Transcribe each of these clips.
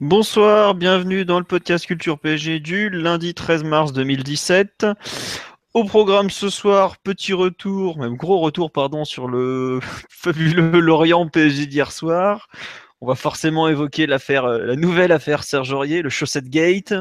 Bonsoir, bienvenue dans le podcast Culture PSG du lundi 13 mars 2017. Au programme ce soir, petit retour, même gros retour, pardon, sur le fabuleux Lorient PSG d'hier soir. On va forcément évoquer euh, la nouvelle affaire Serge Aurier, le Chaussette Gate.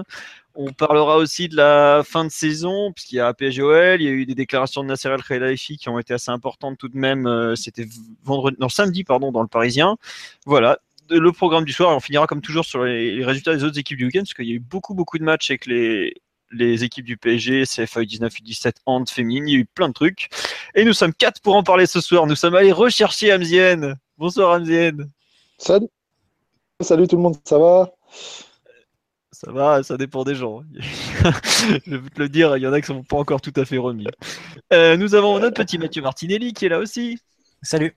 On parlera aussi de la fin de saison, puisqu'il y a PSGOL, il y a eu des déclarations de Nasser El Khelaifi qui ont été assez importantes tout de même. euh, C'était vendredi, non, samedi, pardon, dans le Parisien. Voilà, le programme du soir. Et on finira comme toujours sur les, les résultats des autres équipes du week-end, parce qu'il y a eu beaucoup, beaucoup de matchs avec les, les équipes du PSG, CFA 19 U17, Hand féminine, il y a eu plein de trucs. Et nous sommes quatre pour en parler ce soir. Nous sommes allés rechercher Amzienne. Bonsoir Amzienne. Salut. Salut tout le monde, ça va? Ça va, ça dépend des gens. Je vais te le dire, il y en a qui sont pas encore tout à fait remis. Euh, nous avons notre petit Mathieu Martinelli qui est là aussi. Salut.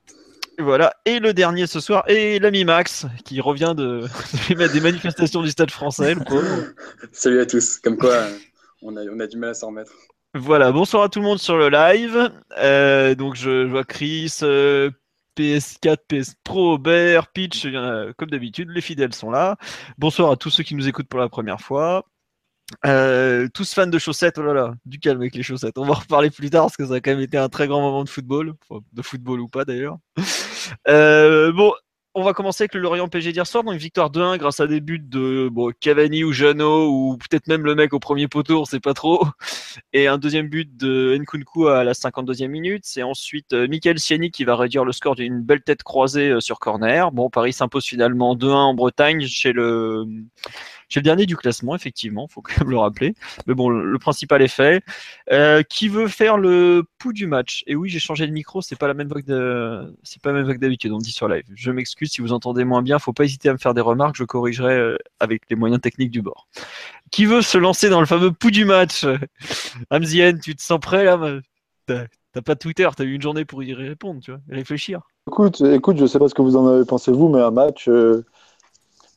Et Voilà. Et le dernier ce soir est l'ami Max qui revient de, des manifestations du stade français. le. Salut à tous. Comme quoi, euh, on a, on a du mal à s'en remettre. Voilà, bonsoir à tout le monde sur le live. Euh, donc je, je vois Chris, euh, PS4, PS Pro, Bear, Pitch, comme d'habitude, les fidèles sont là. Bonsoir à tous ceux qui nous écoutent pour la première fois. Euh, tous fans de chaussettes, oh là là, du calme avec les chaussettes. On va en reparler plus tard parce que ça a quand même été un très grand moment de football, de football ou pas d'ailleurs. Euh, bon, on va commencer avec le Lorient PSG d'hier soir, donc victoire 2-1 grâce à des buts de Cavani ou Jeannot ou peut-être même le mec au premier poteau, on sait pas trop. Et un deuxième but de Nkunku à la 52e minute. C'est ensuite euh, Michael Siani qui va réduire le score d'une belle tête croisée euh, sur corner. Bon, Paris s'impose finalement 2-1 en Bretagne chez le chez le dernier du classement, effectivement, faut quand même le rappeler. Mais bon, le, principal est fait. Euh, qui veut faire le pouls du match? Et oui, j'ai changé de micro, c'est pas la même de... c'est pas la même que d'habitude. On dit sur live. Je m'excuse si vous entendez moins bien. Faut pas hésiter à me faire des remarques. Je corrigerai euh, avec les moyens techniques du bord. Qui veut se lancer dans le fameux pouls du match? Amzien, tu te sens prêt là? T'as pas Twitter, t'as eu une journée pour y répondre, tu vois, réfléchir. Écoute, écoute, je sais pas ce que vous en avez pensé vous, mais un match, euh,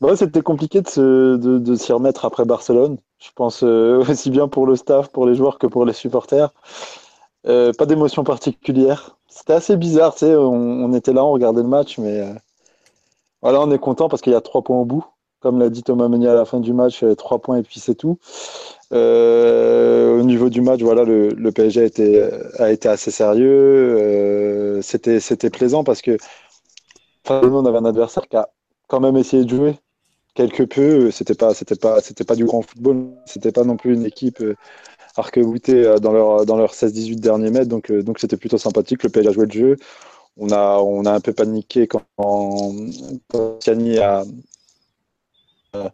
ouais, c'était compliqué de se- de, de s'y remettre après Barcelone. Je pense euh, aussi bien pour le staff, pour les joueurs que pour les supporters. Euh, pas d'émotion particulière. C'était assez bizarre, tu sais, on, était là, on regardait le match, mais euh, voilà, on est content parce qu'il y a trois points au bout. Comme l'a dit Thomas Meunier à la fin du match, trois points et puis c'est tout. Au niveau du match, voilà, le, PSG a été, a été assez sérieux. C'était, plaisant parce que nous, on avait un adversaire qui a quand même essayé de jouer quelque peu. C'était pas, c'était pas, c'était pas du grand football. C'était pas non plus une équipe euh, arc-boutée euh, dans leur, dans leurs 16-18 derniers mètres. Donc, euh, c'était plutôt sympathique. Le PSG a joué le jeu. On a, un peu paniqué quand, a. euh,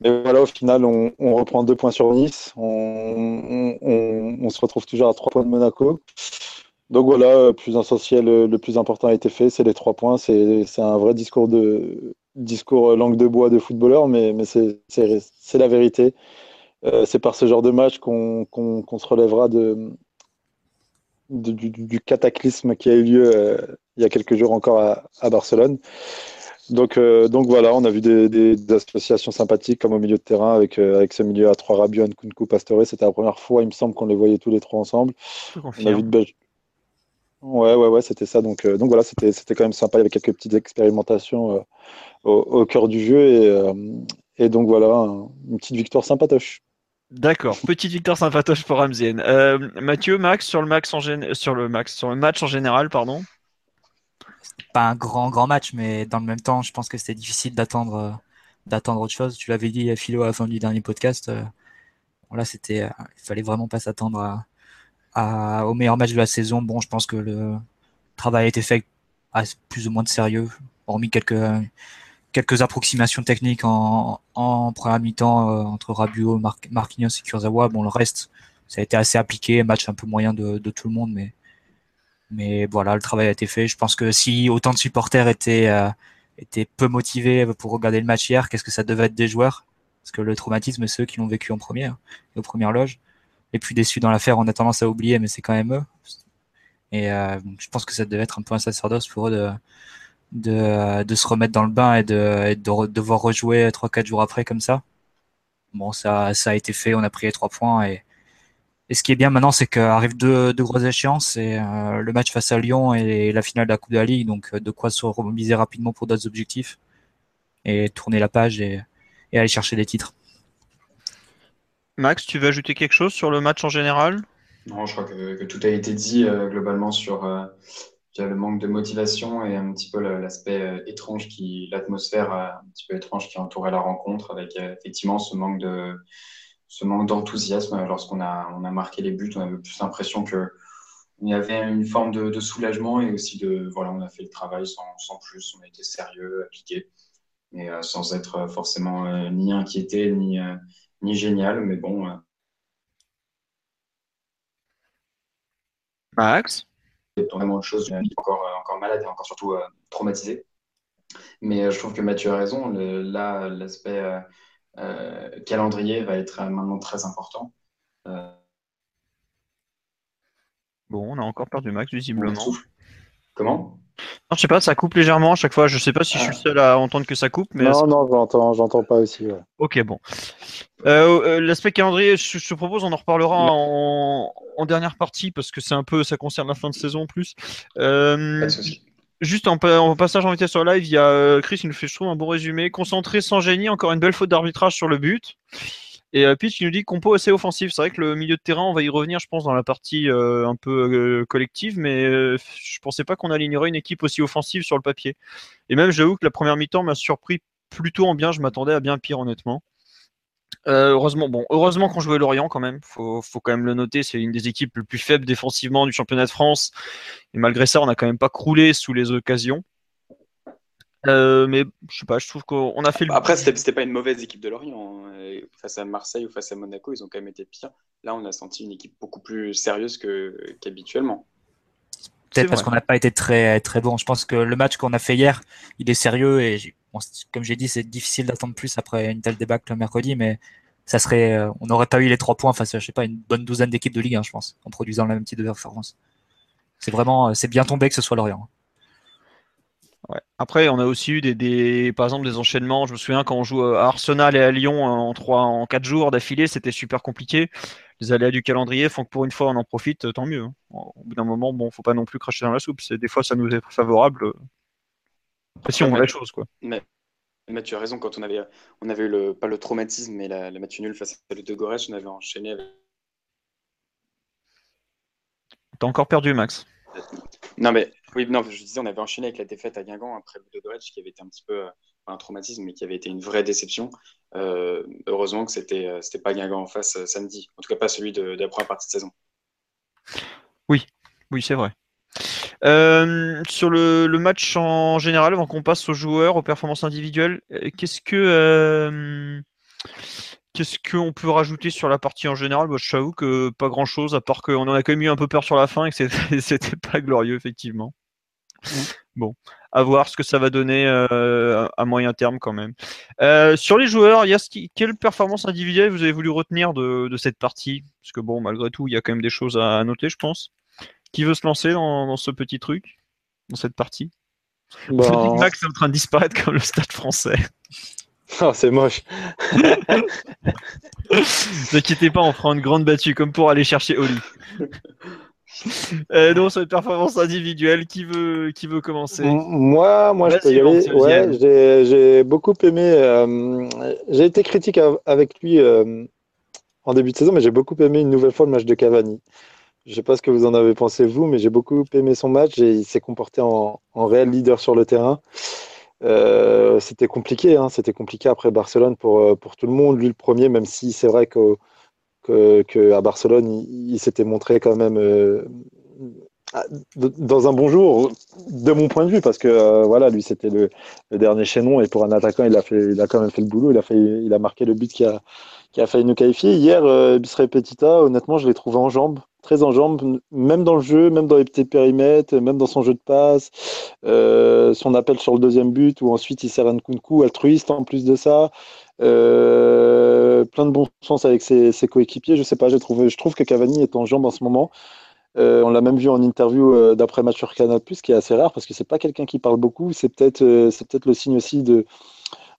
Mais voilà, au final, on, reprend deux points sur Nice. On, se retrouve toujours à trois points de Monaco. Donc voilà, euh, plus essentiel, euh, le plus important a été fait, c'est les trois points. C'est un vrai discours de discours euh, langue de bois de footballeur, mais, mais c'est, la vérité. Euh, c'est par ce genre de match qu'on, se relèvera de, de- du, cataclysme qui a eu lieu euh, il y a quelques jours encore à, à Barcelone. Donc, euh, donc voilà, on a vu des, des- des associations sympathiques comme au milieu de terrain avec, avec ce milieu à trois Rabiot, Nkunku, Pastore. C'était la première fois, il me semble, qu'on les voyait tous les trois ensemble. On a vu de belles... Ouais, ouais, ouais, c'était ça. Donc, euh, donc voilà, c'était, c'était quand même sympa. Il y avait quelques petites expérimentations euh, au, au cœur du jeu. Et, euh, et donc voilà, un- une petite victoire sympatoche. D'accord, petite victoire sympatoche pour Ramsien. Euh, Mathieu, Max, sur le, max en gén- sur le max, sur le match en général, pardon. Pas un grand, grand match, mais dans le même temps, je pense que c'était difficile d'attendre, euh, d'attendre autre chose. Tu l'avais dit, Philo, à la fin du dernier podcast. euh, bon, là, c'était, euh, il fallait vraiment pas s'attendre à, à- au meilleur match de la saison. Bon, je pense que le travail a été fait à plus ou moins de sérieux, hormis quelques, quelques approximations techniques en, en première mi-temps euh, entre Rabiot, Mar Marquinhos et Kurzawa. Bon, le reste, ça a été assez appliqué, match un peu moyen de, de tout le monde, mais, mais voilà, le travail a été fait. Je pense que si autant de supporters étaient, euh, étaient peu motivés pour regarder le match hier. Qu'est-ce que ça devait être des joueurs? Parce que le traumatisme, c'est eux qui l'ont vécu en première, aux premières loges. Les plus déçus dans l'affaire, on a tendance à oublier, mais c'est quand même eux. Et euh, je pense que ça devait être un peu un sacerdoce pour eux de, de, de se remettre dans le bain et de, de devoir rejouer 3-4 jours après comme ça. Bon, ça, ça a été fait, on a pris les trois points. Et, et ce qui est bien maintenant, c'est qu'arrivent deux, deux grosses échéances. C'est euh, le match face à Lyon et la finale de la Coupe de la Ligue. Donc, euh, de quoi se remobiliser rapidement pour d'autres objectifs et tourner la page et, et aller chercher des titres. Max, tu veux ajouter quelque chose sur le match en général? Non, je crois que, que, tout a été dit euh, globalement sur euh, le manque de motivation et un petit peu l'aspect euh, étrange qui, l'atmosphère un petit peu étrange qui entourait la rencontre avec effectivement ce manque de ce manque d'enthousiasme lorsqu'on a on a marqué les buts, on avait plus l'impression que il y avait une forme de, de, soulagement et aussi de voilà, on a fait le travail sans, sans plus, on a été sérieux, appliqué, mais sans être forcément ni inquiété ni ni génial, mais bon. Euh. Max? Vraiment de choses, encore, euh, encore malade et encore surtout euh, traumatisé. Mais je trouve que Mathieu a raison. Le, là, l'aspect calendrier va être maintenant très important. Bon, on a encore perdu Max, visiblement. Comment? Non, je sais pas, ça coupe légèrement à chaque fois. Je sais pas si je suis le seul à entendre que ça coupe. Mais non, non, j'entends, j'entends pas aussi. Ok, bon. Euh, euh, l'aspect calendrier, je, te propose, on en reparlera en, dernière partie parce que c'est un peu, ça concerne la fin de saison en plus. Euh, juste en, passage en vitesse sur live, il y a Chris qui nous fait, je trouve, un bon résumé. Concentré sans génie, encore une belle faute d'arbitrage sur le but. Et euh, Pitch qui nous dit compo assez offensif. C'est vrai que le milieu de terrain, on va y revenir, je pense, dans la partie euh, un peu euh, collective, mais je pensais pas qu'on alignerait une équipe aussi offensive sur le papier. Et même, j'avoue que la première mi-temps m'a surpris plutôt en bien. Je m'attendais à bien pire, honnêtement. heureusement, bon, heureusement qu'on jouait Lorient quand même. Faut, faut quand même le noter. C'est une des équipes les plus faibles défensivement du championnat de France. Et malgré ça, on n'a quand même pas croulé sous les occasions. Euh, mais je sais pas, je trouve qu'on a fait le. Après, c'était pas une mauvaise équipe de Lorient. Hein. Face à Marseille ou face à Monaco, ils ont quand même été pires. Là, on a senti une équipe beaucoup plus sérieuse qu'habituellement. Peut-être parce qu'on n'a pas été très, très bon. Je pense que le match qu'on a fait hier, il est sérieux et comme j'ai dit, c'est difficile d'attendre plus après une telle débâcle le mercredi, mais ça serait, euh, on n'aurait pas eu les trois points face à, je sais pas, une bonne douzaine d'équipes de Ligue 1, je pense, en produisant le même type de performance. C'est vraiment, c'est bien tombé que ce soit Lorient. Après, on a aussi eu des, par exemple des enchaînements. Je me souviens quand on joue à Arsenal et à Lyon en trois, en quatre jours d'affilée, c'était super compliqué. Les aléas du calendrier font que pour une fois on en profite, tant mieux. Hein. Au bout d'un moment, bon, faut pas non plus cracher dans la soupe. C'est des fois ça nous est favorable. si on voit la chose, quoi. Mais, tu as raison. Quand on avait, on avait eu le, pas le traumatisme, mais la, la match nulle face à le De Goretz, on avait enchaîné. Avec... T'as encore perdu, Max. Non, mais oui, non, je disais, on avait enchaîné avec la défaite à Guingamp après le Dodorec, qui avait été un petit peu euh, un traumatisme, mais qui avait été une vraie déception. Euh, heureusement que c'était euh, c'était pas Guingamp en face samedi, en tout cas pas celui de, la première partie de saison. Oui, oui, c'est vrai. sur le, match en général, avant qu'on passe aux joueurs, aux performances individuelles, qu'est-ce que Qu'est-ce qu'on peut rajouter sur la partie en général? Bah, Je t'avoue que pas grand-chose, à part qu'on en a quand même eu un peu peur sur la fin et que c'était pas glorieux, effectivement. Mmh. Bon, à voir ce que ça va donner euh, à moyen terme quand même. Euh, sur les joueurs, quelle performance individuelle vous avez voulu retenir de, cette partie? Parce que bon, malgré tout, il y a quand même des choses à noter, je pense. Qui veut se lancer dans, ce petit truc, dans cette partie? Bon. Max est en train de disparaître comme le stade français. Oh, c'est moche. Ne inquiétez pas, on fera une grande battue comme pour aller chercher Oli. Euh, donc sur une performance individuelle, qui veut, qui veut commencer? Moi, moi je peux y aller. Ouais, j'ai beaucoup aimé. Euh, j'ai été critique avec lui euh, en début de saison, mais j'ai beaucoup aimé une nouvelle fois le match de Cavani. Je ne sais pas ce que vous en avez pensé vous, mais j'ai beaucoup aimé son match et il s'est comporté en, en réel leader sur le terrain. Euh, c'était compliqué, hein, c'était compliqué après Barcelone pour, euh, pour tout le monde. Lui, le premier, même si c'est vrai qu'à que, à Barcelone, il, s'était montré quand même euh, dans un bon jour, de mon point de vue, parce que voilà, lui, c'était le, dernier chaînon et pour un attaquant, il a, fait, il a quand même fait le boulot. Il a, fait, il a marqué le but qui a, qui a failli nous qualifier. Hier, bis repetita, honnêtement, je l'ai trouvé en jambes très en jambes, même dans le jeu, même dans les petits périmètres, même dans son jeu de passe, euh, son appel sur le deuxième but, où ensuite il sert un coup altruiste en plus de ça. Euh, plein de bon sens avec ses, coéquipiers. Je sais pas, je trouve, je trouve que Cavani est en jambes en ce moment. Euh, on l'a même vu en interview d'après match sur Canal+, qui est assez rare parce que c'est pas quelqu'un qui parle beaucoup. C'est peut-être, c'est peut-être le signe aussi de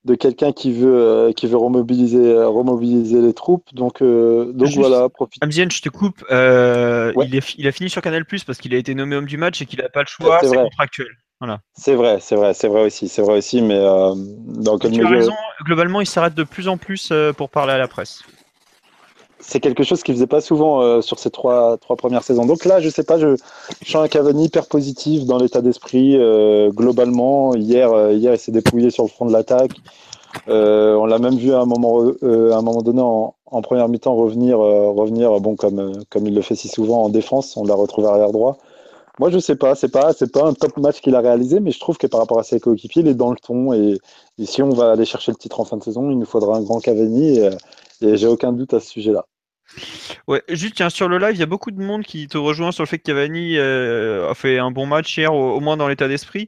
de quelqu'un qui veut euh, qui veut remobiliser euh, remobiliser les troupes. Donc euh, donc voilà. Profite. Amzien, je te coupe. il, est, il a fini sur Canal Plus parce qu'il a été nommé homme du match et qu'il n'a pas le choix. C'est contractuel. Voilà. C'est vrai, c'est vrai, c'est vrai aussi, c'est vrai aussi, mais dans quelle tu as raison. Globalement, il s'arrête de plus en plus pour parler à la presse c'est quelque chose qu'il faisait pas souvent euh, sur ces trois, trois premières saisons. Donc là, je sais pas, je, je sens un Cavani hyper positif dans l'état d'esprit euh, globalement. Hier, euh, hier, il s'est dépouillé sur le front de l'attaque. on l'a même vu à un moment, à un moment donné en, première mi-temps revenir, revenir, bon comme comme il le fait si souvent en défense. On l'a retrouvé arrière droit. Moi, je sais pas, c'est pas, c'est pas un top match qu'il a réalisé, mais je trouve que par rapport à ses coéquipiers, il est dans le ton. Et, et, si on va aller chercher le titre en fin de saison, il nous faudra un grand Cavani. Et, et j'ai aucun doute à ce sujet-là. Ouais, juste tiens, sur le live, il y a beaucoup de monde qui te rejoint sur le fait que Cavani euh, a fait un bon match hier, au, moins dans l'état d'esprit.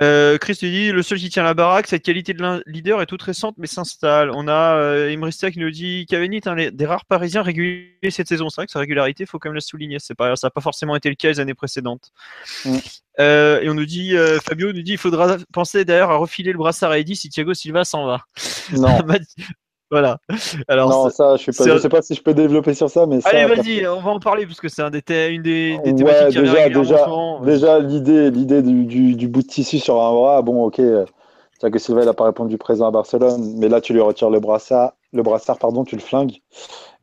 Euh, Chris te dit le seul qui tient la baraque, cette qualité de leader est toute récente mais s'installe. On a euh, qui nous dit Cavani est un des rares Parisiens réguliers cette saison. C'est vrai que sa régularité, il faut quand même la souligner. C'est pas, ça n'a pas forcément été le cas les années précédentes. Euh, et on nous dit, Fabio nous dit, il faudra penser d'ailleurs à refiler le brassard à Eddy si Thiago Silva s'en va. Non. Voilà. Alors, non, ça, je je sais pas si je peux développer sur ça, mais ça, Allez, vas-y, on va en parler parce que c'est un des une des, des thématiques qui déjà, déjà, déjà l'idée, l'idée du, du, du, bout de tissu sur un bras, bon, ok. que Silva, il n'a pas répondu présent à Barcelone, mais là, tu lui retires le brassard, le brassard, pardon, tu le flingues.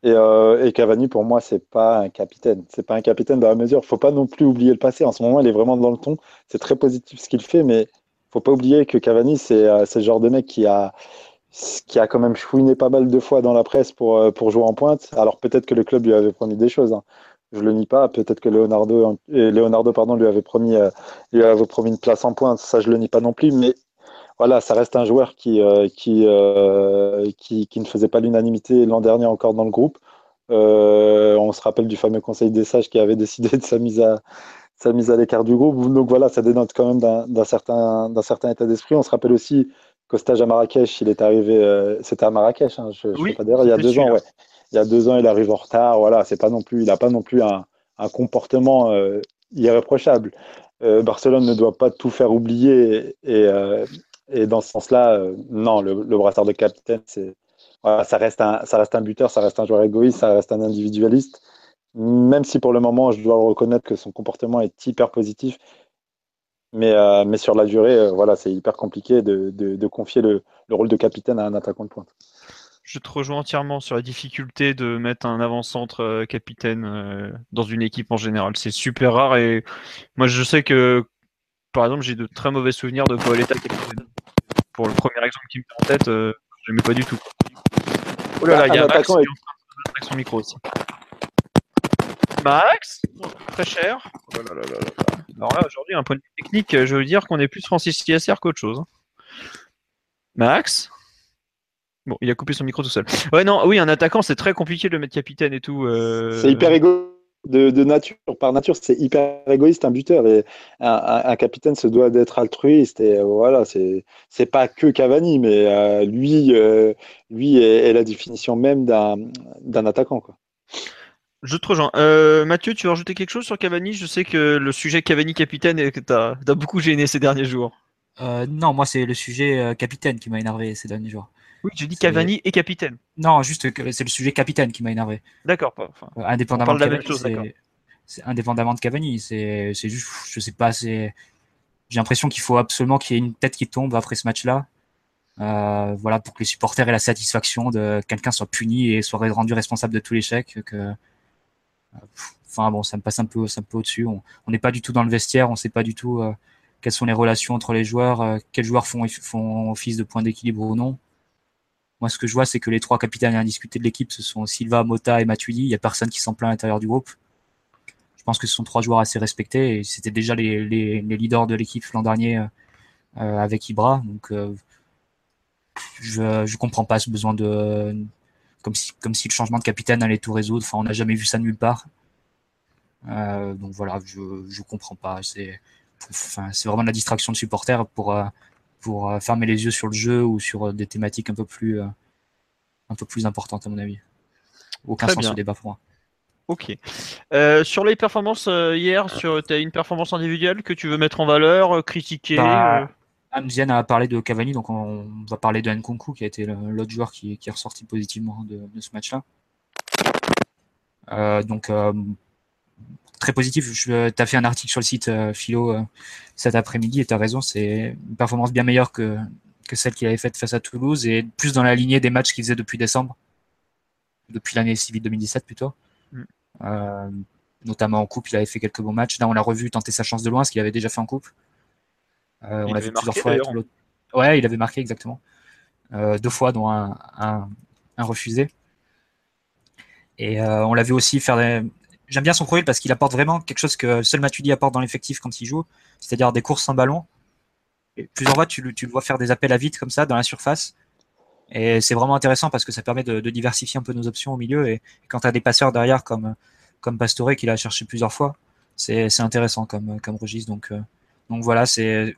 Et, euh, et Cavani, pour moi, c'est pas un capitaine. C'est pas un capitaine dans la mesure. Faut pas non plus oublier le passé. En ce moment, il est vraiment dans le ton. C'est très positif ce qu'il fait, mais faut pas oublier que Cavani, c'est euh, ce genre de mec qui a, qui a quand même chouiné pas mal de fois dans la presse pour, euh, pour jouer en pointe. Alors peut-être que le club lui avait promis des choses. Hein. Je le nie pas. Peut-être que Leonardo, euh, Leonardo pardon, lui avait promis, euh, lui avait promis une place en pointe. Ça, je le nie pas non plus. Mais voilà, ça reste un joueur qui, qui, qui, qui, ne faisait pas l'unanimité l'an dernier encore dans le groupe. on se rappelle du fameux Conseil des sages qui avait décidé de sa mise à, sa mise à l'écart du groupe. Donc voilà, ça dénote quand même d'un certain, certain état d'esprit. On se rappelle aussi qu'au stage à Marrakech, il est arrivé, euh, c'était à Marrakech, hein, je, oui, pas dire, il y a deux ans, ouais. Il y a deux ans, il arrive en retard, voilà, c'est pas non plus, il n'a pas non plus un, un comportement euh, irréprochable. Euh, Barcelone ne doit pas tout faire oublier et, et dans ce sens-là, non, le, le, brassard de capitaine, c'est, voilà, ça reste un, ça reste un buteur, ça reste un joueur égoïste, ça reste un individualiste. Même si pour le moment, je dois le reconnaître que son comportement est hyper positif mais, euh, mais sur la durée, euh, voilà, c'est hyper compliqué de, de, confier le, le, rôle de capitaine à un attaquant de pointe. Je te rejoins entièrement sur la difficulté de mettre un avant-centre euh, capitaine dans une équipe en général. C'est super rare et moi je sais que, par exemple, j'ai de très mauvais souvenirs de Paoletta capitaine. Pour le premier exemple qui me vient en tête, je n'aimais pas du tout. Oh là là, il y a Max qui est en train de avec son micro aussi. Max, très cher. Oh là là là là alors là, aujourd'hui, un point de technique, je veux dire qu'on est plus Francis CSR qu'autre chose. Hein. Max? Bon, il a coupé son micro tout seul. Ouais, non, oui, un attaquant, c'est très compliqué de le mettre capitaine et tout. Euh. C'est hyper égoïste. De, nature, par nature, c'est hyper égoïste un buteur un, capitaine se doit d'être altruiste et euh, voilà, c'est c'est pas que Cavani, mais euh, lui, lui est, la définition même d'un attaquant quoi. Je te rejoins. Euh, Mathieu, tu veux rajouter quelque chose sur Cavani? Je sais que le sujet Cavani capitaine t'a beaucoup gêné ces derniers jours. Euh, non, moi c'est le sujet euh, capitaine qui m'a énervé ces derniers jours. Oui, je dis Cavani et capitaine. Non, juste c'est le sujet capitaine qui m'a énervé. D'accord. indépendamment, de Cavani, c'est indépendamment de Cavani. C'est juste, je sais pas, c'est j'ai l'impression qu'il faut absolument qu'il y ait une tête qui tombe après ce match-là. voilà, pour que les supporters aient la satisfaction de quelqu'un soit puni et soit rendu responsable de tout l'échec. Que Enfin bon, ça me passe un peu, un peu au-dessus. On n'est pas du tout dans le vestiaire, on ne sait pas du tout euh, quelles sont les relations entre les joueurs, euh, quels joueurs font, font office de point d'équilibre ou non. Moi, ce que je vois, c'est que les trois capitaines indiscutés de l'équipe, ce sont Silva, Mota et Matuidi. Il n'y a personne qui s'en plaint à l'intérieur du groupe. Je pense que ce sont trois joueurs assez respectés et c'était déjà les, les, les, leaders de l'équipe l'an dernier euh, avec Ibra. Donc, je ne comprends pas ce besoin de, comme si, comme si le changement de capitaine allait tout résoudre. Enfin, on n'a jamais vu ça nulle part. donc voilà, je ne comprends pas. C'est vraiment de la distraction de supporters pour, pour fermer les yeux sur le jeu ou sur des thématiques un peu plus, un peu plus importantes, à mon avis. Aucun sens au débat pour moi. Ok. sur les performances hier, tu as une performance individuelle que tu veux mettre en valeur, critiquer bah, Amzian a parlé de Cavani, donc on va parler de Nkunku, qui a été l'autre joueur qui, est ressorti positivement de, ce match-là. Euh, donc, euh, très positif. Tu as fait un article sur le site euh, Philo cet après-midi et tu as raison, c'est une performance bien meilleure que, que celle qu'il avait faite face à Toulouse et plus dans la lignée des matchs qu'il faisait depuis décembre, depuis l'année civile 2017 plutôt. Mm. notamment en coupe, il avait fait quelques bons matchs. Là, on l'a revu tenter sa chance de loin, ce qu'il avait déjà fait en coupe. Euh, on l'a vu plusieurs fois. Ouais, il avait marqué exactement. Euh, deux fois, dont un, refusé. Et euh, on l'a vu aussi faire des... J'aime bien son profil parce qu'il apporte vraiment quelque chose que seul Matuidi apporte dans l'effectif quand il joue, c'est-à-dire des courses sans ballon. Et plusieurs fois, tu, tu, le vois faire des appels à vite comme ça dans la surface. Et c'est vraiment intéressant parce que ça permet de, diversifier un peu nos options au milieu. Et, quand tu as des passeurs derrière comme, comme Pastore qui l'a cherché plusieurs fois, c'est intéressant comme, comme registre. Donc, donc voilà, c'est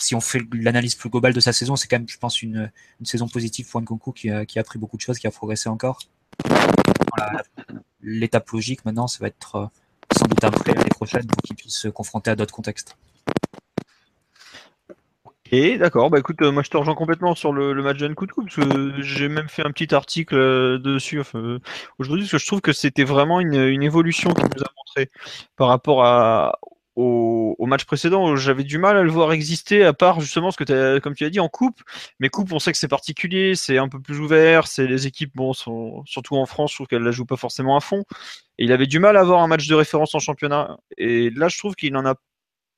si on fait l'analyse plus globale de sa saison, c'est quand même, je pense, une, saison positive pour Nkunku qui, qui a appris beaucoup de choses, qui a progressé encore. L'étape logique maintenant, ça va être euh, sans doute après l'année prochaine pour qu'il puisse se confronter à d'autres contextes. Et d'accord, bah écoute, euh, moi je te rejoins complètement sur le, match de parce que j'ai même fait un petit article euh, dessus aujourd'hui, parce que je trouve que c'était vraiment une, une évolution qu'il nous a montré par rapport à, au, match précédent, j'avais du mal à le voir exister, à part justement ce que tu as, comme tu as dit, en coupe. Mais coupe, on sait que c'est particulier, c'est un peu plus ouvert, c'est les équipes, bon, sont, surtout en France, je trouve qu'elles la jouent pas forcément à fond. Et il avait du mal à avoir un match de référence en championnat. Et là, je trouve qu'il en a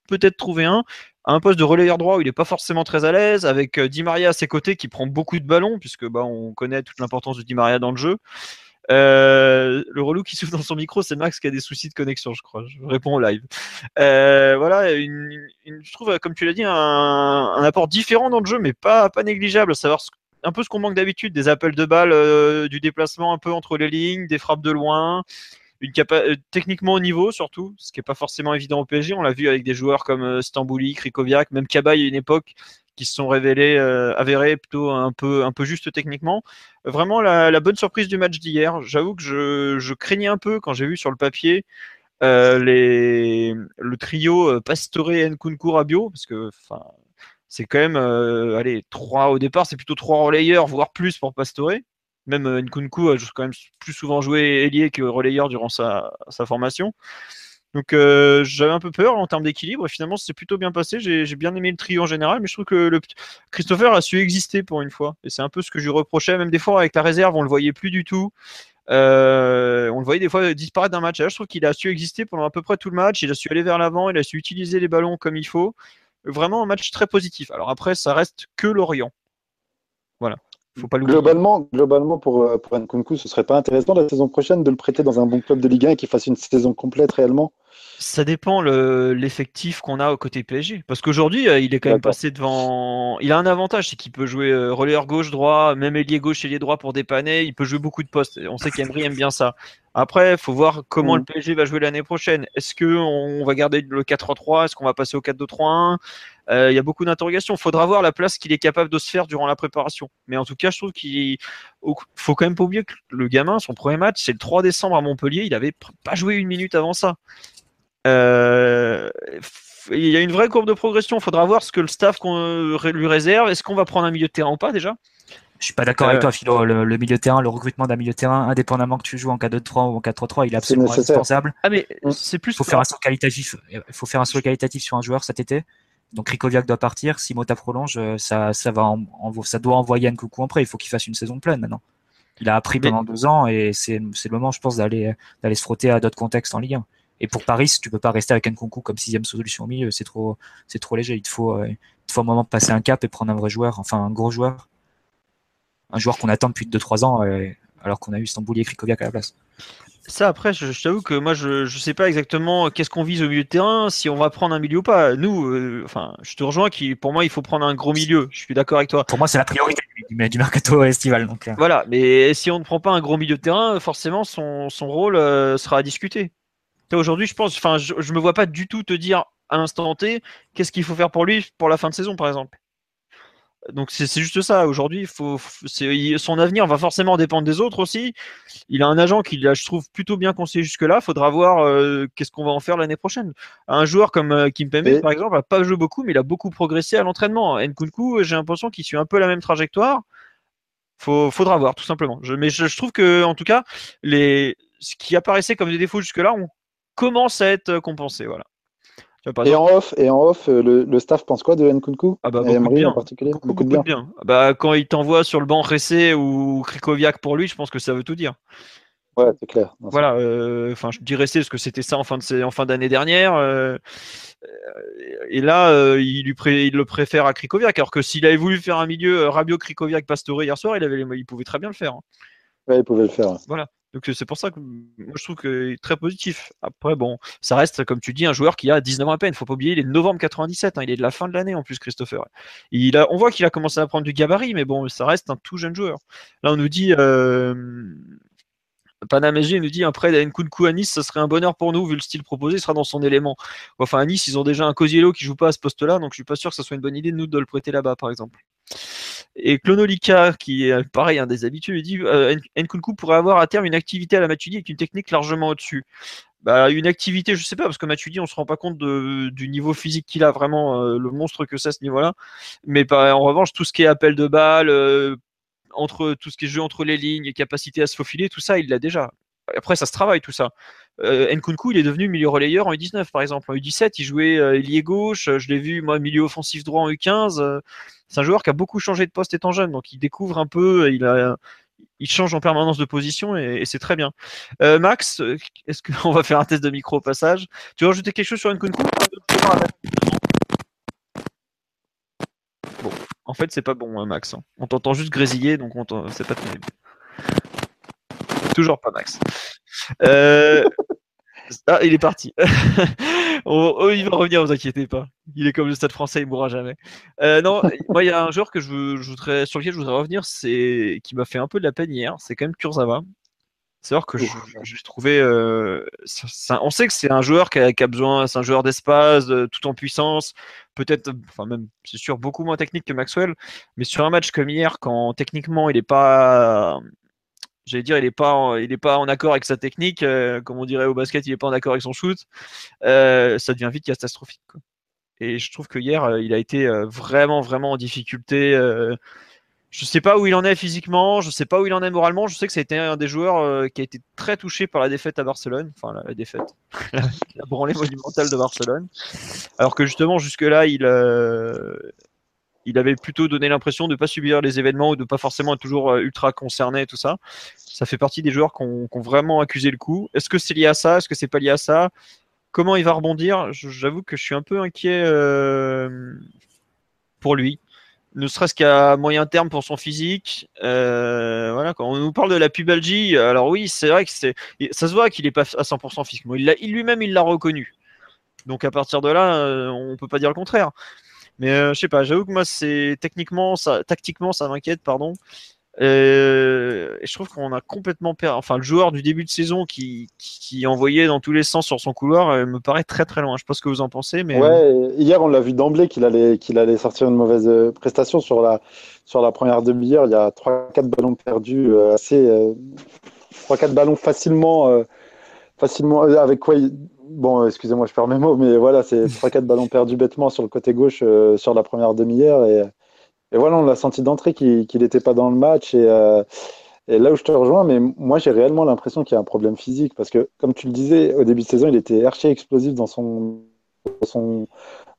peut-être trouvé un à un poste de relayeur droit où il n'est pas forcément très à l'aise, avec euh, Di Maria à ses côtés qui prend beaucoup de ballons, puisque bah, on connaît toute l'importance de Di Maria dans le jeu. Euh, le relou qui souffle dans son micro, c'est Max qui a des soucis de connexion, je crois. Je réponds au live. Euh, voilà, je trouve, comme tu l'as dit, un, apport différent dans le jeu, mais pas, pas négligeable. Savoir un peu ce qu'on manque d'habitude, des appels de balles, euh, du déplacement un peu entre les lignes, des frappes de loin, une techniquement au niveau surtout, ce qui n'est pas forcément évident au PSG. On l'a vu avec des joueurs comme Stambouli, Krikoviak, même Cabaye à une époque qui se sont révélés euh, avérés plutôt un peu, un peu juste techniquement. Vraiment la, bonne surprise du match d'hier. J'avoue que je, craignais un peu quand j'ai vu sur le papier euh, les, le trio euh, Pastore, Nkunku, Rabio, parce que c'est quand même allez, trois au départ, c'est plutôt trois relayeurs, voire plus pour Pastore. Même Nkunku a quand même plus souvent joué ailier que relayeur durant sa formation. Donc euh, j'avais un peu peur en termes d'équilibre finalement c'est plutôt bien passé. J'ai bien aimé le trio en général, mais je trouve que Christopher a su exister pour une fois. Et c'est un peu ce que je lui reprochais, même des fois avec la réserve, on le voyait plus du tout. Euh, on le voyait des fois disparaître d'un match. là, je trouve qu'il a su exister pendant à peu près tout le match. Il a su aller vers l'avant, il a su utiliser les ballons comme il faut. Vraiment un match très positif. Alors après, ça reste que Lorient. Voilà. Faut pas globalement, globalement pour, euh, pour Nkunku, ce serait pas intéressant la saison prochaine de le prêter dans un bon club de Ligue 1 et qu'il fasse une saison complète réellement ça dépend l'effectif qu'on a au côté PSG. Parce qu'aujourd'hui, euh, il est quand même passé devant. Il a un avantage, c'est qu'il peut jouer euh, relayeur gauche, droit, même ailier gauche, ailier droit pour dépanner. Il peut jouer beaucoup de postes. On sait qu'Emery aime bien ça. Après, il faut voir comment le mm. PSG va jouer l'année prochaine. Est-ce qu'on va garder le 4-3-3 Est-ce qu'on va passer au 4-2-3-1 euh, Il y a beaucoup d'interrogations. Il faudra voir la place qu'il est capable de se faire durant la préparation. Mais en tout cas, je trouve qu'il faut quand même pas oublier que le gamin, son premier match, c'est le 3 décembre à Montpellier. Il n'avait pas joué une minute avant ça. Euh, il y a une vraie courbe de progression. Il faudra voir ce que le staff lui réserve. Est-ce qu'on va prendre un milieu de terrain ou pas déjà? Je suis pas d'accord avec euh, toi, Philo. Le, milieu de terrain, le recrutement d'un milieu de terrain, indépendamment que tu joues en 4-2-3 ou en 4-3-3, il est absolument indispensable. Ah, mais c'est plus. Il faut faire un saut qualitatif. Il faut faire un saut qualitatif sur un joueur cet été. Donc Rikoviak doit partir. Si Mota prolonge, euh, ça, ça va, ça doit envoyer un coucou après. Il faut qu'il fasse une saison pleine maintenant. Il a appris pendant deux ans et c'est le moment, je pense, d'aller d'aller se frotter à d'autres contextes en Ligue 1. Et pour Paris, tu peux pas rester avec un concours comme sixième solution au milieu, c'est trop, c'est trop léger. Il te faut, euh, il faut un moment passer un cap et prendre un vrai joueur, enfin un gros joueur, un joueur qu'on attend depuis 2-3 ans, euh, alors qu'on a eu Stambouli et Krikoviak à la place. Ça, après, je, t'avoue que moi, je ne sais pas exactement qu'est-ce qu'on vise au milieu de terrain, si on va prendre un milieu ou pas. Nous, euh, enfin, je te rejoins, qui, pour moi, il faut prendre un gros milieu. Je suis d'accord avec toi. Pour moi, c'est la priorité du, du mercato estival. Donc, Voilà, mais si on ne prend pas un gros milieu de terrain, forcément, son, son rôle sera à discuter. Aujourd'hui, je pense, enfin, je, je me vois pas du tout te dire à l'instant T qu'est-ce qu'il faut faire pour lui pour la fin de saison, par exemple. Donc c'est juste ça. Aujourd'hui, faut, son avenir va forcément dépendre des autres aussi. Il a un agent qui, je trouve, plutôt bien conseillé jusque-là. Faudra voir euh, qu'est-ce qu'on va en faire l'année prochaine. Un joueur comme euh, Kim Pembe, par exemple, n'a pas joué beaucoup, mais il a beaucoup progressé à l'entraînement. Nkunku, j'ai l'impression qu'il suit un peu la même trajectoire. Faut, faudra voir, tout simplement. mais je, trouve que, en tout cas, les, ce qui apparaissait comme des défauts jusque-là, on commence à être compensé. Voilà et, en off, et en off, euh, le, staff pense quoi de Nkunku ah bah, beaucoup, de bien. en particulier beaucoup, de bien. Bah, quand il t'envoie sur le banc Ressé ou Krikoviak pour lui, je pense que ça veut tout dire. Ouais, c'est clair. voilà, euh, enfin, je dis Ressé parce que c'était ça en fin de en fin d'année dernière. Euh, et là, il, lui il le préfère à Krikoviak, alors que s'il avait voulu faire un milieu Rabio Krikoviak Pastore hier soir, il avait il pouvait très bien le faire. Hein. Ouais, il pouvait le faire. Voilà. Donc c'est pour ça que moi je trouve que très positif. Après bon, ça reste comme tu dis un joueur qui a 19 ans à peine. Faut pas oublier, il est de novembre 97. Hein, il est de la fin de l'année en plus, Christopher. Il on voit qu'il a commencé à prendre du gabarit, mais bon, ça reste un tout jeune joueur. Là on nous dit. Euh, Panamégé nous dit après Nkunku à Nice, ça serait un bonheur pour nous vu le style proposé, il sera dans son élément. Enfin à Nice, ils ont déjà un Cosiello qui joue pas à ce poste-là, donc je suis pas sûr que ce soit une bonne idée de nous de le prêter là-bas, par exemple. Et Clonolika, qui est pareil, un des habitués, lui dit euh, pourrait avoir à terme une activité à la Matuidi avec une technique largement au-dessus. Bah, une activité, je sais pas, parce que Matuidi, on se rend pas compte du niveau physique qu'il a, vraiment, euh, le monstre que c'est à ce niveau-là. Mais en revanche, tout ce qui est appel de balle, euh, entre tout ce qui est jeu entre les lignes, capacité à se faufiler, tout ça, il l'a déjà. Après, ça se travaille tout ça. Euh, Nkunku, il est devenu milieu relayeur en U19 par exemple. En U17, il jouait euh, ailier gauche. Je l'ai vu, moi, milieu offensif droit en U15. Euh, c'est un joueur qui a beaucoup changé de poste étant jeune, donc il découvre un peu. Il change en permanence de position et, c'est très bien. Max, est-ce qu'on va faire un test de micro au passage Tu veux rajouter quelque chose sur Nkunku? Bon, en fait, c'est pas bon, hein, Max. Hein. On t'entend juste grésiller, donc c'est pas terrible. Toujours pas Max. Euh, ah, il est parti. oh, il va revenir, vous inquiétez pas. Il est comme le stade français, il mourra jamais. Euh, non, moi, il y a un joueur que je, voudrais, sur lequel je voudrais revenir, c'est qui m'a fait un peu de la peine hier. C'est quand même Kurzawa. C'est vrai que j'ai trouvé. Euh, on sait que c'est un joueur qui a, besoin, c'est un joueur d'espace, tout en puissance. Peut-être, enfin même, c'est sûr, beaucoup moins technique que Maxwell. Mais sur un match comme hier, quand techniquement il n'est pas, j'allais dire, il n'est pas, en, il pas en accord avec sa technique, euh, comme on dirait au basket, il n'est pas en accord avec son shoot, euh, ça devient vite catastrophique. Et je trouve que hier, euh, il a été vraiment, vraiment en difficulté. je ne sais pas où il en est physiquement, je ne sais pas où il en est moralement. Je sais que ça a été un des joueurs qui a été très touché par la défaite à Barcelone, enfin la, défaite, la branlée monumentale de Barcelone. Alors que justement, jusque-là, il, il avait plutôt donné l'impression de ne pas subir les événements ou de ne pas forcément être toujours euh, ultra concerné et tout ça. Ça fait partie des joueurs qui ont, vraiment accusé le coup. Est-ce que c'est lié à ça? Est-ce que c'est pas lié à ça? Comment il va rebondir? J'avoue que je suis un peu inquiet euh, pour lui. Ne serait-ce qu'à moyen terme pour son physique. Euh, voilà, quand on nous parle de la pubalgie, alors oui, c'est vrai que c'est, ça se voit qu'il n'est pas à 100% physiquement. Il, lui-même, il l'a reconnu. Donc à partir de là, on peut pas dire le contraire. Mais euh, je sais pas, j'avoue que moi, c'est techniquement, ça, tactiquement, ça m'inquiète, pardon. Euh, et je trouve qu'on a complètement perdu. Enfin, le joueur du début de saison qui, qui envoyait dans tous les sens sur son couloir euh, me paraît très très loin. Je sais pas ce que vous en pensez, mais ouais. Hier, on l'a vu d'emblée qu'il allait qu'il allait sortir une mauvaise prestation sur la sur la première demi-heure. Il y a trois quatre ballons perdus, assez trois quatre ballons facilement facilement avec quoi bon, excusez-moi, je perds mes mots, mais voilà, c'est 3-4 ballons perdus bêtement sur le côté gauche euh, sur la première demi-heure. Et, et, voilà, on l'a senti d'entrée qu'il n'était pas dans le match. Et, euh, et, là où je te rejoins, mais moi, j'ai réellement l'impression qu'il y a un problème physique. Parce que, comme tu le disais, au début de saison, il était archi explosif dans son, dans son,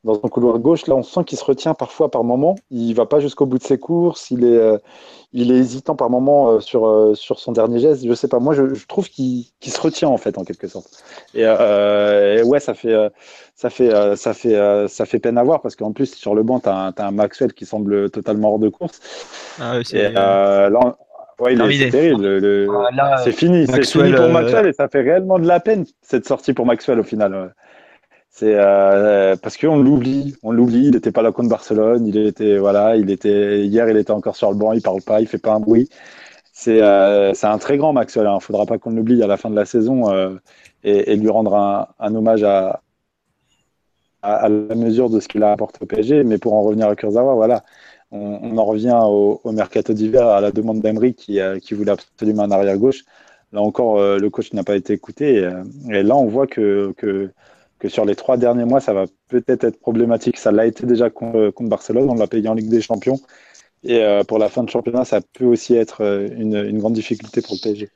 dans son couloir gauche. Là, on sent qu'il se retient parfois par moment. Il va pas jusqu'au bout de ses courses. Il est, euh, il est hésitant par moment euh, sur, euh, sur son dernier geste. Je sais pas. Moi, je, trouve qu'il se retient en fait, en quelque sorte. Et, ouais, ça fait, ça fait, ça fait, ça fait peine à voir parce qu'en plus sur le banc, tu as, un Maxwell qui semble totalement hors de course. Ah, c'est là, Ouais, c'est terrible. Ah, c'est fini. C'est fini pour Maxwell et ça fait réellement de la peine cette sortie pour Maxwell au final. C'est euh, parce qu'on l'oublie, on l'oublie. Il n'était pas là contre Barcelone. Il était voilà, il était hier, il était encore sur le banc. Il parle pas, il fait pas un bruit. C'est euh, un très grand Maxwell. Il hein. faudra pas qu'on l'oublie à la fin de la saison. Euh, et, lui rendre un, hommage à, à, la mesure de ce qu'il a apporté au PSG. Mais pour en revenir à Kurzawa, voilà, on, en revient au, mercato d'hiver à la demande d'Emery qui, qui voulait absolument un arrière gauche. Là encore, le coach n'a pas été écouté. Et, et, là, on voit que, que que sur les trois derniers mois, ça va peut-être être problématique. Ça l'a été déjà contre, Barcelone, on l'a payé en Ligue des Champions. Et euh, pour la fin de championnat, ça peut aussi être euh, une, grande difficulté pour le PSG.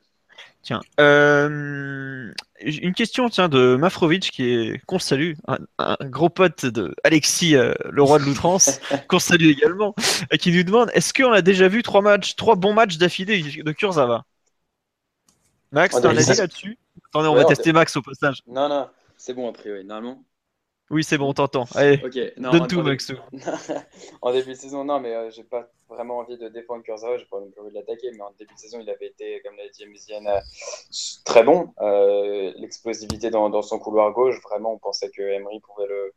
Tiens, euh, une question tiens, de Mafrovic qui est qu'on salue, un, gros pote de Alexis, le roi de l'outrance, qu'on salue également, qui nous demande est-ce qu'on a déjà vu trois matchs, trois bons matchs d'affilée de Kurzawa? Max, tu as un avis là-dessus? Attendez, on va tester Max au passage. Non, non, c'est bon, a priori, normalement. Oui, c'est bon, on t'entend. Allez, donne tout, Max. en début de saison, non, mais euh, j'ai pas vraiment envie de défendre Kurzawa, j'ai pas envie de l'attaquer, mais en début de saison, il avait été, comme l'a dit Emizienne, euh, très bon. Euh, l'explosivité dans, son couloir gauche, vraiment, on pensait que Emery pouvait le,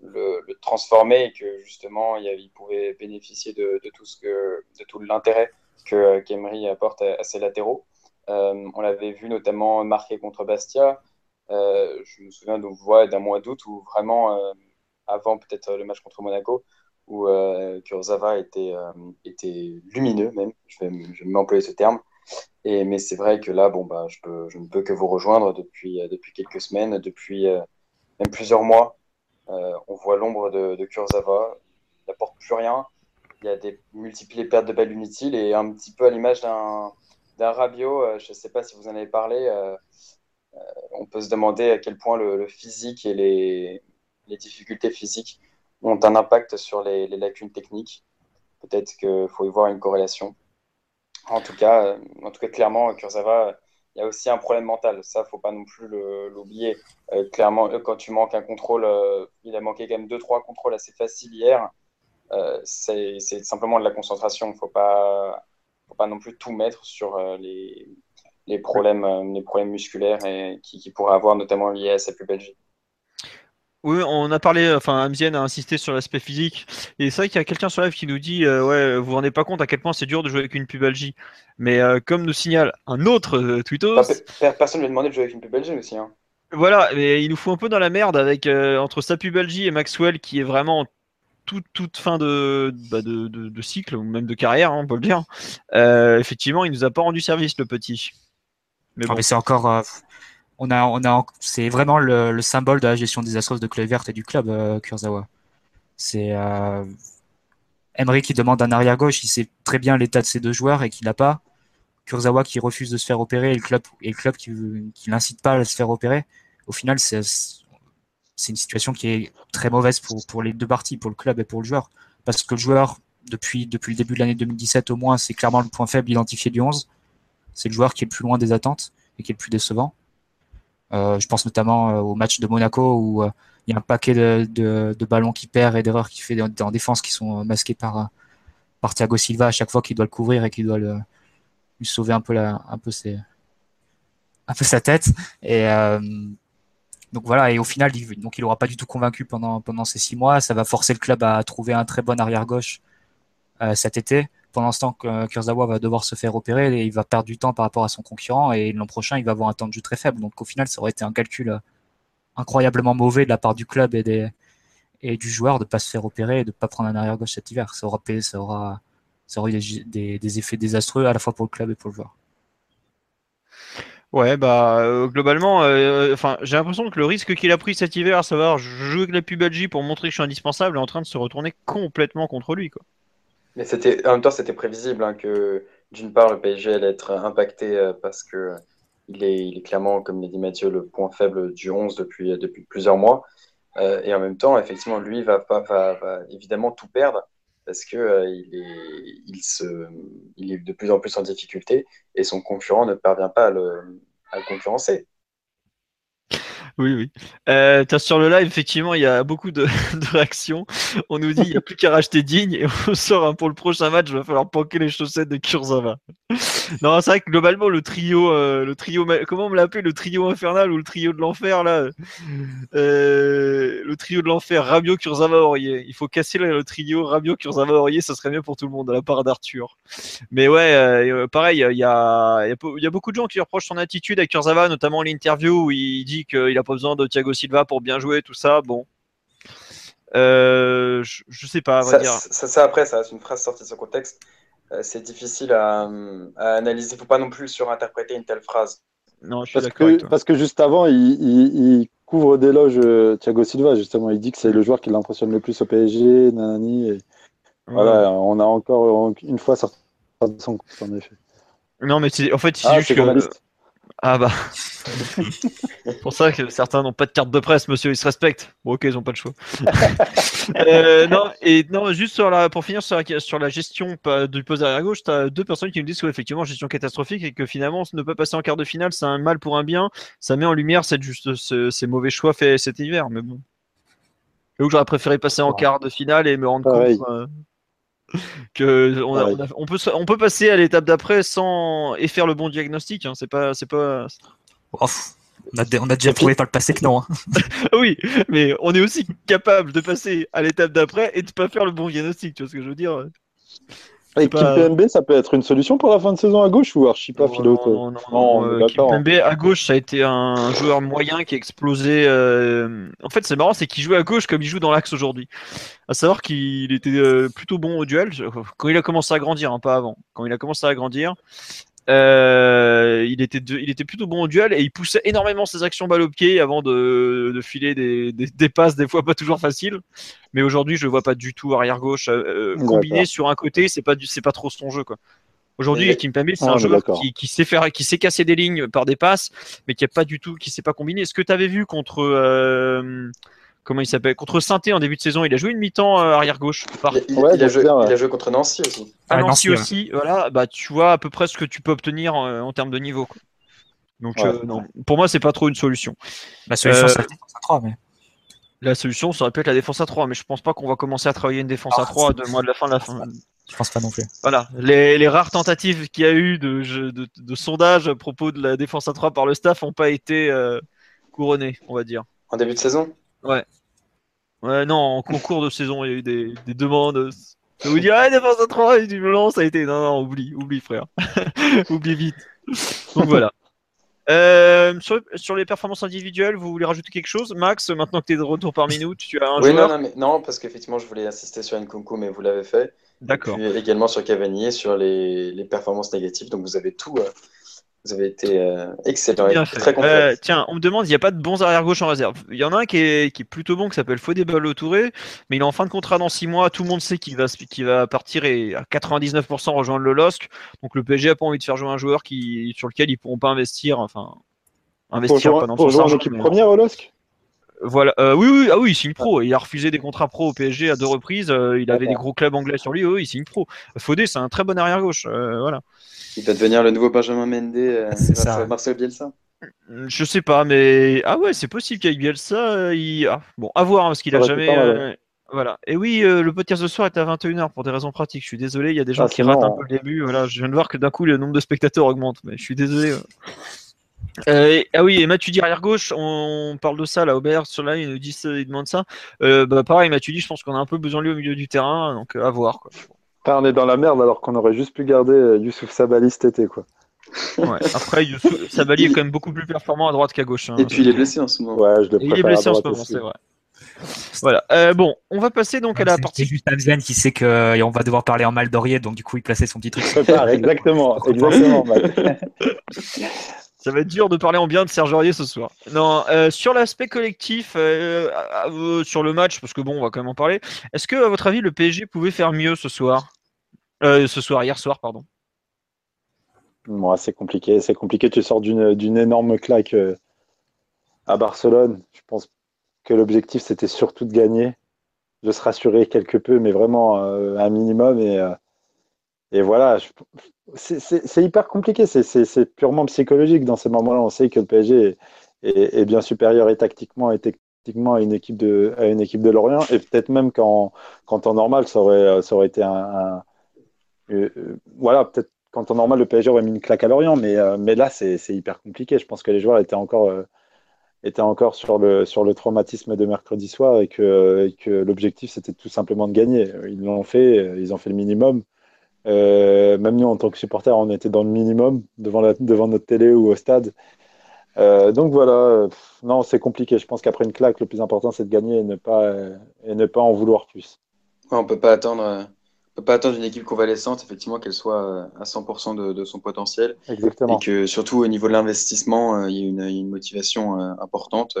le, transformer et que justement, il, pouvait bénéficier de, tout ce que, de tout l'intérêt que qu'Emery apporte à, à, ses latéraux. on l'avait vu notamment marqué contre Bastia. Euh, je me souviens d'un mois d'août où vraiment, euh, avant peut-être le match contre Monaco, où euh, Kurzawa était, était lumineux même, je vais, m'employer ce terme. Et, mais c'est vrai que là, bon, bah, je, ne peux que vous rejoindre depuis, depuis quelques semaines, depuis même plusieurs mois. on voit l'ombre de, de Kurzawa, il n'apporte plus rien. Il y a des multipliées pertes de balles inutiles et un petit peu à l'image d'un, Rabiot, je ne sais pas si vous en avez parlé, euh, on peut se demander à quel point le, physique et les, difficultés physiques ont un impact sur les, lacunes techniques. Peut-être qu'il faut y voir une corrélation. En tout cas, euh, en tout cas clairement, Kurzawa, il y a aussi un problème mental. Ça, faut pas non plus l'oublier. Euh, clairement, quand tu manques un contrôle, il a manqué quand même deux trois contrôles assez faciles hier. c'est simplement de la concentration. Faut pas, faut pas non plus tout mettre sur les, les problèmes, euh, les problèmes musculaires et qui, qui pourraient avoir, notamment liés à sa pubalgie. Oui, on a parlé, enfin, Amzien a insisté sur l'aspect physique. Et c'est vrai qu'il y a quelqu'un sur live qui nous dit, euh, ouais, vous vous rendez pas compte à quel point c'est dur de jouer avec une pubalgie. Mais euh, comme nous signale un autre euh, personne ne lui a demandé de jouer avec une pubalgie aussi. Hein. Voilà, mais il nous fout un peu dans la merde avec entre sa pubalgie et Maxwell qui est vraiment toute, toute fin de, bah, de, de, cycle ou même de carrière, hein, on peut le dire. effectivement, il nous a pas rendu service le petit. Mais, ah, c'est encore. Euh, on a, on a, c'est vraiment le, symbole de la gestion désastreuse de Vert et du club, euh, Kurzawa. C'est euh, Emery qui demande un arrière gauche, il sait très bien l'état de ses deux joueurs et qu'il n'a pas. Kurzawa qui refuse de se faire opérer et le club, et le club qui, qui l'incite pas à se faire opérer. Au final, c'est, c'est une situation qui est très mauvaise pour, pour les deux parties, pour le club et pour le joueur. Parce que le joueur, depuis, depuis le début de l'année 2017 au moins, c'est clairement le point faible identifié du 11 c'est le joueur qui est le plus loin des attentes et qui est le plus décevant. Euh, je pense notamment euh, au match de Monaco où euh, il y a un paquet de, ballons qui perd et d'erreurs qu'il fait en défense qui sont masqués par, Thiago Silva à chaque fois qu'il doit le couvrir et qu'il doit lui sauver un peu, sa tête. Et voilà, au final, il, donc il aura pas du tout convaincu pendant, pendant ces six mois. Ça va forcer le club à trouver un très bon arrière gauche cet été pendant ce temps que Kurzawa va devoir se faire opérer et il va perdre du temps par rapport à son concurrent et l'an prochain il va avoir un temps de jeu très faible. Donc au final ça aurait été un calcul euh, incroyablement mauvais de la part du club et, du joueur de ne pas se faire opérer et de ne pas prendre un arrière gauche cet hiver. Ça aura, aura, ça eu des, effets désastreux à la fois pour le club et pour le joueur. Ouais, bah euh, globalement, euh, j'ai l'impression que le risque qu'il a pris cet hiver, à savoir jouer avec la pubalgie pour montrer que je suis indispensable, est en train de se retourner complètement contre lui. Quoi. Mais en même temps, c'était prévisible hein, que d'une part, le PSG allait être impacté euh, parce que il est, il est, clairement, comme l'a dit Mathieu, le point faible du 11 depuis, depuis plusieurs mois. Euh, et en même temps, effectivement, lui va, va, évidemment tout perdre parce que euh, il, est, il, se, il est de plus en plus en difficulté et son concurrent ne parvient pas à le, à le concurrencer. Oui, oui. Euh, sur le live, effectivement, il y a beaucoup de, réactions. On nous dit il n'y a plus qu'à racheter Digne et on sort pour le prochain match, il va falloir panquer les chaussettes de Kurzawa. non, c'est vrai que globalement, le trio, euh, le trio, comment on me l'appelle, le trio infernal ou le trio de l'enfer, là euh, Le trio de l'enfer, Rabio, Kurzawa, Aurier. Il faut casser le, trio Rabio, Kurzawa, Aurier, ça serait mieux pour tout le monde, à la part d'Arthur. Mais ouais, euh, pareil, il y a, y a, beaucoup de gens qui reprochent son attitude à Kurzawa, notamment l'interview où il dit qu'il a pas besoin de Thiago Silva pour bien jouer, tout ça. Bon. Euh, je, sais pas, ça, Ça, après, ça c'est une phrase sortie de son contexte. Euh, c'est difficile à, analyser. Il faut pas non plus surinterpréter une telle phrase. Non, je suis parce, que, parce que juste avant, il, couvre d'éloges euh, Thiago Silva, justement. Il dit que c'est le joueur qui l'impressionne le plus au PSG, nanani. Et... Voilà, on a encore une fois sorti de son compte, en effet. Non, mais en fait, c'est ah, juste que. Ah bah. c'est pour ça que certains n'ont pas de carte de presse, monsieur, ils se respectent. Bon, ok, ils n'ont pas le choix. Euh, non, et non, juste sur la, pour finir sur la, sur la gestion du poste arrière gauche, tu as deux personnes qui me disent que effectivement, gestion catastrophique et que finalement, ne pas passer en quart de finale, c'est un mal pour un bien. Ça met en lumière cette, juste, ces mauvais choix faits cet hiver, mais bon. J'aurais préféré passer en quart de finale et me rendre compte. Euh, que on, peut, on peut passer à l'étape d'après sans et faire le bon diagnostic. Hein. C'est pas, c'est pas. on, a, déjà prouvé par le passé que non. Hein. oui, mais on est aussi capable de passer à l'étape d'après et de pas faire le bon diagnostic. Tu vois ce que je veux dire? Et PMB, ça peut être une solution pour la fin de saison à gauche ou archi pas Philo Non, non, non, euh, PMB à gauche, ça a été un joueur moyen qui a explosé. Euh, en fait, c'est marrant, c'est qu'il jouait à gauche comme il joue dans l'axe aujourd'hui. À savoir qu'il était euh, plutôt bon au duel quand il a commencé à grandir, hein, pas avant. Quand il a commencé à grandir, euh, il, était il était plutôt bon au duel et il poussait énormément ses actions balle au pied avant de, de filer des, des, des, passes des fois pas toujours faciles. Mais aujourd'hui, je le vois pas du tout arrière gauche euh, combiné sur un côté, c'est pas du, c'est pas trop son jeu quoi. Aujourd'hui, Kim Pembe, c'est un joueur qui, qui, sait faire, qui sait casser des lignes par des passes, mais qui a pas du tout, qui sait pas combiner. Est-ce que tu avais vu contre euh, comment il s'appelle? Contre saint en début de saison, il a joué une mi-temps euh, arrière gauche. Il, a joué, contre Nancy aussi. Ah, Nancy, aussi, voilà. Bah tu vois à peu près ce que tu peux obtenir euh, en termes de niveau. Donc euh, non, pour moi c'est pas trop une solution. La solution c'est la défense à 3 mais. La solution ça aurait pu être la défense à 3, mais je pense pas qu'on va commencer à travailler une défense à 3 de mois de la fin de la fin. Je pense pas non plus. Voilà, les, rares tentatives qu'il y a eu de, de, de, sondage à propos de la défense à 3 par le staff n'ont pas été couronnées, on va dire. En début de saison? Ouais. Ouais, non, en concours de saison, il y a eu des, des demandes. Ça vous dit, ah, défense à 3, et du non, ça a été. Non, non, oublie, oublie, frère. oublie vite. Donc voilà. Euh, sur, sur, les performances individuelles, vous voulez rajouter quelque chose? Max, maintenant que tu es de retour parmi nous, tu as un oui, Non, non, mais, non parce qu'effectivement, je voulais insister sur Nkunku, mais vous l'avez fait. D'accord. Puis également sur Cavani, sur les, les, performances négatives. Donc vous avez tout, euh, vous avez été euh, excellent. très euh, tiens, on me demande, il n'y a pas de bons arrière-gauche en réserve. Il y en a un qui est, qui est plutôt bon, qui s'appelle Fodé Touré, mais il est en fin de contrat dans 6 mois. Tout le monde sait qu'il va, va partir et à 99% rejoindre le LOSC. Donc le PSG n'a pas envie de faire jouer un joueur qui, sur lequel ils ne pourront pas investir. Enfin, investir pour pendant jouer première au LOSC voilà, euh, oui, oui, ah oui, il signe pro. Il a refusé des contrats pro au PSG à deux reprises. il avait des gros clubs anglais sur lui. Oui, il signe pro. Fodé, c'est un très bon arrière gauche. voilà. Il va devenir le nouveau Benjamin Mendy euh, ça. Marcel Bielsa Je sais pas, mais ah ouais, c'est possible qu'avec Bielsa, euh, il... ah, bon, à voir, hein, parce qu'il a jamais. Euh, voilà. Et oui, le podcast de soir est à 21h pour des raisons pratiques. Je suis désolé, il y a des gens ah, qui ratent un peu le début. Voilà, je viens de voir que d'un coup le nombre de spectateurs augmente, mais je suis désolé. Ah oui, et Mathieu dit arrière gauche, on parle de ça là, Aubert sur là, il nous dit il demande ça. bah pareil, Mathieu dit, je pense qu'on a un peu besoin de lui au milieu du terrain, donc à voir. Quoi on est dans la merde alors qu'on aurait juste pu garder euh, Youssouf Sabali cet été. Quoi. Après, Youssouf Sabali est quand même beaucoup plus performant à droite qu'à gauche. Hein. et puis il est blessé en ce moment. Ouais, je le il est blessé en ce moment, c'est vrai. Voilà. Euh, bon, on va passer donc à la partie. C'est juste qui sait qu'on va devoir parler en mal d'Orier, donc du coup il plaçait son petit truc. exactement, exactement. Ça va être dur de parler en bien de Serge Aurier ce soir. Non, euh, sur l'aspect collectif, sur le match, parce que bon, on va quand même en parler. Est-ce que, à votre avis, le PSG pouvait faire mieux ce soir? Euh, ce soir, hier soir, pardon. Moi, c'est compliqué. C'est compliqué. Tu sors d'une énorme claque euh, à Barcelone. Je pense que l'objectif, c'était surtout de gagner, de se rassurer quelque peu, mais vraiment euh, un minimum. Et, et voilà, c'est hyper compliqué. C'est purement psychologique dans ces moments-là. On sait que le PSG est, bien supérieur et tactiquement et techniquement à une équipe de, à une équipe de Lorient. Et peut-être même qu'en temps normal, ça aurait, ça aurait été un. Euh, voilà, peut-être qu'en temps normal, le PSG aurait mis une claque à Lorient, mais, mais là, c'est hyper compliqué. Je pense que les joueurs étaient encore était encore sur le, sur le traumatisme de mercredi soir et que l'objectif c'était tout simplement de gagner. Ils l'ont fait, ils ont fait le minimum. Euh, même nous en tant que supporters, on était dans le minimum devant, la, devant notre télé ou au stade. Euh, donc voilà, non, c'est compliqué. Je pense qu'après une claque, le plus important c'est de gagner et ne pas, et ne pas en vouloir plus. on peut pas attendre peut pas attendre une équipe convalescente, effectivement, qu'elle soit euh, à 100% de, de, son potentiel. Exactement. Et que surtout au niveau de l'investissement, euh, il y a une, une, motivation euh, importante,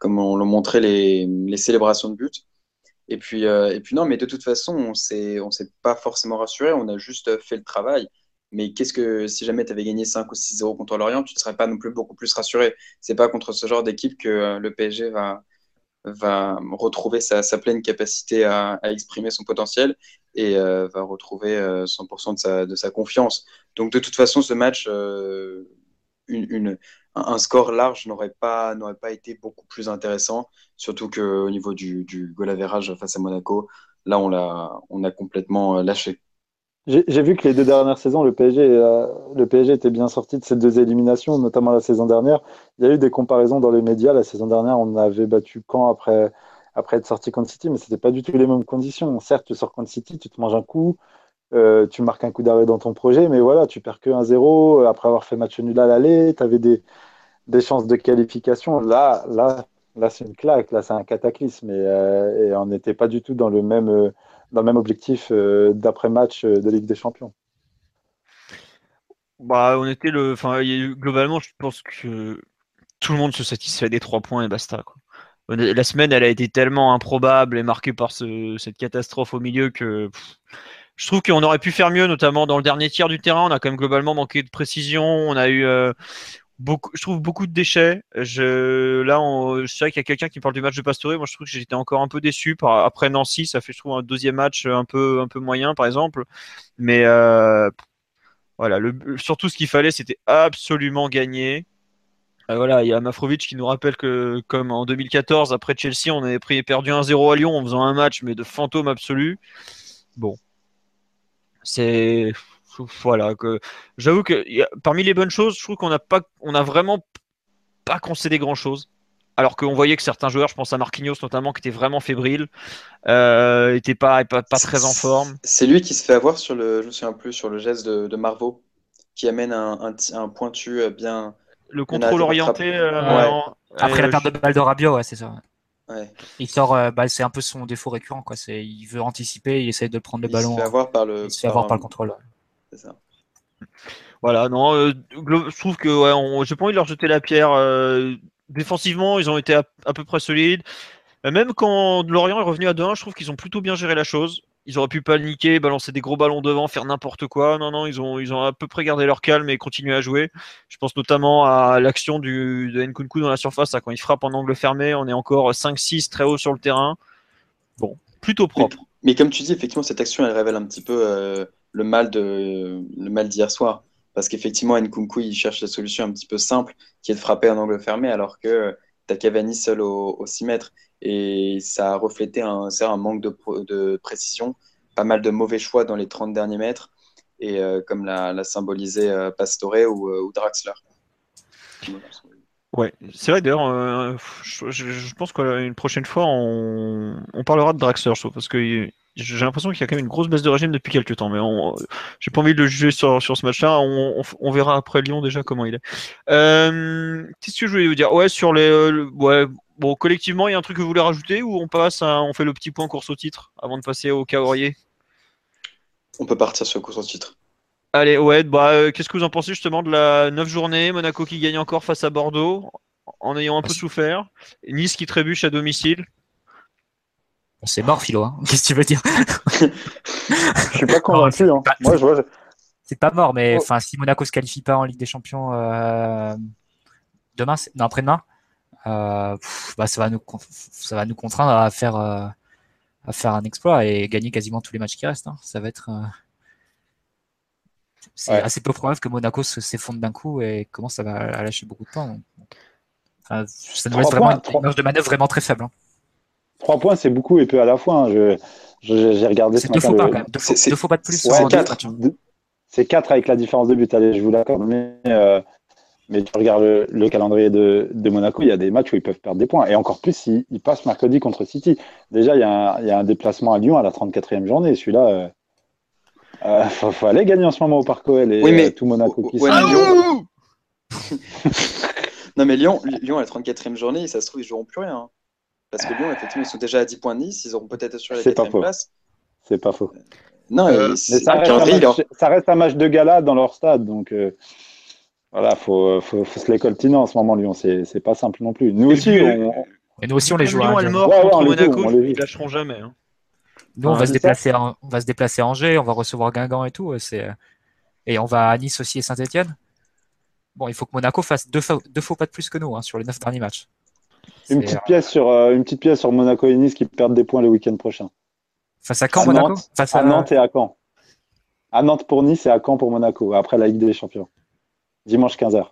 comme on l'ont montré les, les, célébrations de but. Et puis, et puis non, mais de toute façon, on s'est, on s'est pas forcément rassuré, on a juste fait le travail. Mais qu'est-ce que si jamais tu avais gagné 5 ou 6-0 contre l'Orient, tu ne serais pas non plus beaucoup plus rassuré. C'est pas contre ce genre d'équipe que le PSG va, va retrouver sa, pleine capacité à, exprimer son potentiel et euh, va retrouver 100% euh, de sa, de sa, confiance. Donc de toute façon, ce match, euh, une, un score large n'aurait pas, pas été beaucoup plus intéressant, surtout qu'au niveau du, du goal average face à Monaco, là on, l'a, on a complètement lâché. J'ai vu que les deux dernières saisons, le PSG, le PSG était bien sorti de ces deux éliminations, notamment la saison dernière. Il y a eu des comparaisons dans les médias. La saison dernière, on avait battu quand après après être sorti contre City, mais c'était pas du tout les mêmes conditions. Certes, tu sors contre City, tu te manges un coup, euh, tu marques un coup d'arrêt dans ton projet, mais voilà, tu perds que 1-0 après avoir fait match nul à l'aller, tu avais des, des chances de qualification. Là, là, là c'est une claque, là, c'est un cataclysme, et, euh, on n'était pas du tout dans le même, euh, dans le même objectif d'après-match de Ligue des Champions. Bah, on était le, enfin, globalement, je pense que tout le monde se satisfait des trois points et basta. La semaine, elle a été tellement improbable et marquée par cette catastrophe au milieu que je trouve qu'on aurait pu faire mieux, notamment dans le dernier tiers du terrain. On a quand même globalement manqué de précision. On a eu euh, beaucoup, je trouve beaucoup de déchets. Là, on, je sais qu'il y a quelqu'un qui parle du match de Pastore. Moi, je trouve que j'étais encore un peu déçu après Nancy. Ça fait, je trouve, un deuxième match un peu, un peu moyen, par exemple. Mais euh, voilà, surtout ce qu'il fallait, c'était absolument gagner. Ah, voilà, il y a Mafrovic qui nous rappelle que, comme en 2014, après Chelsea, on avait perdu 1-0 à Lyon en faisant un match, mais de fantôme absolu. Bon. C'est. Voilà. Que... J'avoue que parmi les bonnes choses, je trouve qu'on n'a pas, on a vraiment pas concédé grand chose. Alors qu'on voyait que certains joueurs, je pense à Marquinhos notamment, qui était vraiment fébrile, euh, était pas, pas, très en forme. C'est lui qui se fait avoir sur le, je me souviens plus, sur le geste de, de Marvaux, qui amène un, un, un pointu euh, bien, le contrôle orienté. Euh, Après la perte de balle de Rabiot, ouais, c'est ça. Il sort, euh, bah, c'est un peu son défaut récurrent, quoi. C'est, il veut anticiper, il essaie de prendre le ballon. Il se fait avoir par le, il se fait avoir par le contrôle. C'est ça. Voilà, non, euh, je trouve que ouais, j'ai pas envie de leur jeter la pierre. défensivement, ils ont été à, à peu près solides. Même quand Lorient est revenu à 2-1, je trouve qu'ils ont plutôt bien géré la chose ils auraient pu paniquer, balancer des gros ballons devant, faire n'importe quoi. Non, non, ils ont, ils ont à peu près gardé leur calme et continué à jouer. Je pense notamment à l'action du, de Nkunku dans la surface, quand il frappe en angle fermé, on est encore 5-6 très haut sur le terrain. Bon, plutôt propre. Mais, comme tu dis, effectivement, cette action, elle révèle un petit peu euh, le mal de le mal d'hier soir. Parce qu'effectivement, Nkunku, il cherche la solution un petit peu simple, qui est de frapper en angle fermé, alors que tu as Cavani seul au, au 6 mètres. Et ça a reflété un, un manque de, de, précision, pas mal de mauvais choix dans les 30 derniers mètres, et euh, comme l'a symbolisé euh, Pastore ou, euh, ou, Draxler. Ouais, c'est vrai d'ailleurs, je, je, pense qu'une prochaine fois on, parlera de Draxler, parce que j'ai l'impression qu'il y a quand même une grosse baisse de régime depuis quelques temps, mais j'ai pas envie de le juger sur, sur ce match-là. On, verra après Lyon déjà comment il est. Euh, Qu'est-ce que je voulais vous dire? Ouais, sur les, euh, ouais, bon, collectivement, il y a un truc que vous voulez rajouter ou on passe, on fait le petit point course au titre avant de passer au Caorier On peut partir sur course au titre. Allez, ouais, bah, euh, qu'est-ce que vous en pensez justement de la 9 journée Monaco qui gagne encore face à Bordeaux en ayant un peu souffert. Nice qui trébuche à domicile? C'est mort, Philo. Hein. Qu'est-ce que tu veux dire? Je suis pas convaincu. Hein. Moi, je vois. C'est pas mort, mais oh. enfin, si Monaco se qualifie pas en Ligue des Champions euh, demain, non après-demain, euh, bah, ça va nous ça va nous contraindre à faire euh, à faire un exploit et gagner quasiment tous les matchs qui restent. Hein. Ça va être c'est assez peu probable que Monaco s'effondre d'un coup et commence à, à lâcher beaucoup de temps. ça nous reste vraiment une marge de manœuvre vraiment très faible. Hein. Trois points, c'est beaucoup et peu à la fois. Hein. J'ai regardé ce deux Faux pas, Deux, faux, pas de plus. Ouais, quatre. C'est quatre avec la différence de but. Allez, je vous l'accorde. Mais, euh, mais tu regardes le, calendrier de, de, Monaco, il y a des matchs où ils peuvent perdre des points. Et encore plus s'ils ils passent mercredi contre City. Déjà, il y, a un, il y, a un, déplacement à Lyon à la 34e journée. Celui-là, euh, euh, faut, aller gagner en ce moment au Parc OL et oui, mais, tout Monaco qui ouais, Lyon... non, mais Lyon, Lyon à la 34e journée, ça se trouve, ils joueront plus rien. Hein. Parce que Lyon, effectivement, ils sont déjà à 10 points de Nice, ils auront peut-être assuré la quatrième place. C'est pas faux. Non, euh, ça, reste un match, de gala dans leur stade, donc euh, voilà, faut, faut, faut, se les coltiner en ce moment, Lyon. C'est pas simple non plus. Nous aussi, on... Et nous aussi, on les joue. Lyon, à mort ouais, contre Monaco, ils lâcheront jamais. Hein. Nous, on, va se déplacer on va se déplacer à Angers, on va recevoir Guingamp et tout. Et on va à Nice aussi et Saint-Etienne. Bon, il faut que Monaco fasse deux, deux faux pas de plus que nous hein, sur les neuf derniers matchs. Une petite, pièce sur, euh, une petite pièce sur Monaco et Nice qui perdent des points le week-end prochain. Face à Caen, Monaco Nantes, Face à... Nantes et à Caen. À Nantes pour Nice et à Caen pour Monaco, après la Ligue des Champions. Dimanche 15h.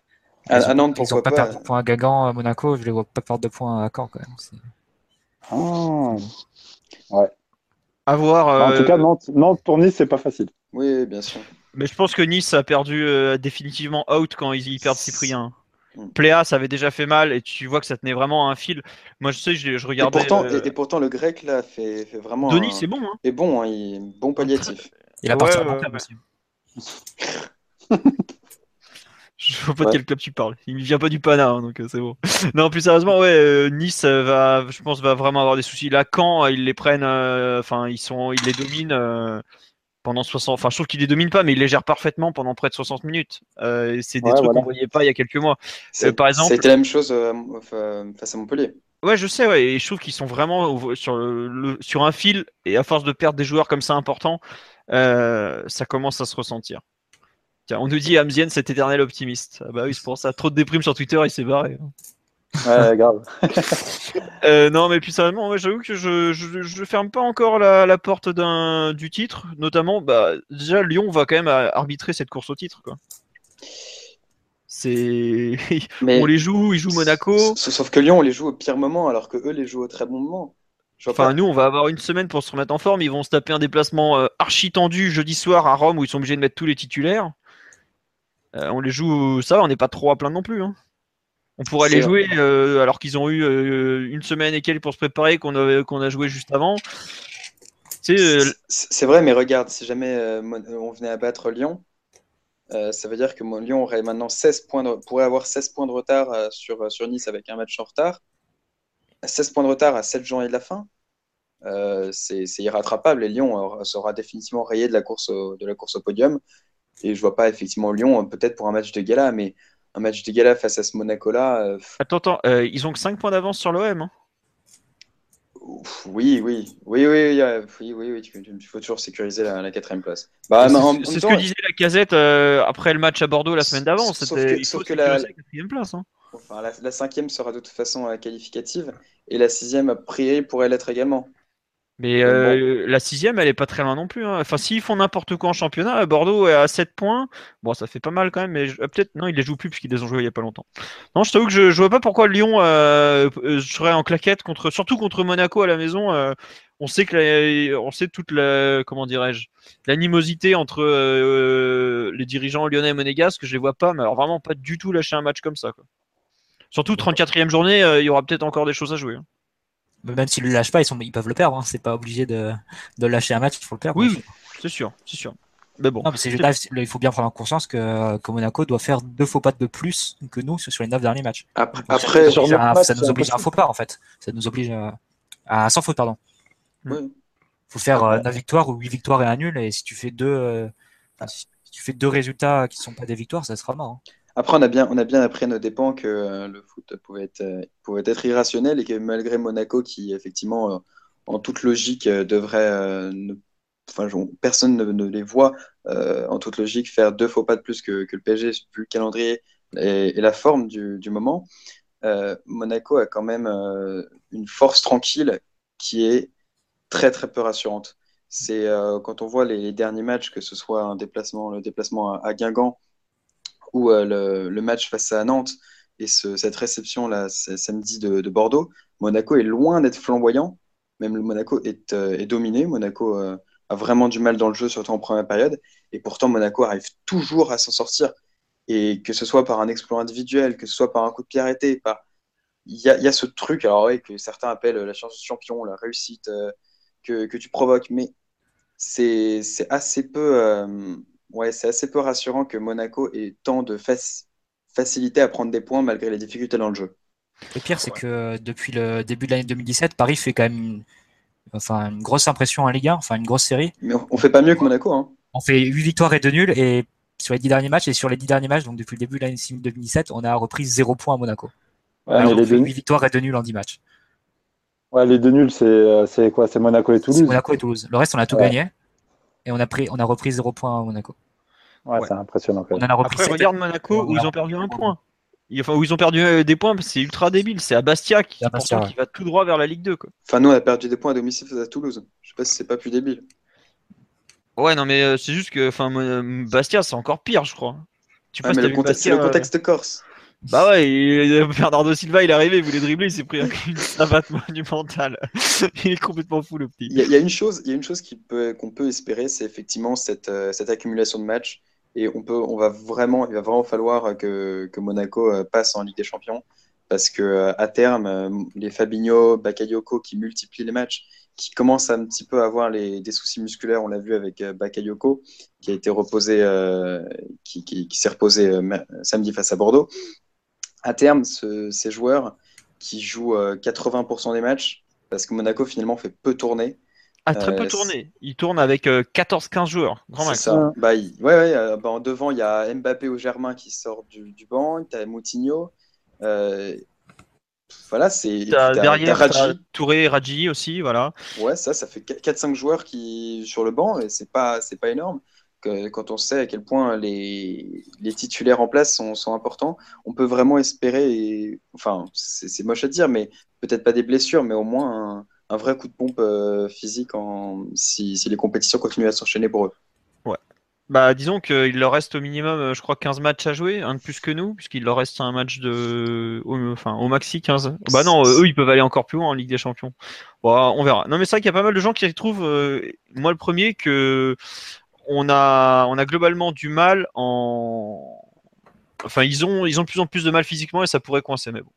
À, Nantes, ils n'ont pas perdu de points à Gagan, à Monaco, je ne les vois pas perdre de points à Caen quand même. Ah. Ouais. À voir. En tout euh, cas, Nantes, Nantes pour Nice, c'est pas facile. Oui, bien sûr. Mais je pense que Nice a perdu euh, définitivement out quand ils, perdent Cyprien. Mm. Pléa, ça avait déjà fait mal et tu vois que ça tenait vraiment à un fil. Moi, je sais, je, je regardais. Et pourtant, et, pourtant, le grec là fait, fait vraiment. Denis, c'est bon. Hein. Et bon, hein, il... bon palliatif. Il a parti ouais, ouais, aussi. je vois pas de quel club tu parles. Il vient pas du Pana, hein, donc euh, c'est bon. non, plus sérieusement, ouais, euh, Nice va, je pense, va vraiment avoir des soucis. Là, quand ils les prennent, euh, enfin, ils sont, ils les dominent pendant 60. Enfin, je trouve qu'il les domine pas, mais il les gère parfaitement pendant près de 60 minutes. Euh, c'est des trucs qu'on voyait pas il y a quelques mois. Euh, par exemple. C'était la même chose euh, face à Montpellier. Ouais, je sais, ouais, et je trouve qu'ils sont vraiment sur, le, sur un fil, et à force de perdre des joueurs comme ça importants, ça commence à se ressentir. Tiens, on nous dit Amzien, cet éternel optimiste. Ah bah oui, c'est pour ça. Trop de déprime sur Twitter, il s'est barré. Ouais, grave. euh, non, mais puis sérieusement, j'avoue que je, je, je, ferme pas encore la, la porte du titre, notamment, bah, déjà Lyon va quand même arbitrer cette course au titre, quoi. C'est, on les joue, ils jouent Monaco. Sauf que Lyon, on les joue au pire moment, alors que eux les jouent au très bon moment. Enfin, nous, on va avoir une semaine pour se remettre en forme. Ils vont se taper un déplacement euh, archi tendu jeudi soir à Rome où ils sont obligés de mettre tous les titulaires. Euh, on les joue, ça va, on n'est pas trop à plein non plus. Hein. On pourrait les jouer euh, alors qu'ils ont eu euh, une semaine et quelques pour se préparer, qu'on a, qu'on a joué juste avant. Euh, c'est vrai, mais regarde, si jamais on venait à battre Lyon, ça veut dire que Lyon aurait maintenant 16 points pourrait avoir 16 points de retard sur, sur Nice avec un match en retard. 16 points de retard à 7 journées de la fin, c'est irrattrapable et Lyon sera définitivement rayé de la course de la course au podium. Et je vois pas effectivement Lyon, peut-être pour un match de gala, mais un match de gala face à ce Monaco-là. Euh, attends, attends, euh, ils ont que 5 points d'avance sur l'OM. Hein oui, oui, oui, oui, oui, oui, il faut toujours sécuriser la, quatrième place. Bah, c'est ce que disait la casette euh, après le match à Bordeaux la semaine d'avant. Il faut que la, quatrième place. Hein. Enfin, la, la, cinquième sera de toute façon qualificative et la sixième, a priori, pourrait l'être également. Mais euh, la sixième, elle est pas très loin non plus. Hein. Enfin, s'ils font n'importe quoi en championnat, Bordeaux est à 7 points. Bon, ça fait pas mal quand même, mais euh, peut-être non, ils les jouent plus puisqu'ils les ont joués il y a pas longtemps. Non, je t'avoue que je, je vois pas pourquoi Lyon euh, serait en claquette contre, surtout contre Monaco à la maison. on sait que on sait toute la, comment dirais-je, l'animosité entre les dirigeants lyonnais et monégasques. Je les vois pas, mais alors vraiment pas du tout lâcher un match comme ça. Quoi. Surtout 34e journée, il y aura peut-être encore des choses à jouer. Hein même s'ils le lâchent pas, ils, sont, ils peuvent le perdre. Hein. C'est pas obligé de, de, lâcher un match, il faut le perdre. Oui, c'est sûr, c'est sûr. Mais bon. il faut bien prendre conscience que, que, Monaco doit faire deux faux pas de plus que nous sur les neuf derniers matchs. Après, ça nous oblige, à, ça nous oblige à un faux pas en fait. Ça nous oblige à, à 100 fautes, pardon. Il faut faire euh, 9 victoires ou 8 victoires et un nul. Et si tu fais deux, euh, si tu fais deux résultats qui sont pas des victoires, ça sera mort. Hein. Après, on a bien, on a bien appris à nos dépens que euh, le foot pouvait être, euh, pouvait être irrationnel et que malgré Monaco, qui effectivement, euh, en toute logique, devrait. enfin, personne ne, les voit en toute logique faire deux faux pas de plus que, le PSG, vu le calendrier et, la forme du, du moment. Monaco a quand même une force tranquille qui est très très peu rassurante. C'est quand on voit les, derniers matchs, que ce soit un déplacement, le déplacement à Guingamp ou euh, le, match face à Nantes et cette réception là samedi de, Bordeaux, Monaco est loin d'être flamboyant. Même le Monaco est, est dominé. Monaco a vraiment du mal dans le jeu, surtout en première période. Et pourtant, Monaco arrive toujours à s'en sortir. Et que ce soit par un exploit individuel, que ce soit par un coup de pied arrêté, par... il, y a, ce truc, alors ouais, que certains appellent la chance de champion, la réussite que, tu provoques. Mais c'est assez peu. Euh, ouais, c'est assez peu rassurant que Monaco ait tant de facilité à prendre des points malgré les difficultés dans le jeu. Le pire, c'est que depuis le début de l'année 2017, Paris fait quand même une, enfin, une grosse impression en Ligue 1, enfin une grosse série. Mais on, fait pas mieux que Monaco. Hein. On fait 8 victoires et 2 nuls et sur les 10 derniers matchs et sur les 10 derniers matchs, donc depuis le début de l'année 2017, on a repris 0 points à Monaco. Ouais, on fait 8 victoires et 2 nuls en 10 matchs. Ouais, les deux nuls, c'est euh, quoi? C'est Monaco et Toulouse Monaco et Toulouse. Le reste, on a tout gagné. Et on a, pris, on a repris 0 points à Monaco. Ouais, c'est impressionnant. Quand même. On a repris Après, regarde Monaco où ils ont perdu un point. Enfin, où ils ont perdu euh, des points, c'est ultra débile. C'est à Bastia qui, qui va tout droit vers la Ligue 2. Quoi. Enfin, nous, on a perdu des points à domicile face à Toulouse. Je sais pas si c'est pas plus débile. Ouais, non, mais euh, c'est juste que enfin, Bastia, c'est encore pire, je crois. Tu ah, mais le, contexte, le contexte corse. Bah ouais, Bernardo Silva, il est arrivé, il voulait dribbler, il s'est pris une savate monumentale. il est complètement fou, le petit. Il y, a, une chose, il chose qu'on peut, espérer, c'est effectivement cette, euh, cette accumulation de matchs. Et on peut, on va vraiment, il va vraiment falloir que, Monaco euh, passe en Ligue des Champions. Parce que euh, à terme, les Fabinho, Bakayoko qui multiplient les matchs, qui commencent un petit peu à avoir des soucis musculaires, on l'a vu avec Bakayoko, qui a été reposé, qui s'est reposé samedi face à Bordeaux à terme, ces joueurs qui jouent 80% euh, des matchs, parce que Monaco finalement fait peu tourner. Ah, très peu euh, tourner. Il tourne avec 14-15 euh, joueurs. Grand max. Ça. Bah, ouais, ouais bah, en devant, il y a Mbappé ou Germain qui sort du, du banc, tu as Moutinho. voilà, c'est. Derrière, Raji. Touré, Raji aussi, voilà. Ouais, ça, ça fait 4-5 joueurs qui sur le banc et c'est pas, pas énorme quand on sait à quel point les, les titulaires en place sont, sont, importants, on peut vraiment espérer, enfin, c'est moche à dire, mais peut-être pas des blessures, mais au moins un, vrai coup de pompe euh, physique si, les compétitions continuent à s'enchaîner pour eux. Ouais. Bah, disons qu'il leur reste au minimum, euh, je crois, 15 matchs à jouer, un de plus que nous, puisqu'il leur reste un match de. Enfin, au maxi 15. Bah non, eux, ils peuvent aller encore plus loin en Ligue des Champions. Bon, on verra. Non, mais c'est vrai qu'il y a pas mal de gens qui trouvent, euh, moi le premier, que on a, globalement du mal en. Enfin, ils ont, ils ont de plus en plus de mal physiquement et ça pourrait coincer. Mais bon,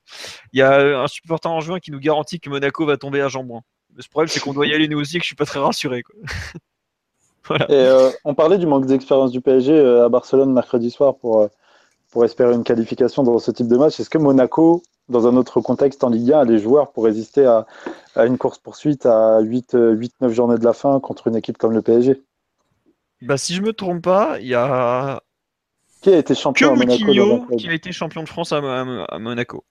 il y a un supporter en juin qui nous garantit que Monaco va tomber à Jambouin. Le problème, c'est qu'on doit y aller nous aussi et que je suis pas très rassuré. euh, on parlait du manque d'expérience du PSG euh, à Barcelone mercredi soir pour, euh, pour espérer une qualification dans ce type de match. Est-ce que Monaco, dans un autre contexte en Ligue 1, a des joueurs pour résister à, à une course-poursuite à 8-9 journées de la fin contre une équipe comme le PSG bah, si je me trompe pas, il y a. Qui a été champion que Moutinho qui a été champion de France à, Monaco.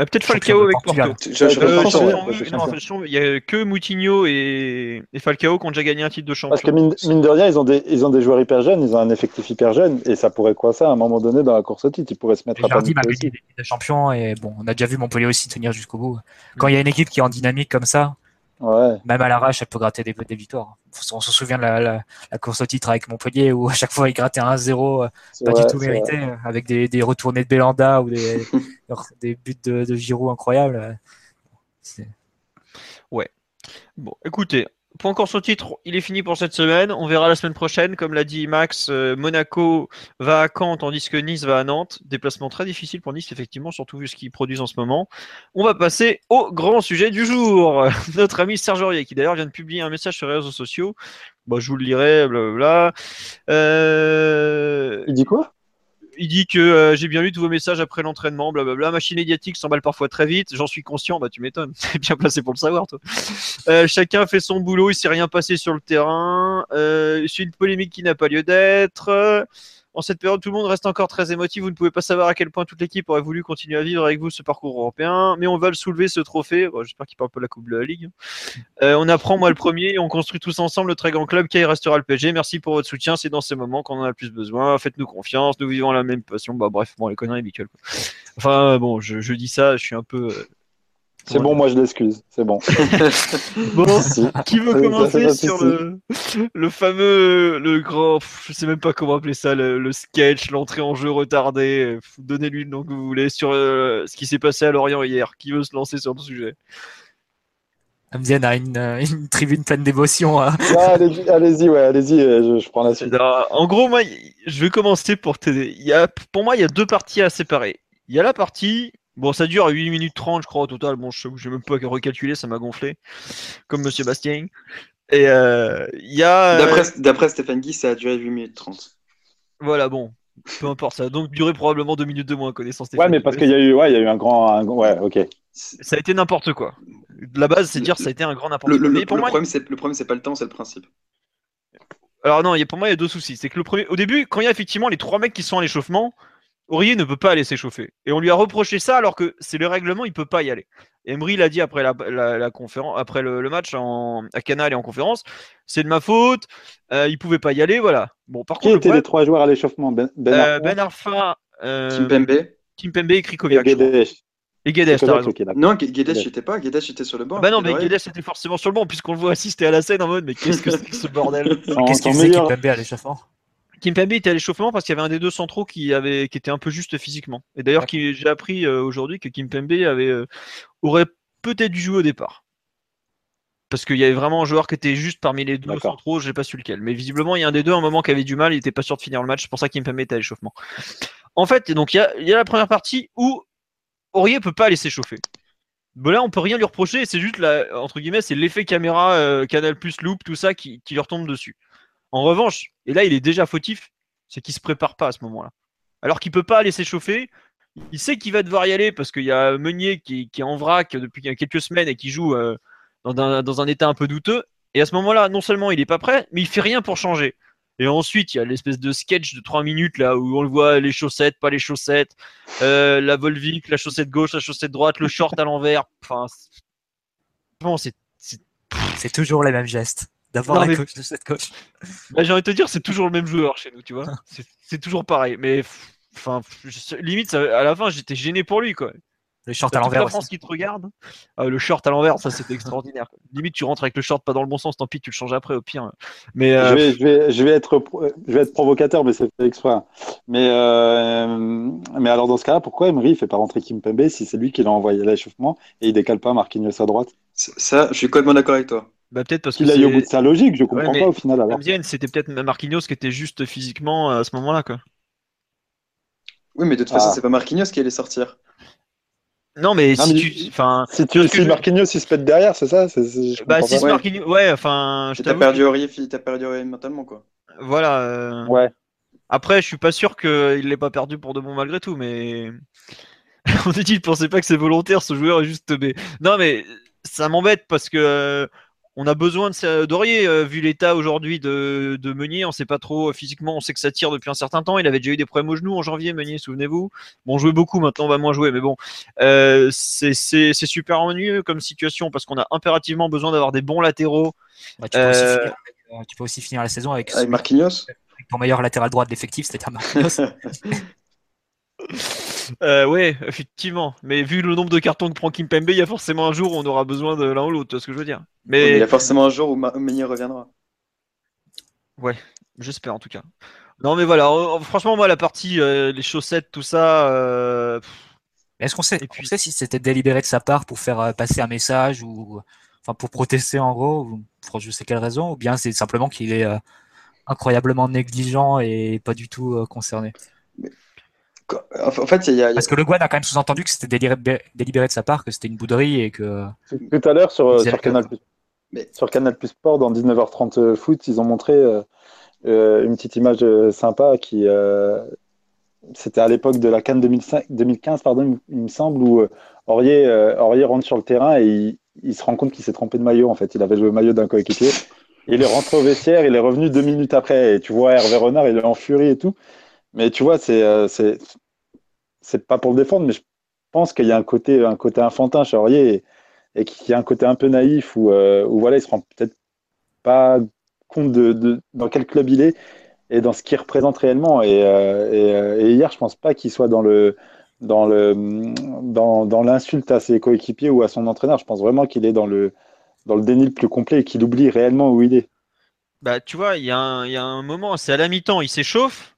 Euh, peut-être Falcao avec Porto. Il y a que Moutinho et... Falcao qui ont déjà gagné un titre de champion. Parce que mine, de rien, ils ont, des, ils ont des joueurs hyper jeunes, ils ont un effectif hyper jeune, et ça pourrait quoi ça à un moment donné dans la course au titre Ils pourraient se mettre à Jardim a gagné des champions, et bon, on a déjà vu Montpellier aussi tenir jusqu'au bout. Quand il y a une équipe qui est en dynamique comme ça, même à l'arrache, elle peut gratter des, des victoires. On se souvient de la, course au titre avec Montpellier où à chaque fois il grattait un 1-0, euh, pas du tout mérité, euh, avec des, des, retournées de Belanda ou des, des buts de, de Giroud incroyables. Ouais. Bon, écoutez, pour encore son titre, il est fini pour cette semaine. On verra la semaine prochaine. Comme l'a dit Max, euh, Monaco va à Caen tandis que Nice va à Nantes. Déplacement très difficile pour Nice, effectivement, surtout vu ce qu'ils produisent en ce moment. On va passer au grand sujet du jour. Notre ami Serge Aurier, qui d'ailleurs vient de publier un message sur les réseaux sociaux. Bon, je vous le lirai, blablabla. Euh... Il dit quoi? Il dit que euh, j'ai bien lu tous vos messages après l'entraînement, blablabla. Machine médiatique s'emballe parfois très vite. J'en suis conscient. Bah, tu m'étonnes. T'es bien placé pour le savoir, toi. Euh, chacun fait son boulot. Il s'est rien passé sur le terrain. Euh, c'est une polémique qui n'a pas lieu d'être. En cette période, tout le monde reste encore très émotif. Vous ne pouvez pas savoir à quel point toute l'équipe aurait voulu continuer à vivre avec vous ce parcours européen. Mais on va le soulever, ce trophée. J'espère qu'il parle pas de la Coupe de la Ligue. Euh, on apprend, moi, le premier. On construit tous ensemble le très grand club qui restera le PSG. Merci pour votre soutien. C'est dans ces moments qu'on en a le plus besoin. Faites-nous confiance. Nous vivons la même passion. Bah, bref, bon, les conneries habituelles. Enfin, bon, je, dis ça. Je suis un peu. C'est bon, moi je l'excuse. C'est bon. Bon, Merci. qui veut ça commencer sur le, le fameux, le grand, pff, je sais même pas comment appeler ça, le, le sketch, l'entrée en jeu retardée. Donnez-lui le nom que vous voulez sur euh, ce qui s'est passé à Lorient hier. Qui veut se lancer sur le sujet? Amzian a une, euh, une tribune pleine d'émotion. hein. Allez-y, ouais, allez-y, euh, je, je prends la suite. Alors, En gros, moi, je vais commencer pour t'aider. Pour moi, il y a deux parties à séparer. Il y a la partie, bon, ça dure 8 minutes 30, je crois, au total. Bon, je n'ai même pas recalculé, ça m'a gonflé, comme Monsieur Bastien. Et euh, il y a. euh, D'après d'après Stéphane Guy, ça a duré 8 minutes 30. Voilà, bon, peu importe, ça a donc duré probablement 2 minutes de moins, connaissant Ouais, Stéphane. mais parce qu'il y a eu, ouais, il y a eu un grand, un- ouais, ok. Ça a été n'importe quoi. La base, c'est dire ça a été un grand n'importe quoi. le- Mais le pour moi, problème, c'est le problème, c'est pas le temps, c'est le principe. Alors non, il y a- pour moi, il y a deux soucis. C'est que le premier, au début, quand il y a effectivement les trois mecs qui sont à l'échauffement, Aurier ne peut pas aller s'échauffer. Et on lui a reproché ça alors que c'est le règlement, il peut pas y aller. Emery l'a dit après la, la- la conférence, après le, le match en, à Canal et en conférence, c'est de ma faute. euh, il pouvait pas y aller, voilà. Bon, par Qui contre, le étaient problème, les trois joueurs à l'échauffement? Ben, ben euh, Arfa, Ben Arfa, euh, Kimpembe Kimpembe et Krikoviak. Guedes. Et Guedes, t'as raison. Non, Gu- Guedes, étais pas. Guedes, j'étais sur le banc. Bah non, mais Guedes était forcément sur le banc puisqu'on le voit assister à la scène en mode mais qu'est-ce que c'est que ce bordel? Qu'est-ce qu'il faisait meilleur- Kimpembe à l'échauffement? Kimpembe était à l'échauffement parce qu'il y avait un des deux centraux qui avait qui était un peu juste physiquement. Et d'ailleurs, j'ai appris euh, aujourd'hui que Kimpembe avait euh, aurait peut-être dû jouer au départ. Parce qu'il y avait vraiment un joueur qui était juste parmi les deux centraux, j'ai pas su lequel. Mais visiblement, il y a un des deux, à un moment, qui avait du mal, il était pas sûr de finir le match, c'est pour ça que Kimpembe était à l'échauffement. En fait, donc il y a, il y a la première partie où Aurier peut pas aller s'échauffer. Bon, là, on peut rien lui reprocher, c'est juste, la, entre guillemets, c'est l'effet caméra, euh, Canal Plus, Loop, tout ça qui, qui lui retombe dessus. En revanche, et là il est déjà fautif, c'est qu'il se prépare pas à ce moment-là. Alors qu'il peut pas aller s'échauffer, il sait qu'il va devoir y aller parce qu'il y a Meunier qui, est en vrac depuis quelques semaines et qui joue euh, dans, un, état un peu douteux. Et à ce moment-là, non seulement il est pas prêt, mais il fait rien pour changer. Et ensuite, il y a l'espèce de sketch de 3 minutes là où on le voit les chaussettes, pas les chaussettes, euh, la Volvic, la chaussette gauche, la chaussette droite, le short à l'envers. Enfin, bon, C'est toujours les mêmes gestes. Non, la mais- gauche de cette gauche. Bah, j'ai envie de te dire, c'est toujours le même joueur chez nous, tu vois. C'est- toujours pareil. Mais enfin, limite, ça- à la fin, j'étais gêné pour lui, quoi. Le short à l'envers la France aussi. qui te regarde. Ah, le short à l'envers, ça c'était extraordinaire. quoi. Limite, tu rentres avec le short pas dans le bon sens, tant pis, tu le changes après au pire. Mais euh, Je vais, je vais, je vais être, pro- je vais être provocateur, mais c'est fait exprès. hein. Mais, euh, mais alors dans ce cas-là, pourquoi Emery il fait pas rentrer Kimpembe si c'est lui qui l'a envoyé à l'échauffement et il décale pas Marquinhos à droite? Ça, ça, je suis complètement d'accord avec toi. Bah, peut-être parce que Qu'il aille au bout de sa logique, je comprends pas au final alors. C'était peut-être Marquinhos qui était juste physiquement euh, à ce moment-là, quoi. Oui, mais de toute façon, Ah. c'est pas Marquinhos qui allait sortir. Non, mais Non, si mais- tu, enfin, Si, tu, si je- Marquinhos il se pète derrière, c'est ça je bah si Marquinhos, ouais, enfin, T'as perdu Aurier, t'as perdu Aurier mentalement, quoi. que- voilà. euh, Ouais. Après, je suis pas sûr qu'il l'ait pas perdu pour de bon malgré tout, mais on dit il pensait pas que c'est volontaire, ce joueur est juste teubé. Non, mais ça m'embête parce que euh, on a besoin de ça- d'Aurier euh, vu l'état aujourd'hui de, de Meunier. On sait pas trop euh, physiquement, on sait que ça tire depuis un certain temps. Il avait déjà eu des problèmes au genou en janvier, Meunier, souvenez-vous. Bon, on jouait beaucoup, maintenant on va moins jouer, mais bon, euh, c'est super ennuyeux comme situation parce qu'on a impérativement besoin d'avoir des bons latéraux. Ouais, tu, peux aussi Euh, finir, avec- tu peux aussi finir la saison avec, Avec Marquinhos? avec ton meilleur latéral droit de l'effectif, c'est-à-dire Marquinhos. Euh, ouais, effectivement. Mais vu le nombre de cartons que prend Kimpembe, il y a forcément un jour où on aura besoin de l'un ou l'autre, tu vois ce que je veux dire. Mais il y a forcément un jour où Meunier reviendra. j'espère en tout cas. Non, mais voilà, euh, franchement, moi, la partie, euh, les chaussettes, tout ça, euh, Est-ce qu'on sait, Et puis- on sait si c'était délibéré de sa part pour faire passer un message ou enfin pour protester en gros, ou pour je sais quelle raison, ou bien c'est simplement qu'il est euh, incroyablement négligent et pas du tout euh, concerné? En fait, il y a, il y a- Parce que Le Guen a quand même sous-entendu que c'était délibéré, délibéré de sa part, que c'était une bouderie et que Tout à l'heure sur, euh, sur Canal Mais- sur Canal Plus Sport dans 19h30 foot, ils ont montré euh, euh, une petite image euh, sympa qui euh, c'était à l'époque de la Cannes 2005 2015 pardon, il me semble où euh, Aurier, euh, Aurier rentre sur le terrain et il, il se rend compte qu'il s'est trompé de maillot en fait, il avait joué au maillot d'un coéquipier. Il est rentré au vestiaire, il est revenu deux minutes après et tu vois Hervé Renard, il est en furie et tout. Mais tu vois, c'est euh, c'est c'est pas pour le défendre, mais je pense qu'il y a un côté un côté enfantin chez Aurier et, et qu'il y a un côté un peu naïf où, euh, où voilà, il se rend peut-être pas compte de, de- dans quel club il est et dans ce qu'il représente réellement. Et, euh, euh, et hier, je pense pas qu'il soit dans le dans le dans, dans l'insulte à ses coéquipiers ou à son entraîneur. Je pense vraiment qu'il est dans le dans le déni le plus complet et qu'il oublie réellement où il est. Bah, tu vois, il y, y a un moment, c'est à la mi-temps, il s'échauffe,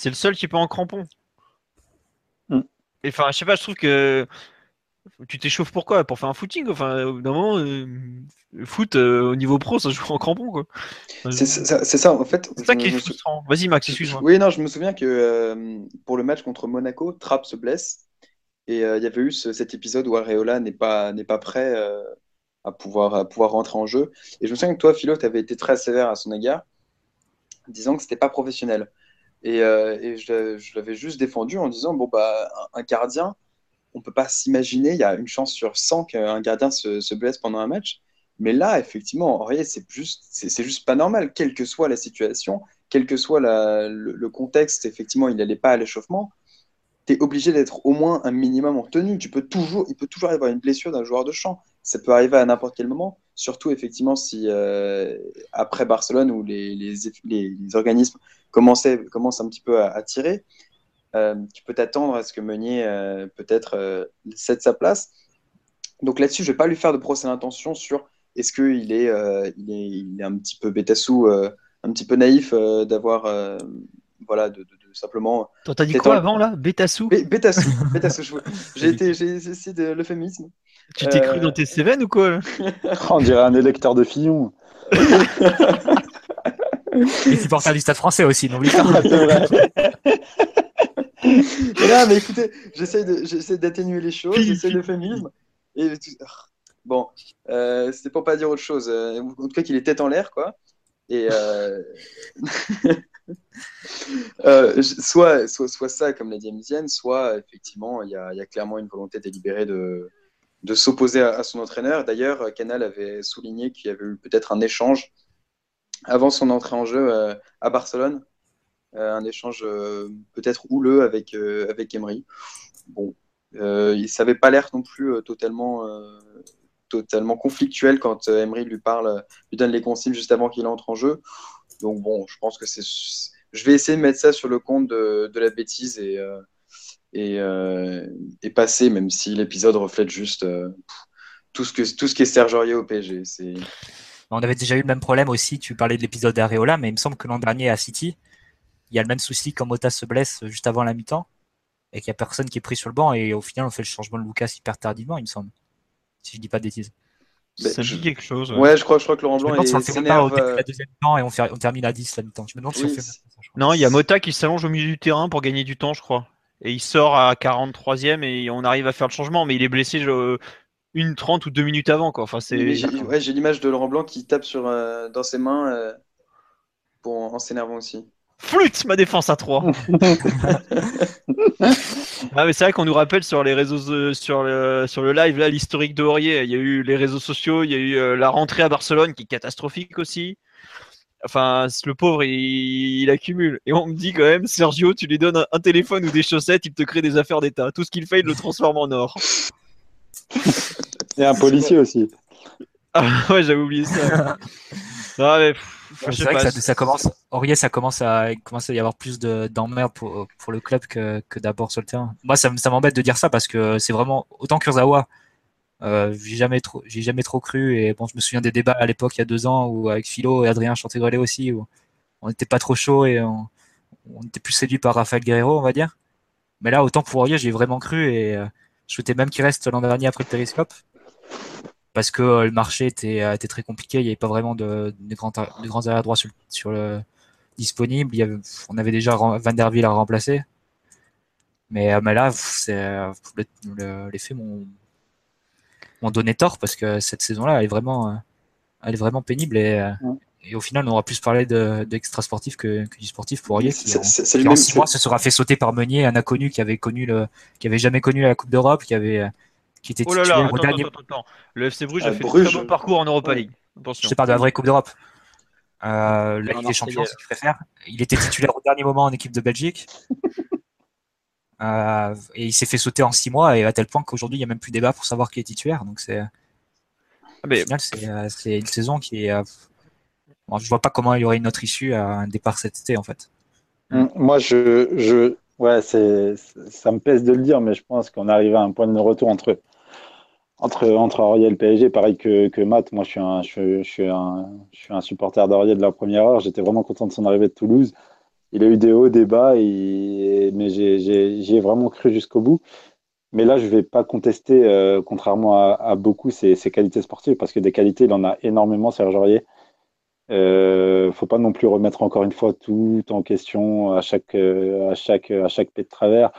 c'est le seul qui peut en crampon. Mm. Et Enfin, je sais pas, je trouve que tu t'échauffes pourquoi Pour faire un footing Enfin, au bout d'un moment, euh, le foot euh, au niveau pro, ça joue en crampon, quoi. Enfin, C'est ça, en fait. C'est ça qui est frustrant. Vas-y, Max, excuse-moi. Oui, non, je me souviens que euh, pour le match contre Monaco, Trapp se blesse et euh, il y avait eu ce- cet épisode où Areola n'est pas, pas prêt à, pouvoir, à pouvoir rentrer en jeu. Et je me souviens que toi, Philo, tu avais été très sévère à son égard, disant que c'était pas professionnel. Et, euh, je, l'avais juste défendu en disant bon, bah, un, gardien, on peut pas s'imaginer, il y a une chance sur 100 qu'un gardien se, se blesse pendant un match. Mais là, effectivement, Aurier, c'est juste, c'est juste pas normal, quelle que soit la situation quel que soit le, contexte, effectivement, il n'allait pas à l'échauffement, tu es obligé d'être au moins un minimum en tenue. Tu peux toujours, il peut toujours y avoir une blessure d'un joueur de champ. Ça peut arriver à n'importe quel moment, surtout effectivement si euh, après Barcelone, où les- les organismes commencent un petit peu à, à tirer, euh, tu peux t'attendre à ce que Meunier euh, peut-être euh, cède sa place. Donc là-dessus, je ne vais pas lui faire de procès d'intention sur est-ce qu'il est, euh, il est, il est un petit peu bêtassou, euh, un petit peu naïf euh, d'avoir, euh, voilà, de, de- de simplement. T'as dit quoi avant là? Bétassou? Bé- bêtassou, je- j'ai été, j'ai essayé de l'euphémisme. Tu t'es cru dans tes Cévennes ou quoi? On dirait un électeur de Fillon. Les supporters du Stade français aussi, n'oublie pas. Non, mais écoutez, j'essaie d'atténuer les choses, j'essaie fille, l'euphémisme. Et ah, bon, euh, c'était pour pas dire autre chose. Euh, En tout cas, qu'il est tête en l'air, quoi. Et euh, euh, soit, soit, soit ça, comme l'a dit Amisienne, soit effectivement, il y a, il y a clairement une volonté délibérée de, de s'opposer à, à son entraîneur. D'ailleurs, Canal avait souligné qu'il y avait eu peut-être un échange avant son entrée en jeu euh, à Barcelone. Euh, un échange euh, peut-être houleux avec, avec Emery. Bon, il n'avait pas l'air non plus totalement, totalement conflictuel quand Emery lui parle, lui donne les consignes juste avant qu'il entre en jeu. Donc bon, je pense que c'est. Je vais essayer de mettre ça sur le compte de, la bêtise et, et, passer, même si l'épisode reflète juste tout, ce que, tout ce qui est Serge Aurier au PSG. C'est... On avait déjà eu le même problème aussi, tu parlais de l'épisode d'Areola, mais il me semble que l'an dernier à City, il y a le même souci quand Mota se blesse juste avant la mi-temps et qu'il n'y a personne qui est pris sur le banc et au final on fait le changement de Lucas hyper tardivement, il me semble. Si je dis pas de bêtises. Ben, Ça je- dit quelque chose. Ouais, je crois, je crois que Laurent Blanc demande si on est- le fait même pas au s'énerve. début de euh, la deuxième mi-temps et on, fait- on termine à 10 la mi-temps. Je me demande si on fait ça. Non, il y a Mota qui s'allonge au milieu du terrain pour gagner du temps, je crois. Et il sort à 43e et on arrive à faire le changement, mais il est blessé une 30 ou deux minutes avant. Quoi. Enfin, c'est... J'ai ouais, j'ai l'image de Laurent Blanc qui tape sur, euh, dans ses mains euh, pour, en s'énervant aussi. Flûte ma défense à 3 Ah mais c'est vrai qu'on nous rappelle sur les réseaux euh, sur le sur le live là l'historique de Aurier, il y a eu les réseaux sociaux, il y a eu euh, la rentrée à Barcelone qui est catastrophique aussi. Enfin, le pauvre il, il accumule et on me dit quand même Sergio, tu lui donnes un, un téléphone ou des chaussettes, il te crée des affaires d'état. Tout ce qu'il fait, il le transforme en or. Et un policier aussi. Ah ouais, j'avais oublié ça. Non, mais, C'est vrai pas, que ça, ça commence, Aurier, ça commence à, commence à y avoir plus de- d'emmerdes pour, pour le club que, que d'abord sur le terrain. Moi, ça, m'embête de dire ça parce que c'est vraiment, autant Kurzawa, euh, j'ai jamais trop, j'ai jamais trop cru et bon, je me souviens des débats à l'époque, il y a deux ans, où avec Philo et Adrien Chantegrelet aussi, où on n'était pas trop chaud et on, on était plus séduit par Rafael Guerrero, on va dire. Mais là, autant pour Aurier, j'ai vraiment cru et euh, je souhaitais même qu'il reste l'an dernier après le télescope. Parce que euh, le marché était, euh, était très compliqué, il n'y avait pas vraiment de, de, grands, de grands arrière droits sur, le- sur le disponible. On avait déjà Van der Wiel à remplacer. Mais, euh, là, euh, le- le- les faits m'ont donné tort parce que cette saison-là, elle est vraiment, elle est vraiment pénible et. Et au final, on aura plus parlé de, d'extra sportif que, que du sportif pour Aurier. qui, en- qui, six mois se sera fait sauter par Meunier, un inconnu qui avait connu le, qui avait jamais connu la Coupe d'Europe, qui avait, qui était Oh là là, titulaire attends, au dernier. attends, attends, attends. Le FC Bruges Ah, a fait Bruges. un très bon parcours en Europa. League. Attention. Je te parle de la vraie Coupe d'Europe. Euh, la Ligue des. Champions, si tu préfères. Il était titulaire au dernier moment en équipe de Belgique. Euh, et il s'est fait sauter en six mois, et à tel point qu'aujourd'hui, il n'y a même plus débat pour savoir qui est titulaire. Donc, c'est, Ah, mais au final, c'est, euh, c'est une saison qui est. je vois pas comment il y aurait une autre issue à un départ cet été, en fait. Mm, Moi, je, je, Ouais, c'est, ça me pèse de le dire, mais je pense qu'on arrive à un point de retour entre, entre, entre Aurier et le PSG, pareil que, que Matt. Moi, je suis, un, je, suis un, je suis un supporter d'Aurier de la première heure. J'étais vraiment content de son arrivée de Toulouse. Il a eu des hauts, des bas, mais j'y ai vraiment cru jusqu'au bout. Mais là, je ne vais pas contester, euh, contrairement à, beaucoup, ses, ses, qualités sportives, parce que des qualités, il en a énormément, Serge Aurier. Euh, faut pas non plus remettre encore une fois tout en question à chaque, euh, à chaque, à chaque de travers.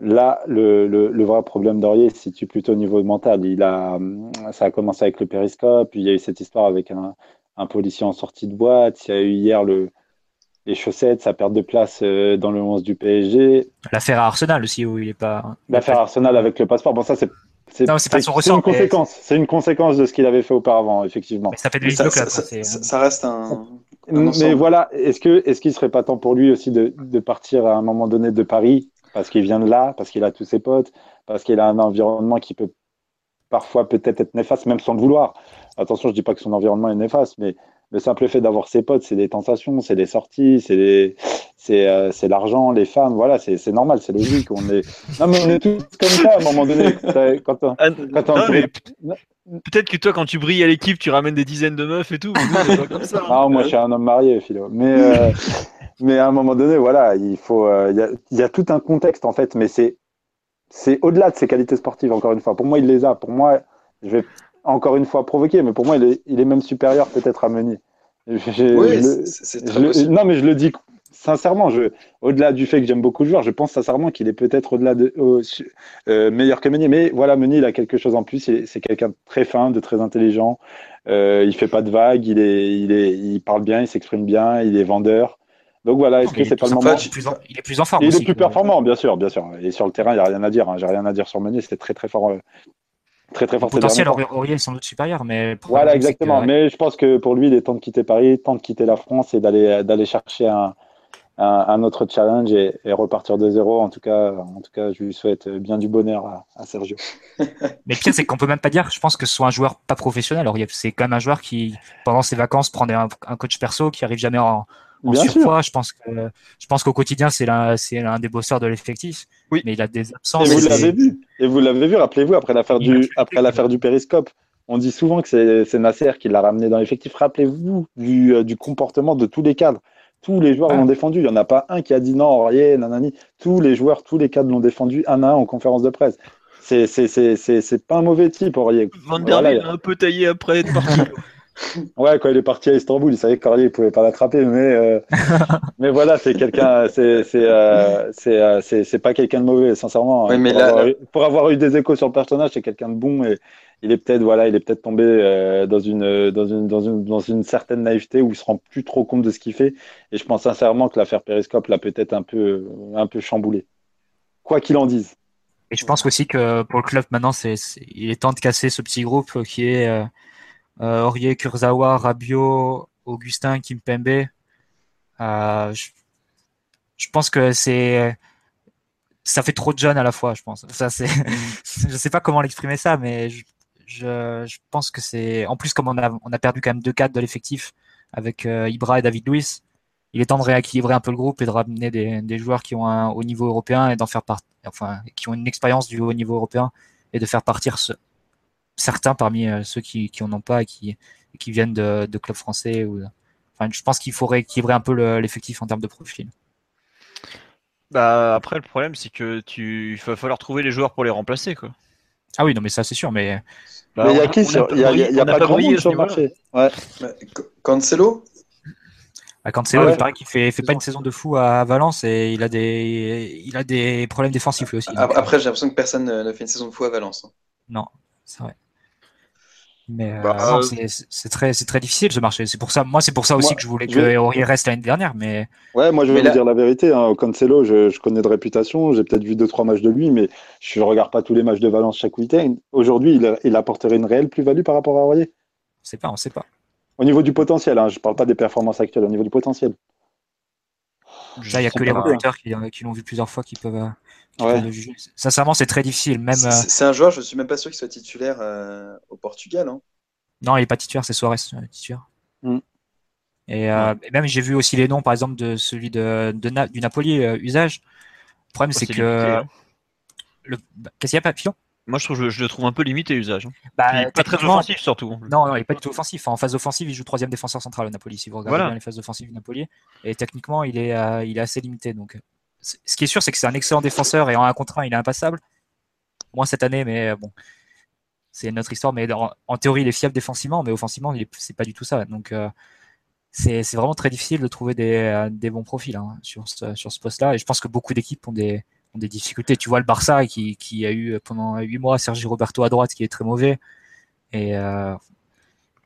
Là, le, le, vrai problème d'Aurier se situe plutôt au niveau mental. Il a, ça a commencé avec le périscope, puis il y a eu cette histoire avec un, un policier en sortie de boîte. Il y a eu hier le, les chaussettes, sa perte de place euh, dans le 11 du PSG. L'affaire à Arsenal aussi, où il est pas. L'affaire Arsenal avec le passeport. Bon, ça, c'est c'est une conséquence. C'est une conséquence de ce qu'il avait fait auparavant, effectivement. ça fait de ça, ça, ça, reste un. mais voilà, est-ce que est-ce qu'il serait pas temps pour lui aussi de, de partir à un moment donné de Paris? Parce qu'il vient de là, parce qu'il a tous ses potes, parce qu'il a un environnement qui peut parfois peut-être être néfaste, même sans le vouloir. Attention, je dis pas que son environnement est néfaste, mais le simple fait d'avoir ses potes, c'est des tentations, c'est des sorties, c'est des, c'est, euh, c'est l'argent, les femmes, voilà, c'est, c'est normal, c'est logique. On est, non mais on est tous comme ça à un moment donné. Quand on, ah, quand on... Peut-être que toi, quand tu brilles à l'équipe, tu ramènes des dizaines de meufs et tout. Mais comme ça, hein. non, moi, je suis un homme marié, Philo. Mais, euh, mais à un moment donné, voilà, il faut, euh, il y, a, y, a, tout un contexte en fait, mais c'est, c'est au-delà de ses qualités sportives. Encore une fois, pour moi, il les a. Pour moi, je vais encore une fois provoqué, mais pour moi, il est, il est même supérieur peut-être à Meunier. Oui, c'est Non, mais je le dis sincèrement. Je, au-delà du fait que j'aime beaucoup le joueur, je pense sincèrement qu'il est peut-être au-delà de euh, meilleur que Meunier. Mais voilà, Meunier, il a quelque chose en plus. C'est quelqu'un de très fin, de très intelligent. Euh, il fait pas de vagues. Il est, il est, il parle bien, il s'exprime bien, il est vendeur. Donc voilà, est-ce que c'est pas le moment Il est plus en forme. Il est plus performant, bien sûr, bien sûr. Et sur le terrain, il n'y a rien à dire. Hein. J'ai rien à dire sur Meunier. C'était très très fort euh, très très fort. Le potentiel Aurier est sans doute supérieur, mais voilà exactement. Mais je pense que pour lui, il est temps de quitter Paris, temps de quitter la France et d'aller d'aller chercher un, un, autre challenge et, repartir de zéro. En tout cas, en tout cas, je lui souhaite bien du bonheur à, Sergio. mais le pire, c'est qu'on peut même pas dire. Je pense que ce soit un joueur pas professionnel. Aurier, c'est quand même un joueur qui, pendant ses vacances, prend un, un coach perso, qui arrive jamais en, surpoids. Je pense que je pense qu'au quotidien c'est l'un c'est l'un des bosseurs de l'effectif. Oui. Mais il a des absences. Et vous l'avez vu. Et vous l'avez vu. Rappelez-vous après l'affaire du après l'affaire du périscope. On dit souvent que c'est Nasser qui l'a ramené dans l'effectif. Rappelez-vous du, euh, du comportement de tous les cadres. Tous les joueurs l'ont défendu. Il n'y en a pas un qui a dit non, Aurier, nanani. Tous les joueurs, tous les cadres l'ont défendu un à un en conférence de presse. C'est pas un mauvais type, Aurier. Van der voilà, a un peu taillé après être parti. Ouais, quand il est parti à Istanbul, il savait que Cordier ne pouvait pas l'attraper, mais euh, mais voilà, c'est quelqu'un, c'est c'est euh, euh, c'est c'est pas quelqu'un de mauvais, sincèrement. Oui, mais pour, là, avoir, pour, avoir, eu des échos sur le personnage, c'est quelqu'un de bon et il est peut-être voilà, il est peut-être tombé dans une dans une dans une dans une certaine naïveté où il se rend plus trop compte de ce qu'il fait. Et je pense sincèrement que l'affaire Périscope l'a peut-être un peu un peu chamboulé. Quoi qu'il en dise. Et je pense aussi que pour le club maintenant, c'est il est temps de casser ce petit groupe qui est euh, Aurier, Kurzawa, Rabiot, Augustin, Kimpembe. Euh, je, je, pense que c'est ça fait trop de jeunes à la fois, je pense. Ça, c'est, je sais pas comment l'exprimer ça, mais je, pense que c'est, en plus, comme on a, perdu quand même deux cadres de l'effectif avec euh, Ibra et David Luiz, il est temps de rééquilibrer un peu le groupe et de ramener des, joueurs qui ont un haut niveau européen et d'en faire partie, enfin, qui ont une expérience du haut niveau européen et de faire partir ce, certains parmi euh, ceux qui, qui en ont pas et qui, qui viennent de, clubs français. Ou, enfin, je pense qu'il faudrait équilibrer un peu l'effectif en termes de profil. Bah, après, le problème, c'est que tu il va falloir trouver les joueurs pour les remplacer. Quoi. Ah oui, non, mais ça, c'est sûr. Mais bah, il y a qui. Il y a, pas, grand monde sur le marché. Ouais. Cancelo bah, Cancelo, il paraît qu'il fait, fait pas une saison de fou à Valence et il a des, il a des problèmes défensifs aussi. Après, j'ai l'impression que personne ne fait une saison de fou à Valence. Hein. Non, c'est vrai. Mais euh, bah, euh, c'est très, c'est très difficile ce marché. C'est pour ça, moi, c'est pour ça aussi que je voulais que Aurier reste l'année dernière. Mais ouais, moi, je vais vous dire la vérité. Hein. Cancelo, je, je, connais de réputation. J'ai peut-être vu deux, trois matchs de lui, mais je ne regarde pas tous les matchs de Valence chaque week-end. Aujourd'hui, il, il apporterait une réelle plus-value par rapport à Aurier. On sait pas, on sait pas. Au niveau du potentiel, hein, je ne parle pas des performances actuelles. Au niveau du potentiel. il n'y a que les recruteurs qui, qui l'ont vu plusieurs fois qui peuvent. Sincèrement, c'est très difficile. Même. C'est un joueur, je suis même pas sûr qu'il soit titulaire euh, au Portugal. Hein. Non, il est pas titulaire, c'est Suarez euh, titulaire. Mm. Euh, et, même j'ai vu aussi les noms, par exemple, de celui de, du Napoli, Usage. Le problème, c'est que. le... bah, Qu'est-ce qu'il y a, Papillon Moi, je trouve je, je le trouve un peu limité usage. hein. bah, Puis pas très offensif surtout. Non, non, il n'est pas du tout offensif. En phase offensive, il joue troisième défenseur central au Napoli. Si vous regardez Voilà. bien les phases offensives du Napoli, et techniquement, il est, euh, il est assez limité. Donc, ce qui est sûr, c'est que c'est un excellent défenseur et en 1 contre 1, il est impassable. Moins cette année, mais euh, bon, c'est notre histoire. Mais en, théorie, il est fiable défensivement, mais offensivement, c'est pas du tout ça. Donc, euh, c'est vraiment très difficile de trouver des, euh, des bons profils hein, sur ce, sur ce poste-là. Et je pense que beaucoup d'équipes ont des, ont des difficultés. Tu vois le Barça qui, qui a eu pendant 8 mois Sergio Roberto à droite, qui est très mauvais. Et, euh,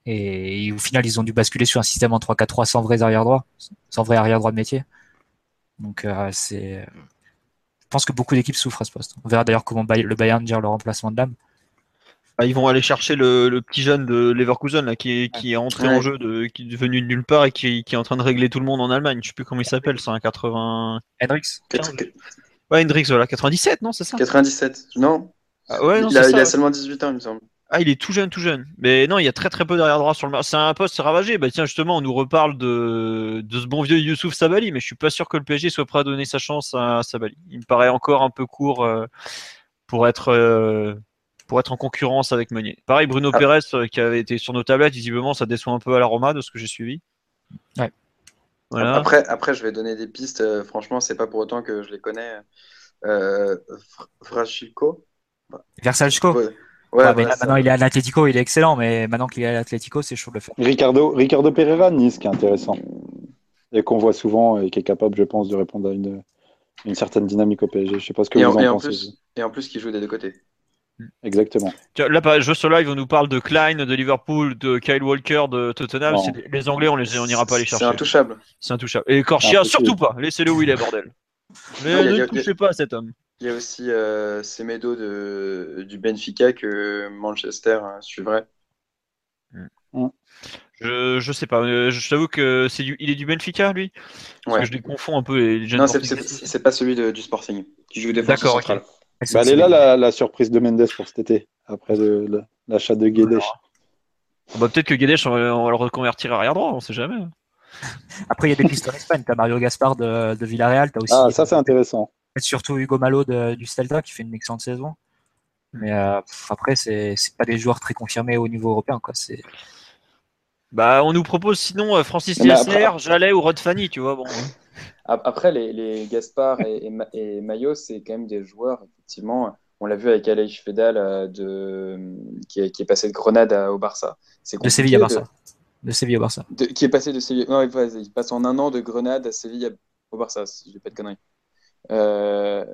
et au final, ils ont dû basculer sur un système en 3-4-3 sans vrai arrière droit, sans vrai arrière droit de métier. Donc, euh, c'est. Je pense que beaucoup d'équipes souffrent à ce poste. On verra d'ailleurs comment le Bayern gère le remplacement de l'âme. Ah, ils vont aller chercher le, le petit jeune de Leverkusen là, qui, est, qui est entré Ouais. en jeu, de, qui est venu de nulle part et qui, qui est en train de régler tout le monde en Allemagne. Je sais plus comment il s'appelle, c'est un 80. Hendrix Ouais, Hendrix, voilà, 97, non, c'est ça? 97, non Ah ouais, non, il, a, il seulement 18 ans, il me semble. Ah, il est tout jeune, tout jeune. Mais non, il y a très très peu d'arrière droit sur le marché. C'est un poste ravagé. Bah tiens, justement, on nous reparle de, de ce bon vieux Youssouf Sabali, mais je suis pas sûr que le PSG soit prêt à donner sa chance à Sabali. Il me paraît encore un peu court euh, pour être euh, pour être en concurrence avec Meunier. Pareil, Bruno Ah. Pérez euh, qui avait été sur nos tablettes, visiblement, ça déçoit un peu à la Roma de ce que j'ai suivi. Ouais. Voilà. Après, après, je vais donner des pistes. franchement, c'est pas pour autant que je les connais. Euh, Versalchko Ouais, Ouais, ouais, mais là, ça. maintenant, il est à l'Atlético, il est excellent, mais maintenant qu'il est à l'Atlético, c'est chaud de le faire. Ricardo, Ricardo Pereira, Nice, qui est intéressant. Et qu'on voit souvent et qui est capable, je pense, de répondre à une, une certaine dynamique au PSG. Je sais pas ce que Et vous en, et en en pensez. plus, et en plus, qui joue des deux côtés. Exactement. Tiens, Là, sur live, on nous parle de Klein, de Liverpool, de Kyle Walker, de Tottenham. C'est- Les Anglais, on les, on n'ira pas les C'est chercher. intouchable. C'est intouchable. Et Corchia, surtout pas. Laissez-le où il est, bordel. Mais ne touchez pas à cet homme. Il y a aussi euh, Semedo de, du Benfica que Manchester euh, suivrait. Je, je sais pas. euh, Je t'avoue que c'est du, il est du Benfica, lui? Parce Ouais. que je les confonds un peu les jeunes Non, c'est portugais. c'est- c'est pas celui de- du Sporting qui joue défenseur D'accord, ok. central. C'est- Bah, elle est là la, la surprise de Mendes pour cet été, après le- le- l'achat de Guedes. Bah, peut-être que Guedes, on va, on va le reconvertir arrière droit, on sait jamais. Après, il y a des pistes en Espagne. T'as Mario Gaspar de, de Villarreal, t'as aussi Ah, ça c'est intéressant. Surtout Hugo Malo de- du Stelta qui fait une excellente saison. Mais euh, après, c'est c'est pas des joueurs très confirmés au niveau européen. Quoi. C'est- Bah, on nous propose sinon euh, Francis après- Liesner, Jallet ou Rod Fanny, tu vois. Bon. Ap- Après, les, les Gaspard et, et, et Mayo, c'est quand même des joueurs, effectivement. On l'a vu avec Aleix Fedal, euh, de, qui, est, qui est passé de Grenade à- au Barça. C'est De Séville à de- Barça. De Séville au Barça. de- qui est passé de Séville. Non, il passe, il passe en un an de Grenade à Séville à- au Barça, si je dis pas de conneries. Euh,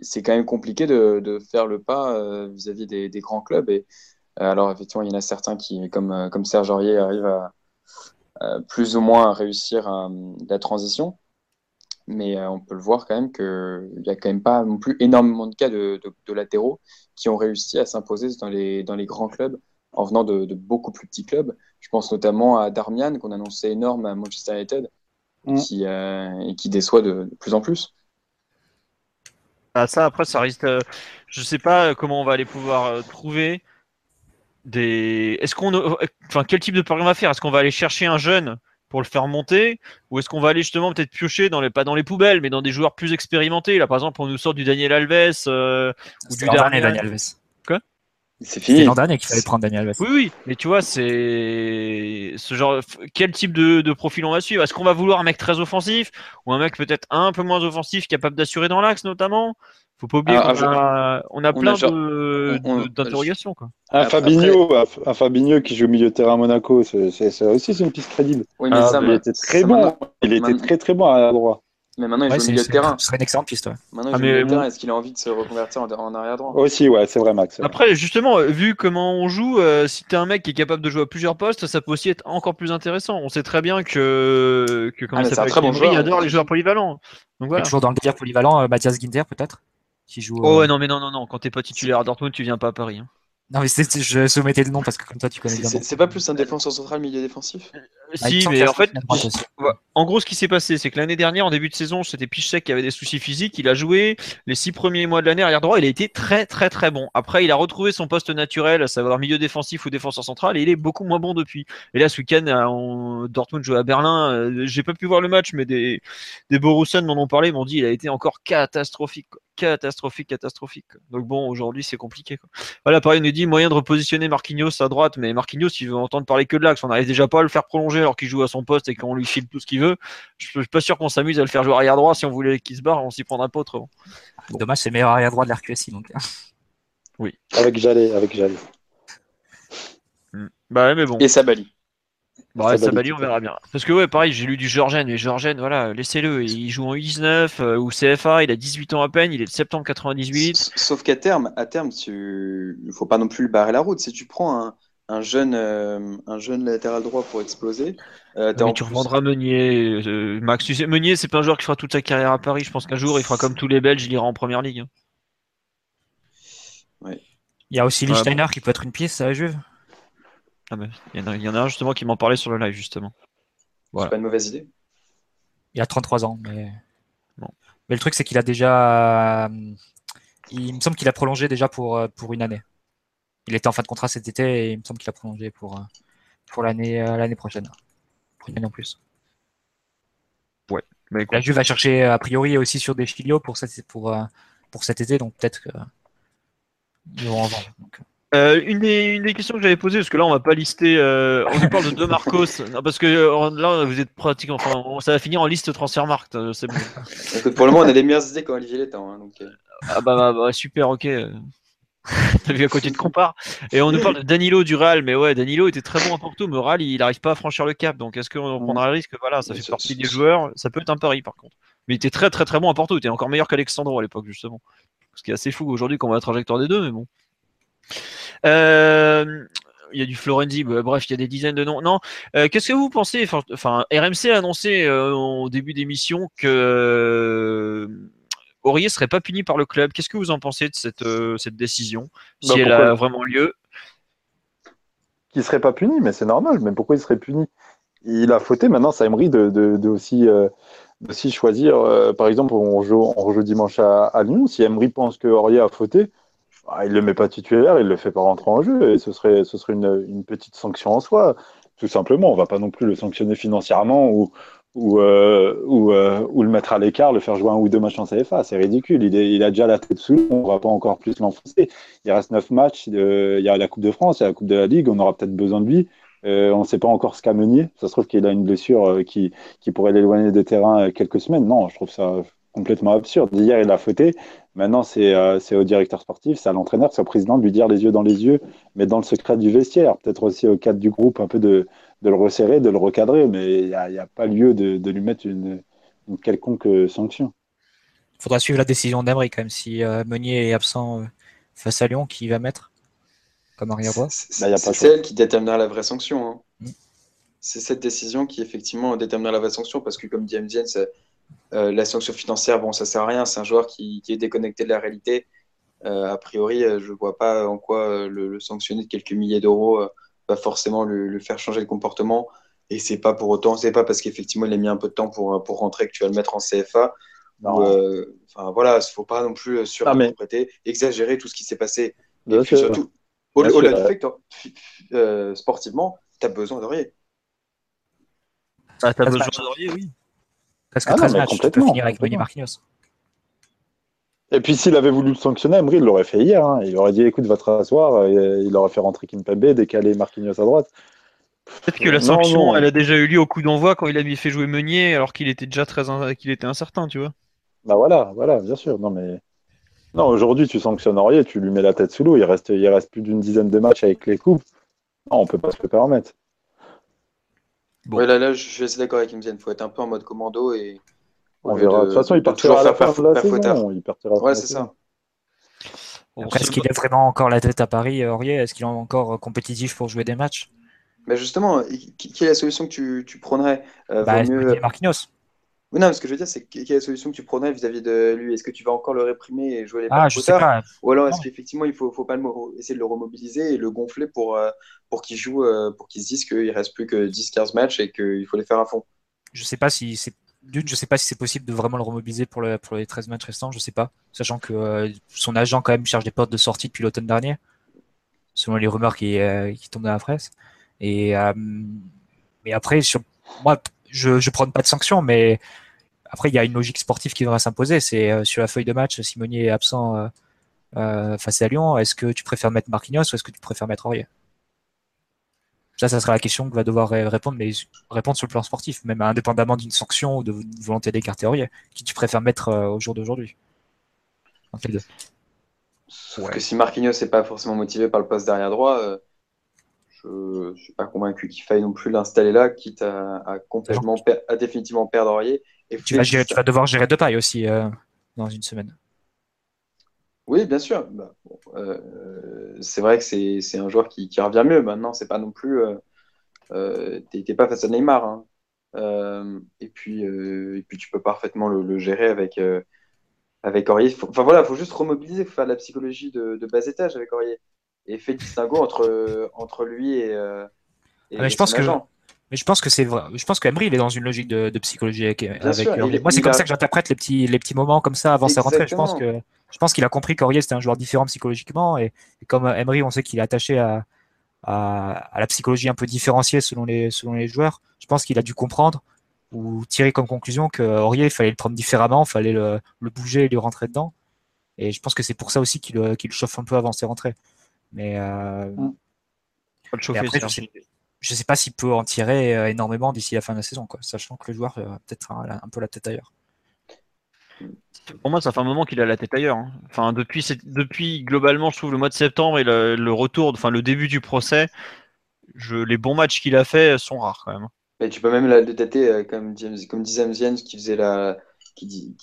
c'est quand même compliqué de, de faire le pas euh, vis-à-vis des, des grands clubs. Et, euh, alors, effectivement, il y en a certains qui, comme, comme Serge Aurier, arrivent à, à plus ou moins à réussir à, la transition. Mais on peut le voir quand même qu'il n'y a quand même pas non plus énormément de cas de, de- de latéraux qui ont réussi à s'imposer dans les, dans les grands clubs en venant de, de beaucoup plus petits clubs. Je pense notamment à Darmian, qu'on annonçait énorme à Manchester United, Mm. qui, euh, et qui déçoit de, de plus en plus. Ah, ça, après, ça risque. euh, je sais pas comment on va aller pouvoir euh, trouver des. Est-ce qu'on. euh, Enfin, quel type de pari on va faire? Est-ce qu'on va aller chercher un jeune pour le faire monter? Ou est-ce qu'on va aller justement peut-être piocher, dans les... pas dans les poubelles, mais dans des joueurs plus expérimentés? Là, par exemple, on nous sort du Daniel Alves euh, ou du. Daniel Alves. C'est fini. l'an dernier qu'il fallait prendre Daniel Alves. Oui, oui, mais tu vois, c'est ce genre. Quel type de, de profil on va suivre? Est-ce qu'on va vouloir un mec très offensif ou un mec peut-être un peu moins offensif, capable d'assurer dans l'axe notamment? Faut pas oublier Ah, qu'on a, on a on plein de- d'interrogations. quoi. Un Fabinho, un, un Fabinho qui joue milieu de terrain à Monaco, c'est aussi c'est une piste crédible. Oui, mais Ah, ça, il était très ça, bon. Il était très très bon à droite. Mais maintenant, il Ouais, joue au c'est- milieu de c'est- terrain. Ce serait une excellente piste. ouais. Maintenant, il Ah, joue milieu de terrain. Est-ce qu'il a envie de se reconvertir en, en arrière droit? Aussi, ouais, c'est vrai, Max. Après, justement, euh, vu comment on joue, euh, si t'es un mec qui est capable de jouer à plusieurs postes, ça peut aussi être encore plus intéressant. On sait très bien que, que comment Ah, il s'appelle, très bon joueur, hein. adore les joueurs polyvalents. Donc voilà. Toujours dans le délire polyvalent, euh, Mathias Ginter peut-être? Qui joue. Oh ouais, non, mais non, non, non. Quand t'es pas titulaire à Dortmund, tu viens pas à Paris. hein. Non mais c'est- c'est- je soumettais le nom parce que comme toi tu connais bien. C'est pas plus un défenseur central, milieu défensif? Si, mais en fait, en gros, ce qui s'est passé, c'est que l'année dernière, en début de saison, c'était Pichek qui avait des soucis physiques. Il a joué les six premiers mois de l'année arrière droit. Il a été très, très, très bon. Après, il a retrouvé son poste naturel, à savoir milieu défensif ou défenseur central, et il est beaucoup moins bon depuis. Et là, ce week-end, Dortmund joue à Berlin. Euh, j'ai pas pu voir le match, mais des, des Borussen m'en ont parlé, m'ont dit il a été encore catastrophique catastrophique, catastrophique. Donc bon, aujourd'hui, c'est compliqué. Voilà, pareil, on nous dit moyen de repositionner Marquinhos à droite, mais Marquinhos, il veut entendre parler que de l'axe. On n'arrive déjà pas à le faire prolonger alors qu'il joue à son poste et qu'on lui file tout ce qu'il veut. Je suis pas sûr qu'on s'amuse à le faire jouer arrière droit. Si on voulait qu'il se barre, on s'y prendra pas autrement. Dommage, c'est le meilleur arrière droit de l'RQSI. Donc. oui. Avec Jallet, avec Jallet. Hmm. Bah, mais bon. Et Sabali. Bah, Sabali, on verra bien. Parce que, ouais, pareil, j'ai lu du Georgen, mais Georgen, voilà, laissez-le. Il joue en U19 euh, ou CFA, il a 18 ans à peine, il est de septembre 98. Sauf qu'à terme, à terme, tu... il faut pas non plus le barrer la route. Si tu prends un, un jeune, euh, un jeune latéral droit pour exploser. Euh, mais tu revendras Meunier. Max, tu sais, Meunier, c'est pas un joueur qui fera toute sa carrière à Paris. Je pense qu'un jour, il fera comme tous les Belges, il ira en première ligue. Hein. Il y a aussi Lichtsteiner qui peut être une pièce à la Juve. Ah il, y en a, un justement qui m'en parlait sur le live justement. C'est pas une mauvaise idée. Il a 33 ans, mais Mais le truc c'est qu'il a déjà, il me semble qu'il a prolongé déjà pour euh, pour une année. Il était en fin de contrat cet été et il me semble qu'il a prolongé pour euh, pour l'année euh, l'année prochaine, pour une année en plus. Ouais. La Juve va chercher a priori aussi sur des filios pour cette pour pour cet été, donc peut-être que ils vont en vendre. Euh, une, des, questions que j'avais posées, parce que là on va pas lister, euh, on nous parle de deux Marcos, parce que euh, là vous êtes pratiquement, enfin ça va finir en liste transfermarkt, c'est bon. pour le moment on a les meilleures idées quand Olivier est hein, donc... Ah bah, bah, bah, super, ok. T'as vu à côté de compare. Et on nous parle de Danilo du Real, mais ouais, Danilo était très bon à Porto, mais Real il n'arrive pas à franchir le cap, donc est-ce qu'on prendra le risque? Voilà, ça fait partie des joueurs, ça peut être un pari par contre. Mais il était très très très bon à Porto, il était encore meilleur qu'Alexandro à l'époque justement. Ce qui est assez fou aujourd'hui qu'on voit la trajectoire des deux, mais bon. Euh, il y a du Florenzi, bah, bref, il y a des dizaines de noms. Non, euh, qu'est-ce que vous pensez? Enfin, RMC a annoncé euh, au début d'émission que Aurier serait pas puni par le club. Qu'est-ce que vous en pensez de cette, cette décision Si bah, elle a vraiment lieu? Qu'il serait pas puni, mais c'est normal. Mais pourquoi il serait puni? Il a fauté. Maintenant, ça Emery de, de, aussi, aussi choisir. par exemple, on joue, on rejoue dimanche à, à Lyon. Si Emery pense que Aurier a fauté, ah, il ne le met pas titulaire, il ne le fait pas rentrer en jeu, et ce serait, ce serait une, une petite sanction en soi. Tout simplement, on ne va pas non plus le sanctionner financièrement ou, ou, euh, ou, euh, ou, le mettre à l'écart, le faire jouer un ou deux matchs en CFA. C'est ridicule. Il, a déjà la tête sous on ne va pas encore plus l'enfoncer. Il reste neuf matchs. il y a la Coupe de France, il y a la Coupe de la Ligue. On aura peut-être besoin de lui. Euh, on ne sait pas encore ce qu'a mené. Ça se trouve qu'il a une blessure euh, qui, pourrait l'éloigner des terrains quelques semaines. Non, je trouve ça complètement absurde. Hier, il a fauté. Maintenant, c'est au directeur sportif, c'est à l'entraîneur, c'est au président de lui dire les yeux dans les yeux, mais dans le secret du vestiaire. Peut-être aussi au cadre du groupe, un peu de, de le resserrer, de le recadrer, mais il n'y a, a, pas lieu de, de lui mettre une, une, quelconque sanction. Il faudra suivre la décision d'Emery quand même. Si euh, Meunier est absent euh, face à Lyon, qui va mettre comme arrière-droit bah, C'est celle qui déterminera la vraie sanction. Hein. Mm. C'est cette décision qui effectivement déterminera la vraie sanction parce que, comme dit MDN, euh, la sanction financière, bon, ça sert à rien. C'est un joueur qui, est déconnecté de la réalité. Euh, a priori, euh, je ne vois pas en quoi le, sanctionner de quelques milliers d'euros va forcément le, faire changer de comportement. Et c'est pas pour autant, c'est pas parce qu'effectivement il a mis un peu de temps pour, pour rentrer que tu vas le mettre en CFA. enfin voilà, il faut pas non plus surinterpréter, exagérer tout ce qui s'est passé. Et puis surtout, au-delà du fait que sportivement, tu as besoin de rien. Ah, tu as besoin de rien, oui. Parce que ah 13 matchs, tu peux finir avec Meunier Marquinhos. Et puis s'il avait voulu le sanctionner, Emery l'aurait fait hier. Hein. Il aurait dit écoute, va te rasseoir. il aurait fait rentrer Kimpembe, décaler Marquinhos à droite. Peut-être que la sanction, elle a déjà eu lieu au coup d'envoi quand il a fait jouer Meunier alors qu'il était déjà très qu'il était incertain, tu vois. Bah voilà, voilà, bien sûr. Non mais non, aujourd'hui tu sanctionnes Aurier, tu lui mets la tête sous l'eau. Il reste, il reste plus d'une dizaine de matchs avec les coupes. Non, on peut pas se le permettre. Bon. là, là, je suis d'accord avec Imzian. Il faut être un peu en mode commando et. On verra. De, toute façon, il partira à la fin de la saison. Il partira ouais, c'est ça. Est-ce qu'il est vraiment encore la tête à Paris, Aurier? Est-ce qu'il est encore euh, compétitif pour jouer des matchs? Mais Justement, quelle est la solution que tu, tu prônerais? Euh, bah, mieux... Marquinhos. Oui, non, ce que je veux dire, c'est quelle est la solution que tu prendrais vis-à-vis de lui? Est-ce que tu vas encore le réprimer et jouer les Ah, je sais pas. Ou alors est-ce qu'effectivement, il faut, faut pas le, essayer de le remobiliser et le gonfler pour, euh, pour qu'il joue, euh, pour qu'il se dise qu'il reste plus que 10-15 matchs et qu'il faut les faire à fond? Je sais pas si c'est. D'une, je sais pas si c'est possible de vraiment le remobiliser pour, le, pour les 13 matchs restants, je sais pas. Sachant que euh, son agent, quand même, cherche des portes de sortie depuis l'automne dernier, selon les rumeurs qui, qui tombent dans la presse. Et, mais après, sur, moi, je, je prends pas de sanctions, mais après, il y a une logique sportive qui devrait s'imposer. C'est euh, sur la feuille de match, Simonier est absent euh, euh, face à Lyon. Est-ce que tu préfères mettre Marquinhos ou est-ce que tu préfères mettre Aurier? Ça, ça sera la question que va devoir répondre, mais répondre sur le plan sportif, même indépendamment d'une sanction ou de volonté d'écarter Aurier. Qui tu préfères mettre au jour d'aujourd'hui? Sauf que si Marquinhos n'est pas forcément motivé par le poste derrière droit, je ne suis pas convaincu qu'il faille non plus l'installer là, quitte à, complètement à définitivement perdre Aurier tu, vas devoir gérer de paille aussi euh, dans une semaine. Oui, bien sûr. Bah, euh, c'est vrai que c'est un joueur qui, revient mieux. Maintenant, c'est pas non plus. Euh, T'es pas face à Neymar. Hein. et, puis, et puis, tu peux parfaitement le, gérer avec, avec Aurier. enfin voilà, il faut juste remobiliser, il faut faire de la psychologie de, bas étage avec Aurier. Et fait distinguo entre, entre lui et. et ah, je pense que. Mais je pense que c'est vrai. Je pense qu'Emery, il est dans une logique de, psychologie avec. Moi, c'est comme ça que j'interprète les petits, les petits moments comme ça avant sa rentrée. Je pense que je pense qu'il a compris qu'Aurier c'était un joueur différent psychologiquement et, comme Emery, on sait qu'il est attaché à, à, la psychologie un peu différenciée selon les, selon les joueurs. Je pense qu'il a dû comprendre ou tirer comme conclusion que Aurier, il fallait le prendre différemment, il fallait le, le, bouger et lui rentrer dedans. Et je pense que c'est pour ça aussi qu'il qu chauffe un peu avant ses rentrées. Mais euh, mm. Pas le chauffer, je ne sais pas s'il peut en tirer euh, énormément d'ici la fin de la saison, quoi, sachant que le joueur a peut-être un, peu la tête ailleurs. Pour moi, ça fait un moment qu'il a la tête ailleurs. Hein. Enfin, depuis, depuis globalement, je trouve le mois de septembre et le, retour, enfin le début du procès, je, les bons matchs qu'il a fait sont rares quand même. Mais tu peux même la dater, euh, comme, comme disait Mziens, qui faisait la, qui,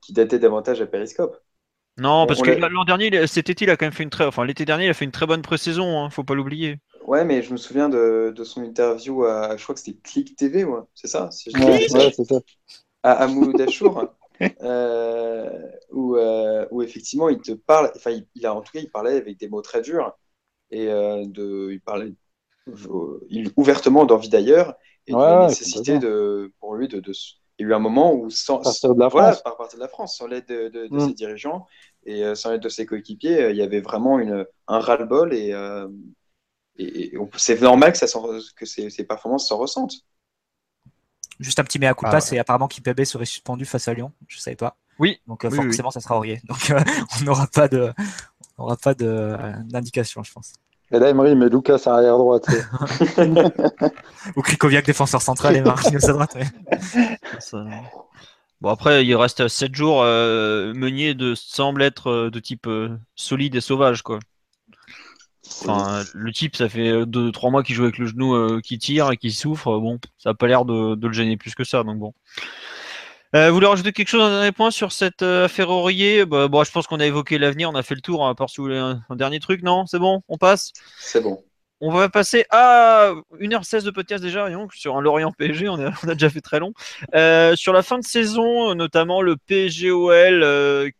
qui, datait davantage à Periscope. Non, parce que l'an dernier, cet été, il a quand même fait une très, enfin l'été dernier, il a fait une très bonne pré-saison. Hein, faut pas l'oublier. Ouais, mais je me souviens de, de son interview à, je crois que c'était Click TV, ouais. c'est ça ouais, c'est ça. À, à euh, où, euh, où, effectivement il te parle, enfin il, a en tout cas il parlait avec des mots très durs et euh, de, il parlait il, ouvertement d'envie d'ailleurs et de la nécessité de, pour lui de, de, il y a eu un moment où sans partir de la France, par partir de la France, sans l'aide de, de, mm. ses dirigeants et sans l'aide de ses coéquipiers, il y avait vraiment une, un ras-le-bol et et, c'est normal que, ça que ces, performances s'en ressentent. Juste un petit mea culpa, ah, c'est apparemment qu'IPB serait suspendu face à Lyon. Je ne savais pas. Oui. Donc euh, forcément, ça sera Aurier. Donc euh, on n'aura pas de, on aura pas de d'indication, je pense. Et là, Emery met Lucas arrière droite. Ou Krikoviak défenseur central et Marquinhos à droite. Bon après, il reste 7 jours. Euh, Meunier de, semble être de type solide et sauvage, quoi. Enfin, le type, ça fait 2-3 mois qu'il joue avec le genou euh, qui tire et qui souffre. Bon, ça n'a pas l'air de, le gêner plus que ça. Donc bon. Euh, vous voulez rajouter quelque chose, un dernier point sur cette euh, affaire Aurier? Bah, bon, Je pense qu'on a évoqué l'avenir, on a fait le tour, hein, à part si vous voulez un, dernier truc. Non? C'est bon? On passe? C'est bon. On va passer à 1h16 de podcast déjà, donc sur un Lorient PSG, on a, on a déjà fait très long. sur la fin de saison, notamment le PGOL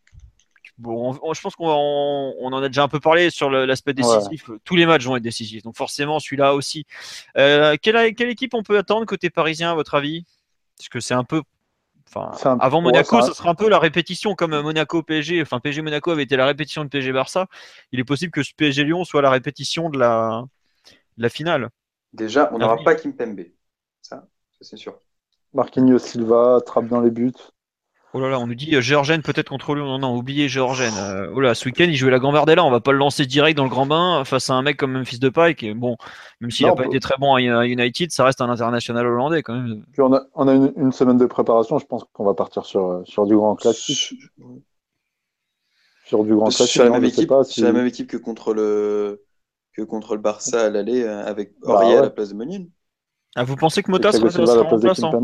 Bon, je pense qu'on on, en a déjà un peu parlé sur l'aspect décisif. Tous les matchs vont être décisifs, donc forcément celui-là aussi. Euh, quelle, quelle, équipe on peut attendre côté parisien à votre avis? Parce que c'est un peu, enfin, avant Monaco, ça, sera un peu la répétition comme Monaco PSG. Enfin, PSG Monaco avait été la répétition de PSG Barça. Il est possible que ce PSG Lyon soit la répétition de la, la finale. Déjà, on n'aura pas Kimpembe, ça, c'est sûr. Marquinhos Silva trappe dans les buts. Oh là là, on nous dit euh, Géorgène peut-être contre lui. Non, non, oubliez Géorgène. Euh, oh là, ce week-end, il jouait la Gambardella. On va pas le lancer direct dans le grand bain face à un mec comme Memphis Depay qui, bon, même s'il n'a pas été très bon à United, ça reste un international hollandais quand même. Puis on a, on a une, semaine de préparation. Je pense qu'on va partir sur, sur du grand classique. Sur du grand classique. La, même équipe, la même équipe que contre le, que contre le Barça à l'aller euh, avec bah Aurier à la place de Meunier. Ah, vous pensez que Mota sera, sera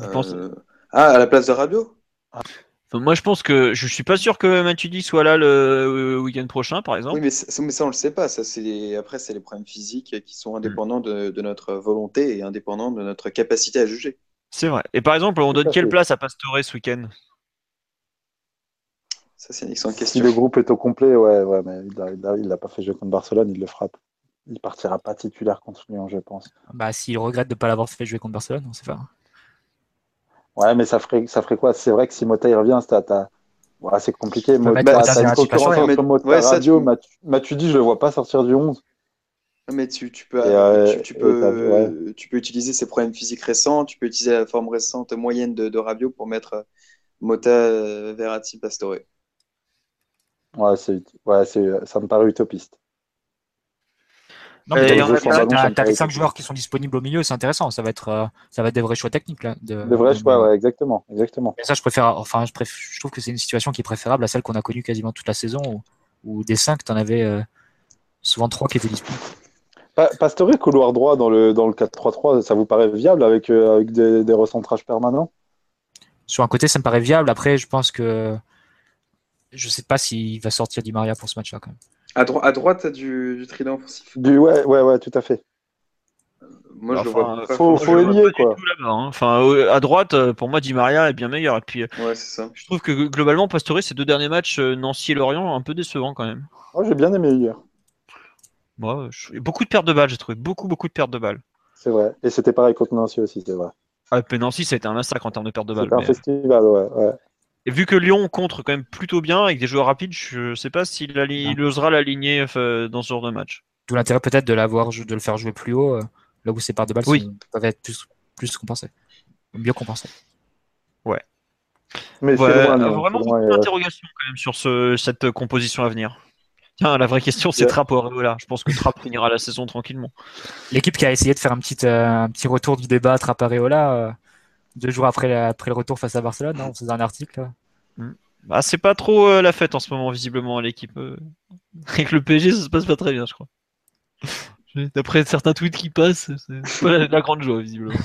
euh, ah, à la place de Rabiot Moi, je pense que je suis pas sûr que Matuidi soit là le euh, week-end prochain, par exemple. Oui, mais, ça, mais ça on le sait pas. Ça, c'est après, c'est les problèmes physiques qui sont indépendants de, notre volonté et indépendants de notre capacité à juger. C'est vrai. Et par exemple, on donne quelle fait. place à Pastore ce week-end? Ça, c'est une excellente Si question. le groupe est au complet, ouais, ouais, mais il l'a pas fait jouer contre Barcelone, il le frappe. Il partira pas titulaire contre Lyon, je pense. Bah, s'il regrette de ne pas l'avoir fait jouer contre Barcelone, on sait pas. Ouais, mais ça ferait, ça ferait quoi? C'est vrai que si Mota il revient, c'est ouais, compliqué. Mota, t'as une concurrence entre Mota, ouais, ça, Radio, Matu- Matuidi, je le vois pas sortir du 11. Mais tu, tu peux, euh, tu, peux, tu peux utiliser ses problèmes physiques récents, tu peux utiliser la forme récente moyenne de, de Rabiot pour mettre euh, Mota, euh, Verratti, Pastore. Ouais, ouais, ça me paraît utopiste. Non, mais t'as- qui ont t'as- ballon, ça t'as me t'as les paraît 5 utile. joueurs qui sont disponibles au milieu, c'est intéressant. Ça va être, euh, ça va être des vrais choix techniques là. De, De vrai de- choix, ouais, exactement, exactement. Mais ça, je préfère. Enfin, je, préf- je trouve que c'est une situation qui est préférable à celle qu'on a connue quasiment toute la saison, où, où des 5, tu en avais euh, souvent 3 qui étaient disponibles. Pa- Pastore, couloir droit dans le, dans le 4-3-3, ça vous paraît viable avec, euh, avec des, des recentrages permanents? Sur un côté, ça me paraît viable. Après, je pense que je sais pas s'il va sortir Di Maria pour ce match-là quand même. À, dro- à droite, t'as du, du trident offensif. du, ouais, ouais, ouais, tout à fait. Moi, je le vois pas. faut- faut je le vois ailier, pas du quoi. hein. Enfin, à droite, euh, pour moi, Di Maria est bien meilleur. Et puis, euh, Ouais, c'est ça. je trouve que globalement, Pastore, ces deux derniers matchs, euh, Nancy et Lorient, un peu décevants quand même. Moi, j'ai bien aimé hier, Moi, je- beaucoup de pertes de balles, j'ai trouvé beaucoup, beaucoup de pertes de balles. c'est vrai. Et c'était pareil contre Nancy aussi, c'est vrai. Ah, Nancy, ça a été un massacre en termes de pertes de balles. C'était un mais- festival, ouais. ouais. Et vu que Lyon contre quand même plutôt bien avec des joueurs rapides, je sais pas s'il il osera l'aligner dans ce genre de match. D'où l'intérêt peut-être de l'avoir, de le faire jouer plus haut, euh, là où ses parts de balles Oui. peuvent être plus, plus compensées, mieux compensées. Mais Ouais, c'est loin, euh, Lyon, vraiment beaucoup d'interrogations quand même sur ce, cette euh, composition à venir. Tiens, la vraie question, c'est Ouais. Trapp ou Areola. Je pense que Trapp finira la saison tranquillement. L'équipe qui a essayé de faire un petit, euh, un petit retour du débat Trapareola euh, deux jours après, la- après le retour face à Barcelone, hein, on faisait un article. là. Bah, c'est pas trop euh, la fête en ce moment, visiblement, à l'équipe. euh. Avec le PSG, ça se passe pas très bien, je crois. D'après certains tweets qui passent, c'est pas la, la grande joie, visiblement.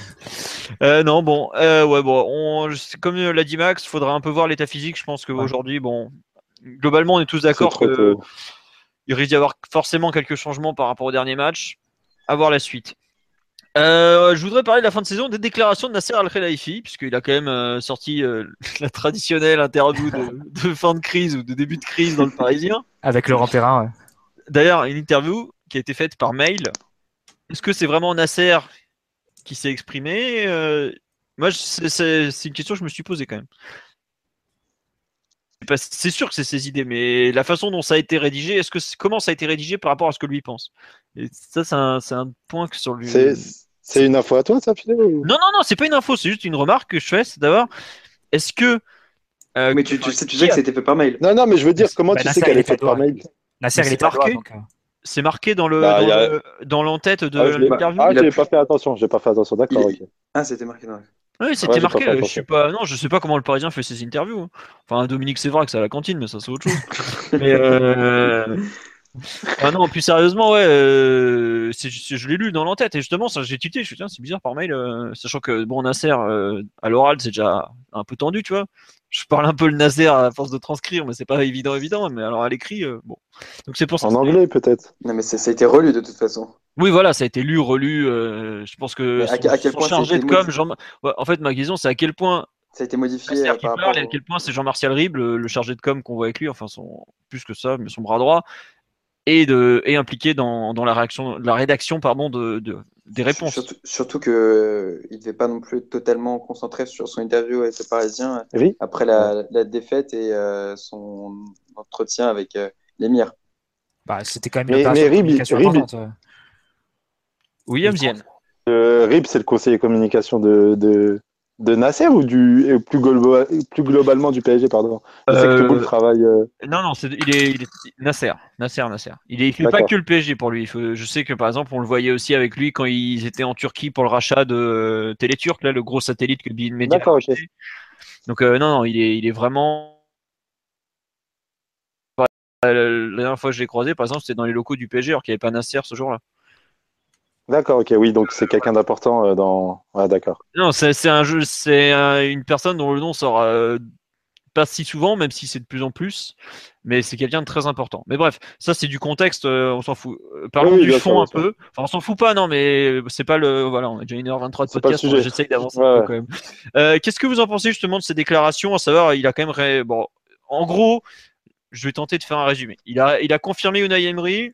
Euh, non, bon, euh, ouais, bon, on, comme l'a dit Max, faudra un peu voir l'état physique. Je pense qu'aujourd'hui, bon, globalement, on est tous d'accord trop que tôt. il risque d'y avoir forcément quelques changements par rapport au dernier match. À voir la suite. Euh, je voudrais parler de la fin de saison des déclarations de Nasser Al-Khelaifi, puisqu'il a quand même euh, sorti euh, la traditionnelle interview de, de fin de crise ou de début de crise dans le Parisien. Avec Laurent Perrin, ouais. D'ailleurs, une interview qui a été faite par mail. Est-ce que c'est vraiment Nasser qui s'est exprimé Moi, c'est une question que je me suis posée quand même. C'est pas- C'est sûr que c'est ses idées, mais la façon dont ça a été rédigé, est-ce que comment ça a été rédigé par rapport à ce que lui pense? Et ça, c'est un, point que sur lui. C'est, une info à toi, ça, Philo ou- Non, non, non, c'est pas une info, c'est juste une remarque que je fais. C'est d'abord, est-ce que. euh, Mais tu, tu sais, tu qui sais que a- c'était fait par mail. Non, non, mais je veux dire, comment Bah, tu Nasser, sais qu'elle est faite par mail Nasser, il est marqué. euh, c'est marqué dans le Bah, dans, a- l'entête de Ah, l'interview. Ah, j'ai pas fait attention, j'ai pas fait attention, d'accord, ok. Ah, c'était marqué dans la. Oui, c'était Ouais, marqué. euh, Je suis pas, non, je sais pas comment le Parisien fait ses interviews. hein. Enfin, Dominique Sévrac, c'est à la cantine, mais ça c'est autre chose. mais euh... ah non, plus sérieusement, ouais, euh, je l'ai lu dans l'entête et justement, ça j'ai tilté. Je me suis dit, tiens, c'est bizarre par mail, euh, sachant que bon, Nasser à l'oral, c'est déjà un peu tendu, tu vois. Je parle un peu le Nasser à force de transcrire, mais c'est pas évident, évident. Mais alors à l'écrit, euh, bon. Donc c'est pour ça. En anglais, peut-être. Non, mais ça a été relu de toute façon. Oui, voilà, ça a été lu, relu. euh, je pense que son, à quel point chargé de com, modifié Jean... ouais, en fait, ma question, c'est à quel point Ça a été modifié euh, qui par parle rapport. et à quel point c'est Jean-Martial Ribes, le, le chargé de com qu'on voit avec lui, enfin son plus que ça, mais son bras droit, et de et impliqué dans, dans la réaction, la rédaction pardon de, de- des réponses. Surtout, surtout que euh, il devait pas non plus être totalement concentré sur son interview avec le Parisien Oui. après la, la défaite et euh, son entretien avec euh, l'émir. bah, c'était quand même une Mais- Rib, Rib- importante. euh. William Zien. Euh, Rib, c'est le conseiller communication de, de, de Nasser ou du, plus, globa- plus globalement du PSG, pardon? Je sais que tout le Euh, travaille. euh, Non, non, il, est, il est Nasser, Nasser, Nasser. Il est, il fait pas que le PSG pour lui. Je sais que par exemple, on le voyait aussi avec lui quand ils étaient en Turquie pour le rachat de euh, Téléturc, là, le gros satellite que Bin Media a. Donc euh, non, non, il est, il est vraiment. La dernière fois que je l'ai croisé, par exemple, c'était dans les locaux du PSG, alors qu'il n'y avait pas Nasser ce jour-là. D'accord, ok, oui, donc c'est quelqu'un d'important euh, dans. Ouais, d'accord. Non, c'est c'est un jeu, c'est un- une personne dont le nom sort euh, pas si souvent, même si c'est de plus en plus, mais c'est quelqu'un de très important. Mais bref, ça c'est du contexte, euh, on s'en fout. Parlons Oui, du fond un peu. Enfin, on s'en fout pas, non, mais c'est pas le. Voilà, on a déjà 1h23 de podcast, j'essaye d'avancer Ouais, un peu quand même. Euh, Qu'est-ce que vous en pensez justement de ces déclarations? À savoir, il a quand même. ré- Bon, en gros, je vais tenter de faire un résumé. Il a, il a confirmé Unai Emery.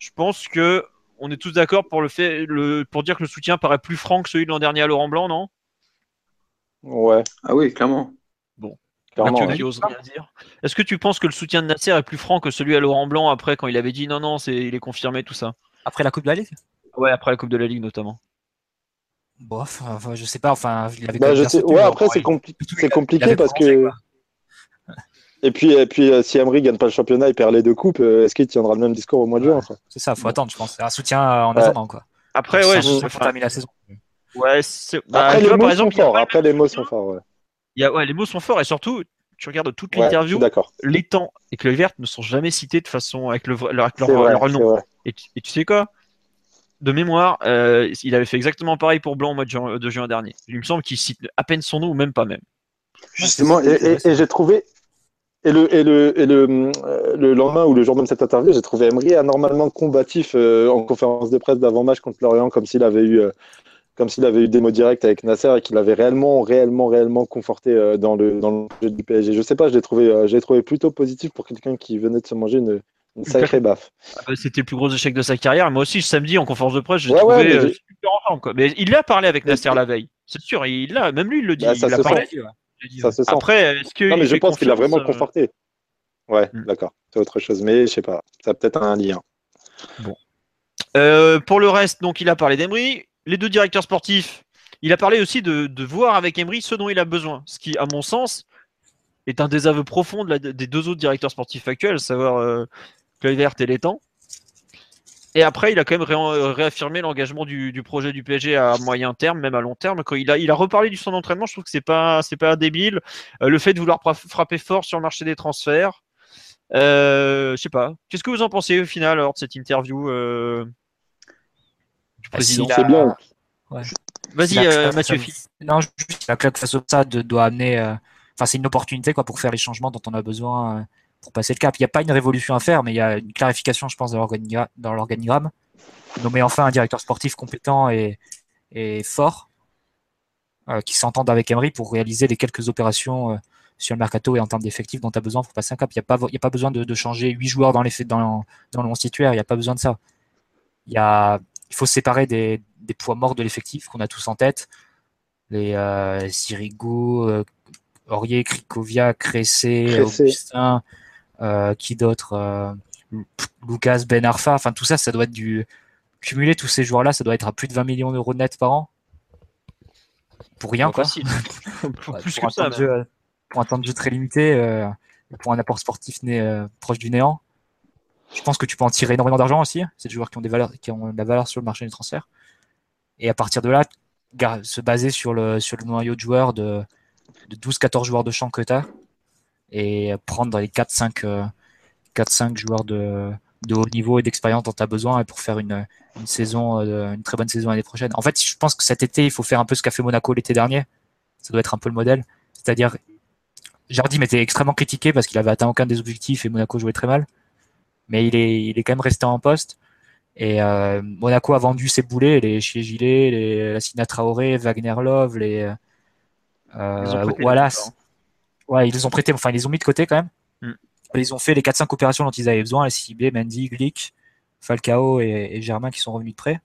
Je pense que on est tous d'accord pour le fait, le, pour dire que le soutien paraît plus franc que celui de l'an dernier à Laurent Blanc, non? Ouais, Ah oui, clairement. clairement. Mathieu ouais. qui ose rien dire. Est-ce que tu penses que le soutien de Nasser est plus franc que celui à Laurent Blanc après quand il avait dit non non c'est il est confirmé tout ça? Après la Coupe de la Ligue? Ouais après la Coupe de la Ligue notamment. Bof, enfin, je sais pas, enfin, il avait Bah, je sais- Ouais, après, bon, c'est compli- compliqué parce que. quoi. Et puis, et puis euh, si Emery gagne pas le championnat et perd les deux coupes, euh, est-ce qu'il tiendra le même discours au mois de juin C'est ça, faut attendre, je pense. Un soutien euh, en Ouais. attendant, quoi. Après ouais, je- enfin, la saison. ouais c'est- bah, Après, les vois, mots par sont exemple forts. pas Après, le les mots sont forts. Ouais, Il y a- ouais les mots sont forts et surtout tu regardes toute Ouais, l'interview d'accord. les temps et que le vert ne sont jamais cités de façon avec le leur, avec leur, C'est vrai, leur c'est nom. Et tu, et tu sais quoi? De mémoire, euh, il avait fait exactement pareil pour Blanc au mois de juin, de juin dernier. Il me semble qu'il cite à peine son nom ou même pas même. Justement, et, et- et j'ai trouvé. Et le, et le, et le, euh, le lendemain ou le jour même de cette interview, j'ai trouvé Emery anormalement combatif euh, en conférence de presse d'avant-match contre Lorient, comme s'il avait eu, euh, comme s'il avait eu des mots directs avec Nasser et qu'il avait réellement, réellement, réellement conforté euh, dans le dans le jeu du PSG. Je sais pas, je l'ai trouvé, je l'ai trouvé plutôt positif pour quelqu'un qui venait de se manger une, une sacrée baffe. Ah bah, C'était le plus gros échec de sa carrière. Moi aussi, samedi en conférence de presse, j'ai Ouais, trouvé ouais, mais j'ai- super en forme. Quoi. Mais il a parlé avec Nasser la veille. C'est sûr, il l'a. Même lui, il le dit. Bah, il a parlé. Sent. Ça se sent. Après, est-ce que non, mais je pense qu'il a vraiment euh, conforté. Ouais, Hmm. d'accord. C'est autre chose, mais je sais pas. Ça a peut-être un lien. Euh, pour le reste, donc, il a parlé d'Emery. Les deux directeurs sportifs, il a parlé aussi de, de voir avec Emery ce dont il a besoin. Ce qui, à mon sens, est un désaveu profond de la- des deux autres directeurs sportifs actuels, à savoir euh, Kluivert et Létang. Et après, il a quand même ré- réaffirmé l'engagement du, du projet du PSG à moyen terme, même à long terme. Quand il a, il a reparlé du son d'entraînement, je trouve que c'est pas, c'est pas débile. Euh, le fait de vouloir frapper fort sur le marché des transferts. Euh, je sais pas. Qu'est-ce que vous en pensez au final alors de cette interview euh, du Bah, président? C'est bien. Vas-y, euh, ça- Mathieu ça-. Non, juste la claque face au stade doit amener. euh, Enfin, c'est une opportunité quoi pour faire les changements dont on a besoin euh, pour passer le cap. Il n'y a pas une révolution à faire, mais il y a une clarification, je pense, dans l'organigra- dans l'organigramme. Nommer enfin un directeur sportif compétent et, et fort euh, qui s'entende avec Emery pour réaliser les quelques opérations euh, sur le mercato et en termes d'effectifs dont tu as besoin pour passer un cap. Il n'y a, pas- y a pas besoin de, de changer huit joueurs dans, les, faits- dans, dans le 11 titulaire. Il n'y a pas besoin de ça. Il, y a, il faut se séparer des, des poids morts de l'effectif qu'on a tous en tête. Les euh, Sirigu, euh, Aurier, Krikovia, Cressé. Augustin, qui d'autre euh, Lucas, Ben Arfa. Enfin, tout ça, ça doit être du. Cumuler tous ces joueurs-là, ça doit être à plus de 20 millions d'euros net par an. Pour rien, quoi. facile. Ouais, Plus pour, un ça. temps de jeu, euh, pour un temps de jeu très limité, euh, pour un apport sportif né, euh, proche du néant. Je pense que tu peux en tirer énormément d'argent aussi. C'est des joueurs qui ont, des valeurs, qui ont de la valeur sur le marché des transferts. Et à partir de là, se baser sur le, sur le noyau de joueurs de, de 12-14 joueurs de champ que tu as et prendre les 4-5 euh, 4-5 joueurs de, de haut niveau et d'expérience dont tu as besoin pour faire une, une saison, euh, une très bonne saison l'année prochaine. En fait, je pense que cet été, il faut faire un peu ce qu'a fait Monaco l'été dernier. Ça doit être un peu le modèle. C'est-à-dire, Jardim était extrêmely critiqué parce qu'il avait atteint aucun des objectifs et Monaco jouait très mal. Mais il est, il est quand même resté en poste. Et euh, Monaco a vendu ses boulets, les chez Gilet, les Lassina Traoré, Wagner Love, les euh, Wallace. Ouais, ils les ont prêtés, enfin ils les ont mis de côté quand même. Mm. Ils ont fait les 4-5 opérations dont ils avaient besoin, les ciblés, Mendy, Glick, Falcao et, et Germain qui sont revenus de près.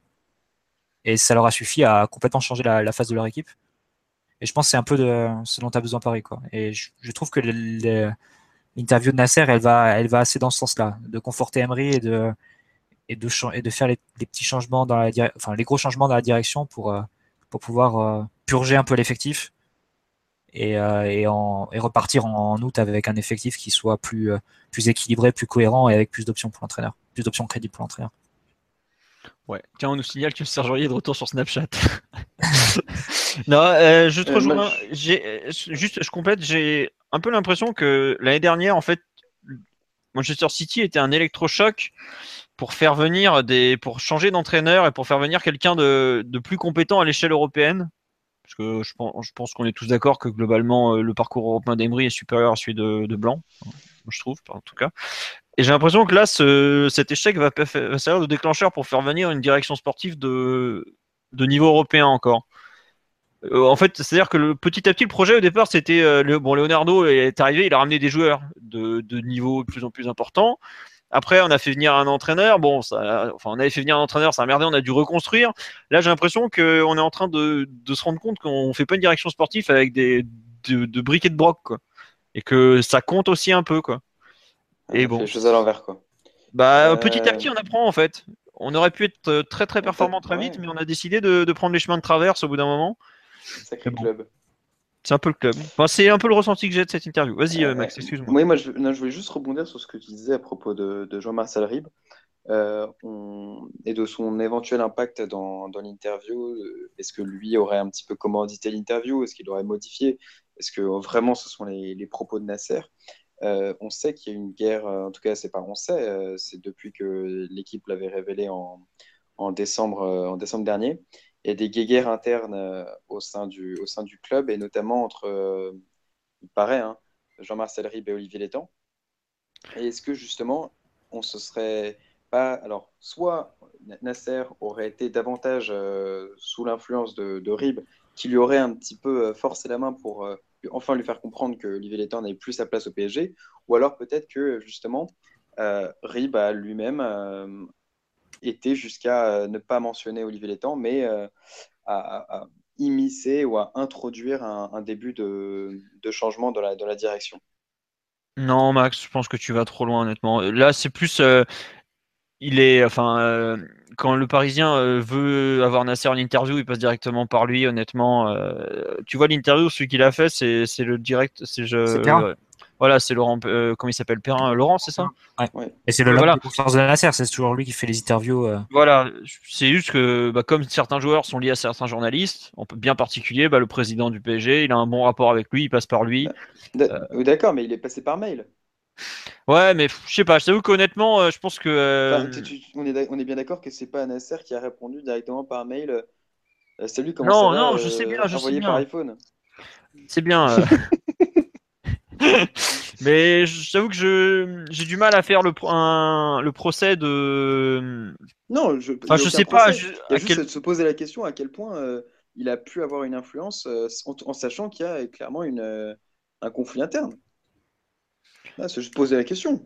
Et ça leur a suffi à complètement changer la, la face de leur équipe. Et je pense que c'est un peu de ce dont tu as besoin Paris. Quoi. Et je, je trouve que l'interview de Nasser, elle va, elle va assez dans ce sens-là, de conforter Emery et de, et de, et de faire les, les petits changements dans la enfin les gros changements dans la direction pour, euh, pour pouvoir euh, purger un peu l'effectif et, euh, et, en, et repartir en, août avec un effectif qui soit plus, euh, plus équilibré, plus cohérent et avec plus d'options pour l'entraîneur, plus d'options crédibles pour l'entraîneur. Ouais. Tiens, on nous signale que Serge Aurier est de retour sur Snapchat. non, euh, je te Euh, rejoins. juste, je complète. J'ai un peu l'impression que l'année dernière, en fait, Manchester City était un électrochoc pour faire venir des, pour changer d'entraîneur et pour faire venir quelqu'un de, de plus compétent à l'échelle européenne. Parce que je pense, qu'on est tous d'accord que globalement, le parcours européen d'Emery est supérieur à celui de, Blanc, je trouve, en tout cas. Et j'ai l'impression que là, ce, cet échec va, servir de déclencheur pour faire venir une direction sportive de, de niveau européen encore. Euh, en fait, c'est-à-dire que petit à petit, le projet au départ, c'était euh, bon, Leonardo est arrivé, il a ramené des joueurs de, de, niveau de plus en plus important. Après, on a fait venir un entraîneur. Bon, ça, enfin, on avait fait venir un entraîneur, ça a merdé, on a dû reconstruire. Là, j'ai l'impression qu'on est en train de, de, se rendre compte qu'on fait pas une direction sportive avec des de, de briquets de broc, quoi. Et que ça compte aussi un peu, quoi. Et bon. Les choses à l'envers, quoi. Bah, euh... petit à petit, on apprend, en fait. On aurait pu être très très performant très vite, mais on a décidé de, de prendre les chemins de traverse au bout d'un moment. Sacré club. C'est un peu le club. Enfin, c'est un peu le ressenti que j'ai de cette interview. Vas-y, euh, Max, excuse-moi. Oui, moi, je, je, voulais juste rebondir sur ce que tu disais à propos de, de Jean-Marcel Ribes euh, on, et de son éventuel impact dans, dans l'interview. Est-ce que lui aurait un petit peu commandité l'interview? Est-ce qu'il aurait modifié? Est-ce que vraiment ce sont les, les propos de Nasser? Euh, On sait qu'il y a une guerre, en tout cas, c'est pas on sait, euh, c'est depuis que l'équipe l'avait révélé en, en, décembre, en décembre dernier il y a des guéguerres internes euh, au sein du, club, et notamment entre, euh, il paraît, hein, Jean-Marcel Ribes et Olivier Létang. Et est-ce que justement, on se serait pas. Alors, soit Nasser aurait été davantage euh, sous l'influence de, Ribes, qui lui aurait un petit peu forcé la main pour enfin lui faire comprendre que Olivier Létang n'avait plus sa place au PSG, ou alors peut-être que justement, Ribes a lui-même était jusqu'à euh, ne pas mentionner Olivier Létang, mais euh, à, immiscer ou à introduire un, début de, changement dans la, la direction. Non, Max, je pense que tu vas trop loin, honnêtement. Là, c'est plus. Euh, il est. Enfin, quand le Parisien veut avoir Nasser en interview, il passe directement par lui, honnêtement. tu vois l'interview, celui qu'il a fait, c'est le direct. C'est voilà, c'est Laurent, euh, comment il s'appelle Perrin euh, Laurent, c'est ça ouais. Et c'est le voilà. de confiance de Nasser, c'est toujours lui qui fait les interviews. Euh. Voilà, c'est juste que bah, comme certains joueurs sont liés à certains journalistes, en bien particulier, bah, le président du PSG, il a un bon rapport avec lui, il passe par lui. D'accord, mais il est passé par mail. Ouais, mais je sais pas, je t'avoue qu'honnêtement, je pense que. on, est, on est bien d'accord que c'est pas Nasser qui a répondu directement par mail. salut, comment non, ça va Non, je sais bien, je sais bien. par iPhone. C'est bien. Mais j'avoue que j'ai du mal à faire le, le procès de. Non, je, enfin, je sais pas. Je, il a juste quel... se poser la question à quel point euh, il a pu avoir une influence euh, en, sachant qu'il y a clairement une, euh, un conflit interne. c'est juste poser la question.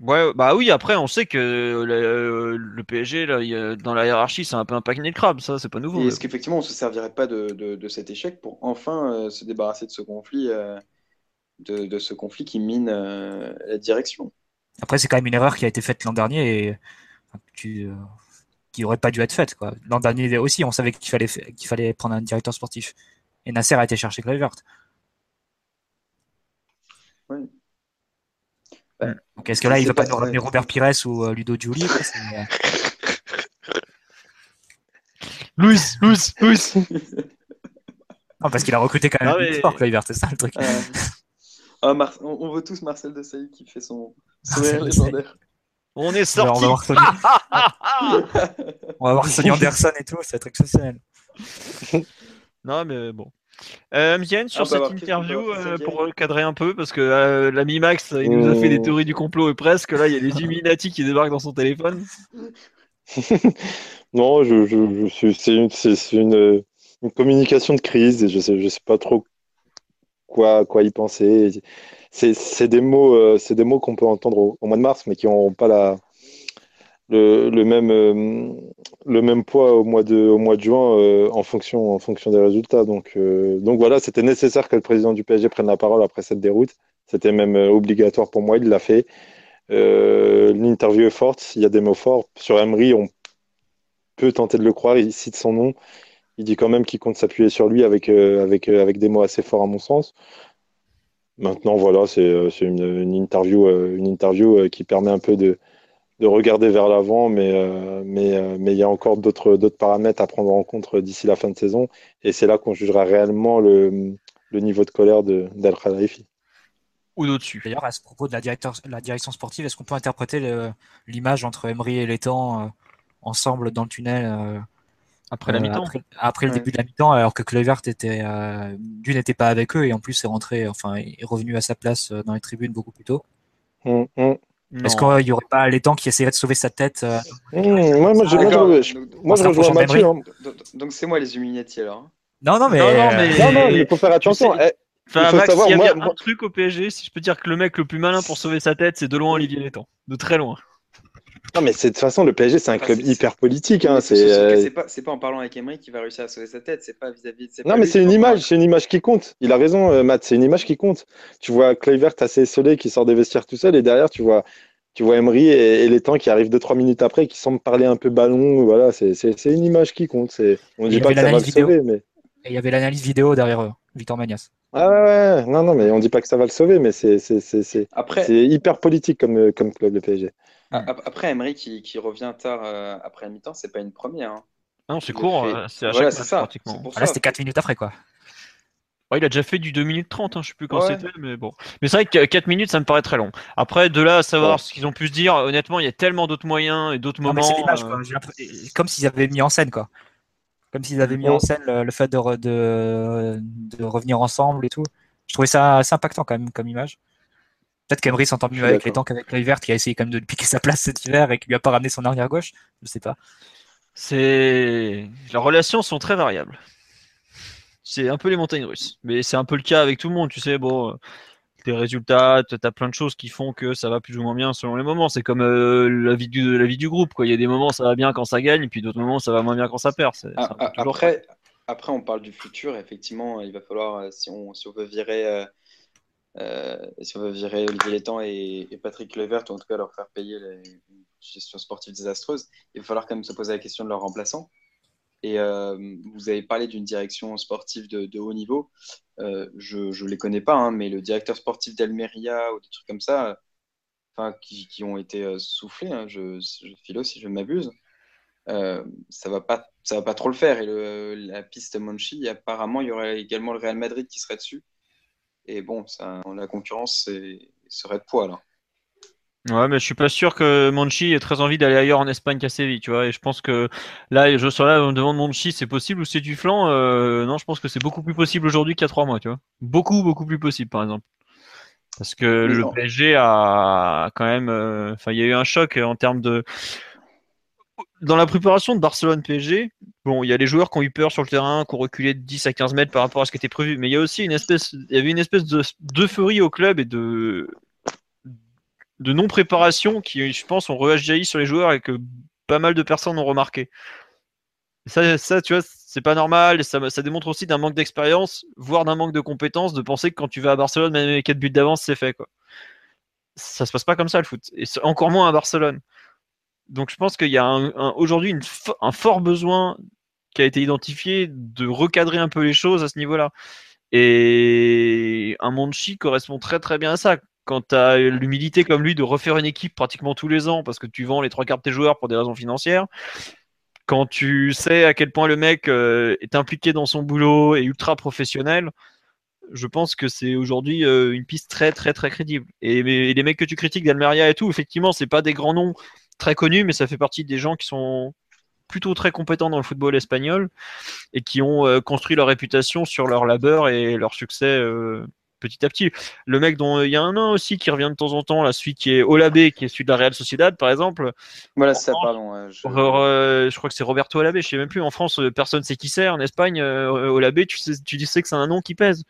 Ouais, bah oui, après, on sait que le, PSG, là, dans la hiérarchie, c'est un peu un panier de crabe, ça, c'est pas nouveau. est-ce qu'effectivement, on se servirait pas de, de, de, cet échec pour enfin se débarrasser de ce conflit de, ce conflit qui mine euh, la direction. Après, c'est quand même une erreur qui a été faite l'an dernier et qui, euh, qui aurait pas dû être faite. L'an dernier aussi, on savait qu'il fallait, qu'il fallait prendre un directeur sportif. Et Nasser a été chercher Kluivert. Oui. Donc est-ce que là, il ne veut pas nous ramener Robert Pires ou euh, Ludo Giuli Louis, Louis, Louis. Non, parce qu'il a recruté quand même ah, fort, Kluivert, c'est ça le truc. Ah, on, veut tous Marcel de Desailly qui fait son sourire légendaire. On est sorti. on, va voir Sonny... Anderson et tout, ça va être exceptionnel. non, mais bon. Euh, sur cette interview, euh, pour cadrer un peu, parce que euh, l'ami Max, il nous a fait des théories du complot et presque. Là, il y a les Illuminati qui débarquent dans son téléphone. non, je, je, je c'est une, une, une, communication de crise et je sais, je sais pas trop quoi, quoi y penser. C'est des mots, euh, c'est des mots qu'on peut entendre au, mois de mars, mais qui n'ont pas la, le, le même, euh, le même poids au mois de, au mois de juin euh, en, fonction, en fonction des résultats. Donc, donc voilà, c'était nécessaire que le président du PSG prenne la parole après cette déroute. C'était même obligatoire pour moi, il l'a fait. L'interview est forte, il y a des mots forts. Sur Emery, on peut tenter de le croire, il cite son nom il dit quand même qu'il compte s'appuyer sur lui avec, euh, avec, euh, avec des mots assez forts à mon sens. Maintenant, voilà, c'est euh, une, une, interview, une interview qui permet un peu de, de regarder vers l'avant, mais, mais, mais il y a encore d'autres paramètres à prendre en compte d'ici la fin de saison. Et c'est là qu'on jugera réellement le, le niveau de colère d'Al Khalifi. Ou d'au-dessus. D'ailleurs, à ce propos de la, directeur, la direction sportive, est-ce qu'on peut interpréter l'image entre Emery et Létang ensemble dans le tunnel Après la euh, mi-temps. après, après le début de la mi-temps, alors que Kluivert était, euh, d'une n'était pas avec eux et en plus est rentré, enfin est revenu à sa place euh, dans les tribunes beaucoup plus tôt. Hum, hum. Est-ce qu'il n'y aurait pas les temps qui essayaient de sauver sa tête euh, Hum, moi, moi, je, moi, Donc- moi, je rejoins Mathieu. hein. Donc, c'est moi les Illuminati alors. hein. Non, non, mais, Non, non, mais- Non, non, il faut faire attention. sais- Eh, Enfin, Il faut Max, savoir, s'il y a moi- bien moi- un truc au PSG, si je peux dire que le mec le plus malin pour sauver sa tête, c'est de loin Olivier Létang. De très loin. Non, mais de toute façon, le PSG, c'est un Ah, club hyper politique. Hein, c'est, euh, c'est pas, pas en parlant avec Emery qu'il va réussir à sauver sa tête. C'est pas vis-à-vis. c'est Non, pas mais c'est une image, c'est une image qui compte. Il a raison, euh, Matt, c'est une image qui compte. Tu vois Kluivert assez esselé qui sort des vestiaires tout seul, et derrière, tu vois, tu vois Emery et, et les temps qui arrivent 2-3 minutes après, qui semblent parler un peu ballon. Voilà, c'est c'est- c'est une image qui compte. C'est- On ne dit y pas avait que ça va le l'analyse vidéo. sauver, mais. et il y avait l'analyse vidéo derrière eux, Victor Magnas. Ah ouais, ouais, non, non, mais on dit pas que ça va le sauver, mais c'est hyper politique comme, euh, comme club, le PSG. A- a- après Emery qui, qui revient tard euh, après la mi-temps, c'est pas une première. hein. Ah Non, c'est court, fait- euh, c'est à Voilà, chaque match ça. pratiquement. Ah, là, c'était 4 minutes après, quoi. Ouais, il a déjà fait du 2 minutes 30, hein, je sais plus quand Ouais. c'était, mais bon. Mais c'est vrai que 4 minutes, ça me paraît très long. Après, de là à savoir Ouais. ce qu'ils ont pu se dire, honnêtement, il y a tellement d'autres moyens et d'autres mais moments. c'est l'image, euh, Comme s'ils avaient mis en scène, quoi. Comme s'ils avaient mis Ouais. en scène le, le fait de, re- de, de revenir ensemble et tout. Je trouvais ça assez impactant, quand même, comme image. Peut-être qu'Emery s'entend mieux avec les temps qu'avec Kluivert, qui a essayé quand même de lui piquer sa place cet hiver et qui lui a pas ramené son arrière gauche. Je sais pas. C'est. Les relations sont très variables. C'est un peu les montagnes russes. Mais c'est un peu le cas avec tout le monde, tu sais. Bon, euh, les résultats, tu as plein de choses qui font que ça va plus ou moins bien selon les moments. C'est comme euh, la, vie du, la vie du groupe. Quoi. Il y a des moments ça va bien quand ça gagne, et puis d'autres moments ça va moins bien quand ça perd. C'est, Ah, ah, Après, après, on parle du futur. Effectivement, il va falloir, euh, si on, si on veut virer, euh, si on veut virer Olivier Létang et, Patrick Levert, ou en tout cas leur faire payer les une gestion sportive désastreuse, il va falloir quand même se poser la question de leur remplaçant. Et euh, vous avez parlé d'une direction sportive de, haut niveau. Euh, je ne les connais pas, hein, mais le directeur sportif d'Almeria ou des trucs comme ça, euh, qui, qui ont été euh, soufflés, hein, je, je si je m'abuse, euh, ça va va pas trop le faire. Et la piste Monchi, apparemment, il y aurait également le Real Madrid qui serait dessus. Et bon, ça, la concurrence c'est- serait de poids là. Ouais, mais je suis pas sûr que Monchi ait très envie d'aller ailleurs en Espagne qu'à Séville, tu vois. Et je pense que là, je sur là, on me demande Monchi, c'est possible ou c'est du flanc Euh, Non, je pense que c'est beaucoup plus possible aujourd'hui qu'il y a trois mois, tu vois. Beaucoup, beaucoup plus possible, par exemple. Parce que le non. PSG a quand même, euh, enfin, il y a eu un choc en termes de. Dans la préparation de Barcelone-PSG, bon, il y a les joueurs qui ont eu peur sur le terrain, qui ont reculé de 10 à 15 mètres par rapport à ce qui était prévu, mais il y a aussi une espèce, il y avait une espèce de d'euphorie au club et de de non-préparation qui, je pense, ont réagi sur les joueurs et que pas mal de personnes ont remarqué. Ça, ça tu vois, c'est pas normal. Ça, ça démontre aussi d'un manque d'expérience, voire d'un manque de compétences, de penser que quand tu vas à Barcelone, même avec 4 buts d'avance, c'est fait. Quoi. Ça se passe pas comme ça le foot. Et encore moins à Barcelone. Donc je pense qu'il y a aujourd'hui un fort besoin qui a été identifié de recadrer un peu les choses à ce niveau-là. Et un Monchi correspond très très bien à ça quand tu as l'humilité comme lui de refaire une équipe pratiquement tous les ans parce que tu vends les trois quarts de tes joueurs pour des raisons financières, quand tu sais à quel point le mec euh, est impliqué dans son boulot et ultra professionnel, je pense que c'est aujourd'hui euh, une piste très très très crédible. Et les mecs que tu critiques d'Almeria et tout, effectivement, c'est pas des grands noms très connus, mais ça fait partie des gens qui sont plutôt très compétents dans le football espagnol et qui ont euh, construit leur réputation sur leur labeur et leur succès euh, petit à petit. Le mec dont il y a un an aussi qui revient de temps en temps, là, celui qui est Olabé, qui est celui de la Real Sociedad, par exemple. Voilà, ça, pardon. Euh, je... Euh, je... crois que c'est Roberto Olabé, je sais même plus. En France, personne ne sait qui c'est. En Espagne, euh, Olabé, tu sais, tu sais que c'est un nom qui pèse.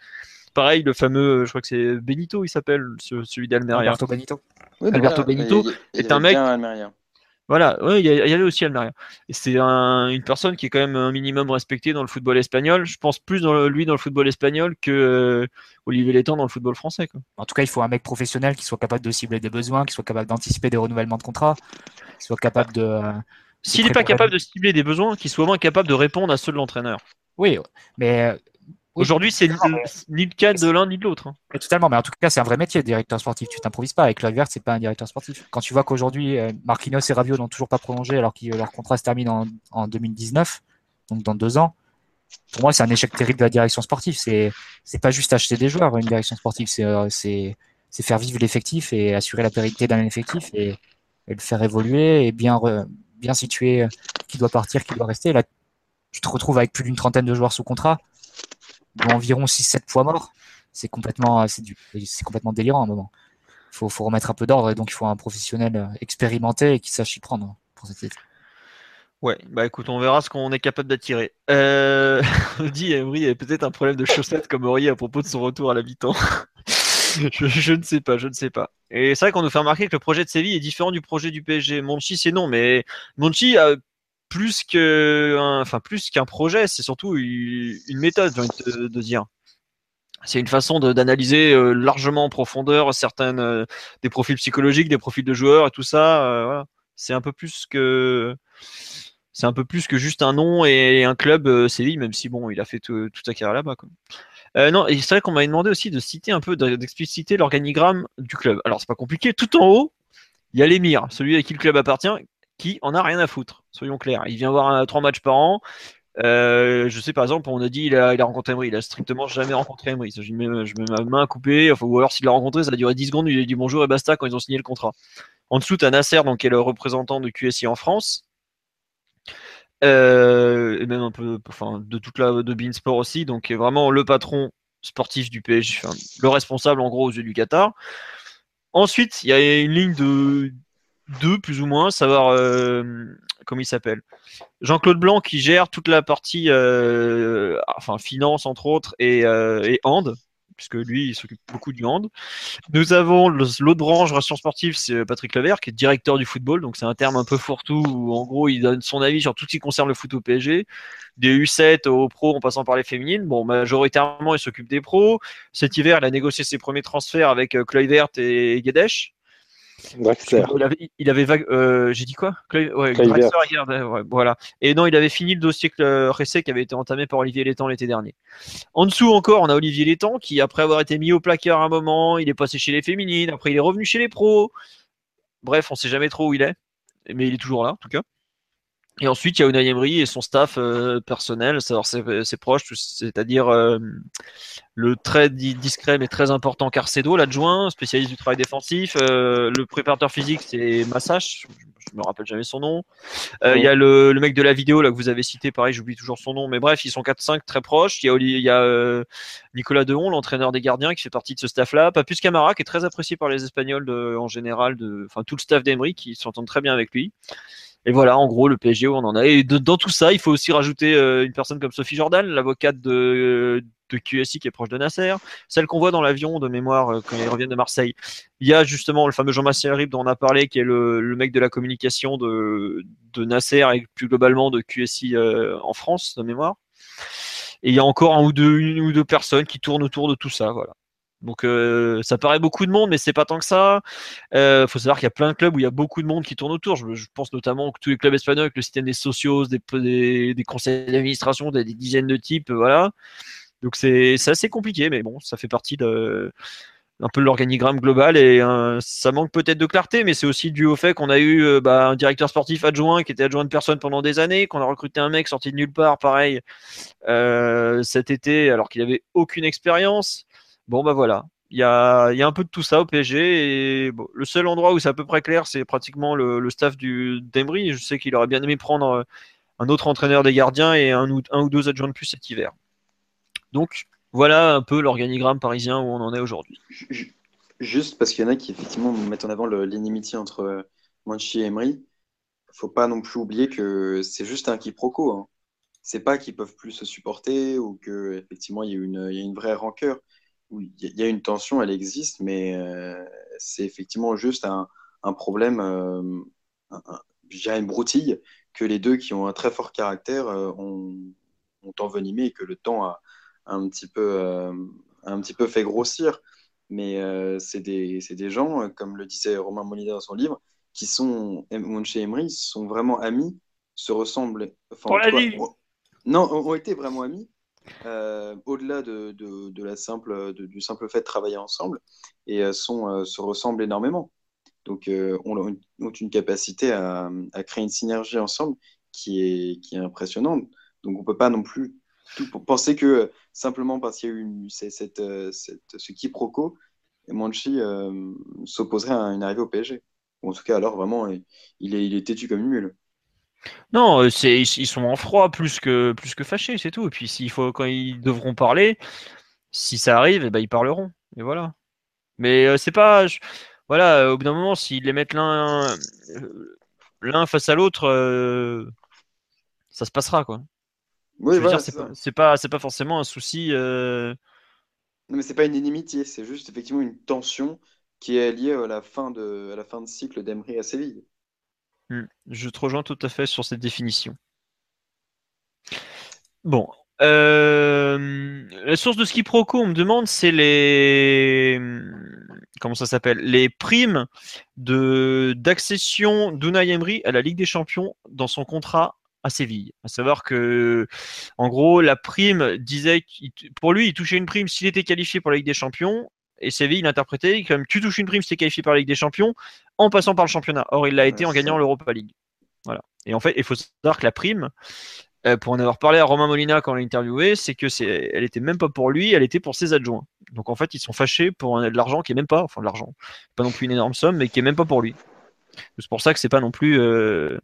Pareil, le fameux, je crois que c'est Benito, il s'appelle, celui d'Almeria. Alberto Benito. Oui, Alberto voilà. Benito il, il est un mec. Voilà, ouais, il y, y avait aussi Almeria. C'est un, une personne qui est quand même un minimum respectée dans le football espagnol. Je pense plus dans le, lui dans le football espagnol que euh, Olivier Létang dans le football français. Quoi. En tout cas, il faut un mec professionnel qui soit capable de cibler des besoins, qui soit capable d'anticiper des renouvellements de contrats, qui soit capable de. Euh, S'il n'est pas capable de cibler des besoins, qu'il soit au moins capable de répondre à ceux de l'entraîneur. Oui, mais. Aujourd'hui, c'est ni le cas de l'un ni de l'autre. Hein. Totalement, mais en tout cas, c'est un vrai métier, directeur sportif. Tu t'improvises pas. Avec Kluivert, c'est pas un directeur sportif. Quand tu vois qu'aujourd'hui, Marquinhos et Rabiot n'ont toujours pas prolongé alors que leur contrat se termine en, en, 2019, donc dans deux ans, pour moi, c'est un échec terrible de la direction sportive. C'est c'est pas juste acheter des joueurs, une direction sportive, c'est euh, c'est faire vivre l'effectif et assurer la pérennité d'un effectif et, et, le faire évoluer et bien, situer qui doit partir, qui doit rester. Là, tu te retrouves avec plus d'une trentaine de joueurs sous contrat, ou environ 6-7 poids morts. C'est complètement, c'est complètement délirant à un moment. Il faut, faut, remettre un peu d'ordre et donc il faut un professionnel expérimenté et qui sache y prendre pour cette équipe. Ouais, bah écoute, on verra ce qu'on est capable d'attirer. Euh, on dit Emery a peut-être un problème de chaussettes comme Aurier à propos de son retour à l'habitant. je, je, ne sais pas, je ne sais pas. Et c'est vrai qu'on nous fait remarquer que le projet de Séville est différent du projet du PSG. Monchi, c'est non, mais Monchi a plus que, enfin plus qu'un projet, c'est surtout une méthode, j'ai envie de, dire. C'est une façon d'analyser euh, largement en profondeur certaines euh, des profils psychologiques, des profils de joueurs et tout ça. Euh. C'est un peu plus que c'est un peu plus que juste un nom et un club Séville, même si bon, il a fait toute sa carrière là-bas. Non, c'est vrai qu'on m'avait demandé aussi de citer un peu, d'expliciter l'organigramme du club. Alors c'est pas compliqué. Tout en haut, il y a l'émir, celui à qui le club appartient, en a rien à foutre. Soyons clairs. Il vient voir trois matchs par an. Euh, je sais par exemple, on a dit il a, il a rencontré Emery, il a strictement jamais rencontré Emery. Je mets, je mets ma main coupée, enfin, ou alors s'il l'a rencontré, ça a duré 10 secondes, il a dit bonjour et basta quand ils ont signé le contrat. En dessous, tu as Nasser, donc, qui est le représentant de QSI en France, euh, et même un peu enfin, de toute la de Beansport aussi, donc vraiment le patron sportif du PSG, le responsable en gros aux yeux du Qatar. Ensuite, il y a une ligne de deux plus ou moins, savoir euh, comment il s'appelle. Jean-Claude Blanc qui gère toute la partie euh, enfin finance entre autres et, euh, et hand puisque lui, il s'occupe beaucoup du hand. Nous avons l'autre branche relation sportive, c'est Patrick Levert, qui est directeur du football, donc c'est un terme un peu fourre-tout, où en gros, il donne son avis sur tout ce qui concerne le foot au PSG, des U7 aux pros en passant par les féminines. Bon, majoritairement, il s'occupe des pros. Cet hiver, il a négocié ses premiers transferts avec euh, Kluivert et Guedesh. Il avait, il avait euh, j'ai dit quoi? Ouais, voilà. Et non, il avait fini le dossier Ressé qui avait été entamé par Olivier Létang l'été dernier. En dessous encore, on a Olivier Létang qui, après avoir été mis au placard un moment, il est passé chez les féminines, après il est revenu chez les pros. Bref, on sait jamais trop où il est, mais il est toujours là en tout cas. Et ensuite, il y a Unai Emery et son staff euh, personnel, c'est ses, proches, c'est-à-dire euh, le très discret mais très important Carcedo, l'adjoint, spécialiste du travail défensif. Euh, le préparateur physique, c'est Massache, je me rappelle jamais son nom. Il y a le, mec de la vidéo là que vous avez cité, pareil, j'oublie toujours son nom, mais bref, ils sont 4-5 très proches. Il y a, Nicolas Dehon, l'entraîneur des gardiens, qui fait partie de ce staff-là. Papus Camara, qui est très apprécié par les Espagnols en général, enfin tout le staff d'Emery qui s'entend très bien avec lui. Et voilà, en gros, le PSG où on en a. Et dans tout ça, il faut aussi rajouter euh, une personne comme Sophie Jordan, l'avocate de, QSI qui est proche de Nasser, celle qu'on voit dans l'avion de mémoire euh, quand ils reviennent de Marseille. Il y a justement le fameux Jean-Marcel Rib dont on a parlé, qui est le, mec de la communication de, de Nasser et plus globalement de QSI euh, en France de mémoire. Et il y a encore un ou deux, une ou deux personnes qui tournent autour de tout ça. Voilà. Donc euh, ça paraît beaucoup de monde, mais c'est pas tant que ça. Il euh, faut savoir qu'il y a plein de clubs où il y a beaucoup de monde qui tourne autour. Je, pense notamment que tous les clubs espagnols, avec le système des socios, des, conseils d'administration, des, dizaines de types, voilà. Donc c'est assez compliqué, mais bon, ça fait partie de un peu l'organigramme global et euh, ça manque peut-être de clarté, mais c'est aussi dû au fait qu'on a eu bah, un directeur sportif adjoint qui était adjoint de personne pendant des années, qu'on a recruté un mec sorti de nulle part, pareil, cet été, alors qu'il avait aucune expérience. Bon, bah voilà. Il y a, un peu de tout ça au PSG. Et le seul endroit où c'est à peu près clair, c'est pratiquement le, staff du d'Emery. Je sais qu'il aurait bien aimé prendre euh, un autre entraîneur des gardiens et un ou, deux adjoints de plus cet hiver. Donc, voilà un peu l'organigramme parisien où on en est aujourd'hui. Juste parce qu'il y en a qui effectivement mettent en avant l'inimitié entre euh, Manchi et Emery. Faut pas non plus oublier que c'est juste un quiproquo. Hein. C'est pas qu'ils peuvent plus se supporter ou que effectivement il y a une vraie rancœur il y a une tension, elle existe, mais euh, c'est effectivement juste un, problème, euh, une broutille que les deux qui ont un très fort caractère euh, ont, envenimé et que le temps a, un, petit peu, un petit peu fait grossir. Mais c'est des, des, gens, comme le disait Romain Molina dans son livre, qui sont, Monche et Emery, sont vraiment amis, se ressemblent. Pour la vie. Non, ont été vraiment amis euh, au-delà de, la simple, du simple fait de travailler ensemble, et euh, sont, euh, se ressemblent énormément. Donc, on, ont une capacité à, créer une synergie ensemble qui est, qui est impressionnante. Donc, on ne peut pas non plus tout penser que simplement parce qu'il y a eu cette, cette, ce quiproquo, Manchi s'opposerait à une arrivée au PSG. en tout cas, alors vraiment, il est, il est têtu comme une mule. Non, c'est ils sont en froid plus que plus que fâchés, c'est tout. Et puis s'il faut quand ils devront parler, si ça arrive, eh ben, ils parleront. Et voilà. Mais c'est pas voilà, au bout d'un moment, s'ils les mettent l'un l'un face à l'autre, ça se passera quoi. Oui, voilà, c'est pas, c'est pas, forcément un souci. Non, mais c'est pas une inimitié, c'est juste effectivement une tension qui est liée à la fin de, à la fin de cycle d'Emery à Séville. Hmm. Je te rejoins tout à fait sur cette définition. Bon. Euh, la source de ski proco, on me demande, c'est les comment ça s'appelle les primes d'accession d'Unai Emery à la Ligue des Champions dans son contrat à Séville. À savoir que, en gros, la prime disait pour lui, il touchait une prime s'il était qualifié pour la Ligue des Champions et Séville l'interprétait comme tu touches une prime si tu es qualifié par la Ligue des Champions en passant par le championnat. Or, il l'a été en gagnant l'Europa League. Voilà. Et en fait, il faut savoir que la prime, euh, pour en avoir parlé à Romain Molina quand on l'a interviewé, c'est que c'est, elle était même pas pour lui, elle était pour ses adjoints. Donc en fait, ils sont fâchés pour de l'argent qui est même pas, enfin de l'argent, pas non plus une énorme somme, mais qui est même pas pour lui. C'est pour ça que c'est pas non plus euh,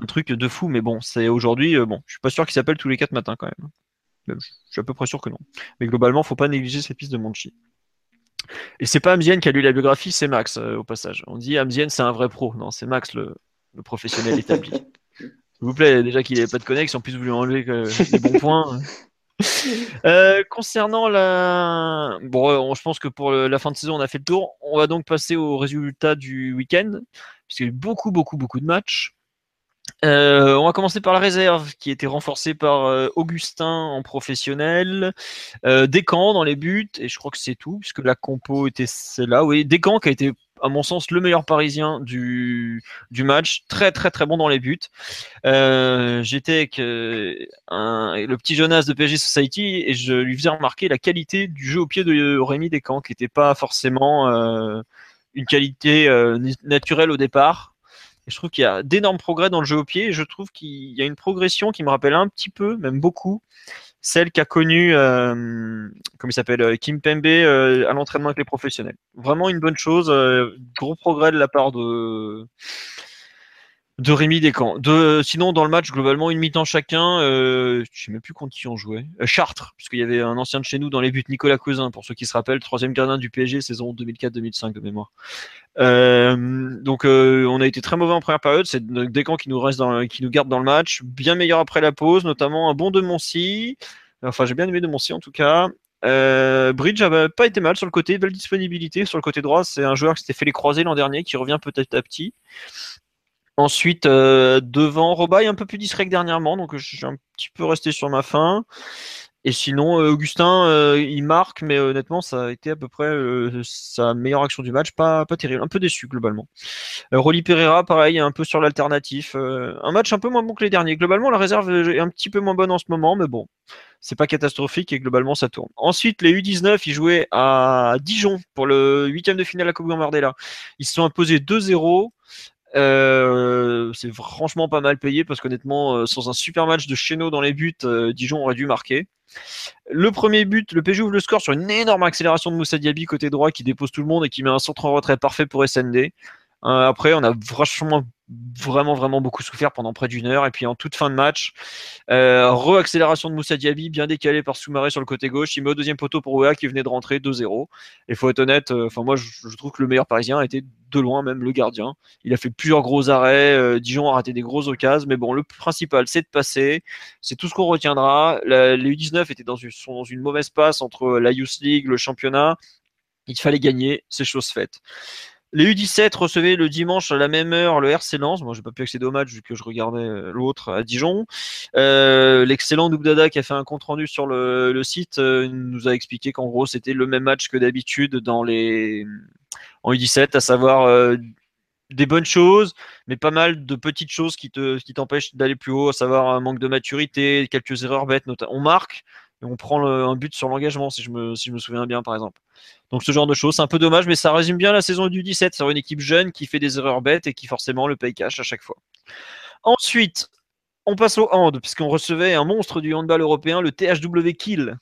un truc de fou, mais bon, c'est aujourd'hui, euh, bon, je suis pas sûr qu'il s'appelle tous les quatre matins quand même. Je suis à peu près sûr que non. Mais globalement, faut pas négliger cette piste de Monchi. Et c'est pas Amzien qui a lu la biographie, c'est Max euh, au passage. On dit Amzien c'est un vrai pro. Non, c'est Max le, professionnel établi. S'il vous plaît, déjà qu'il n'avait pas de connexion, en plus vous lui enlever les bons points. Euh, concernant la. Bon, je pense que pour la fin de saison, on a fait le tour. On va donc passer aux résultats du week-end, puisqu'il y a eu beaucoup, beaucoup, beaucoup de matchs. Euh, on va commencer par la réserve qui a été renforcée par euh, Augustin en professionnel, euh, Descamps dans les buts, et je crois que c'est tout, puisque la compo était celle-là. Oui, Descamps qui a été, à mon sens, le meilleur parisien du, match, très très très bon dans les buts. Euh, j'étais avec le petit Jonas de PSG Society et je lui faisais remarquer la qualité du jeu au pied de Rémi Descamps, qui n'était pas forcément une qualité naturelle au départ je trouve qu'il y a d'énormes progrès dans le jeu au pied. Et je trouve qu'il y a une progression qui me rappelle un petit peu, même beaucoup, celle qu'a connue, euh, comme il s'appelle, euh, Kim Pembe euh, à l'entraînement avec les professionnels. Vraiment une bonne chose. gros progrès de la part de de Rémi Descamps. De, sinon, dans le match, globalement, une mi-temps chacun. Euh, je sais même plus contre qui on jouait. Chartres, puisqu'il y avait un ancien de chez nous dans les buts, Nicolas Cousin, pour ceux qui se rappellent, troisième gardien du PSG, saison 2004-2005 de mémoire. Euh, donc, euh, on a été très mauvais en première période. C'est Descamps qui nous reste qui nous garde dans le match. Bien meilleur après la pause, notamment un bon de Moncy. Enfin, j'ai bien aimé de Moncy en tout cas. Euh, Bridge avait pas été mal sur le côté, belle disponibilité sur le côté droit. C'est un joueur qui s'était fait les croiser l'an dernier, qui revient petit à petit. Ensuite, euh, devant, Robaille un peu plus discret que dernièrement, donc je suis un petit peu resté sur ma fin. Et sinon, euh, Augustin, euh, il marque, mais honnêtement, ça a été à peu près sa meilleure action du match. Pas, pas terrible, un peu déçu globalement. Rolly Pereira, pareil, un peu sur l'alternatif. un match un peu moins bon que les derniers. Globalement, la réserve est un petit peu moins bonne en ce moment, mais bon, c'est pas catastrophique et globalement, ça tourne. Ensuite, les U19, ils jouaient à Dijon pour le huitième de finale à Coupe Gambardella. Ils se sont imposés 2-0. Euh, c'est franchement pas mal payé parce qu'honnêtement, euh, sans un super match de Cheno dans les buts, euh, Dijon aurait dû marquer. Le premier but, le PG ouvre le score sur une énorme accélération de Moussa Diaby côté droit qui dépose tout le monde et qui met un centre en retrait parfait pour SND. après, on a franchement vraiment vraiment beaucoup souffert pendant près d'une heure. Et puis en toute fin de match euh, re-accélération de Moussa Diaby bien décalé par Soumaré sur le côté gauche. Il met au deuxième poteau pour Wea qui venait de rentrer 2-0 et faut être honnête euh, enfin moi je, trouve que le meilleur parisien a été de loin même le gardien. Il a fait plusieurs gros arrêts euh, Dijon a raté des grosses occasions. Mais bon le principal c'est de passer. C'est tout ce qu'on retiendra. Les U19 étaient dans une, dans une mauvaise passe entre la Youth League le championnat. Il fallait gagner, c'est chose faite. Les U17 recevaient le dimanche à la même heure le RC Lens. Moi, j'ai pas pu accéder au match vu que je regardais euh, l'autre à Dijon. Euh, l'excellent Nougdada qui a fait un compte rendu sur le, site euh, nous a expliqué qu'en gros c'était le même match que d'habitude dans les en U17, à savoir des bonnes choses, mais pas mal de petites choses qui te qui t'empêchent d'aller plus haut, à savoir un manque de maturité, quelques erreurs bêtes. On marque, et on prend un but sur l'engagement, si je, me, si je me souviens bien, par exemple. Donc ce genre de choses, c'est un peu dommage, mais ça résume bien la saison du 17. C'est une équipe jeune qui fait des erreurs bêtes et qui forcément le paye cash à chaque fois. Ensuite, on passe au hand, puisqu'on recevait un monstre du handball européen, le THW Kill,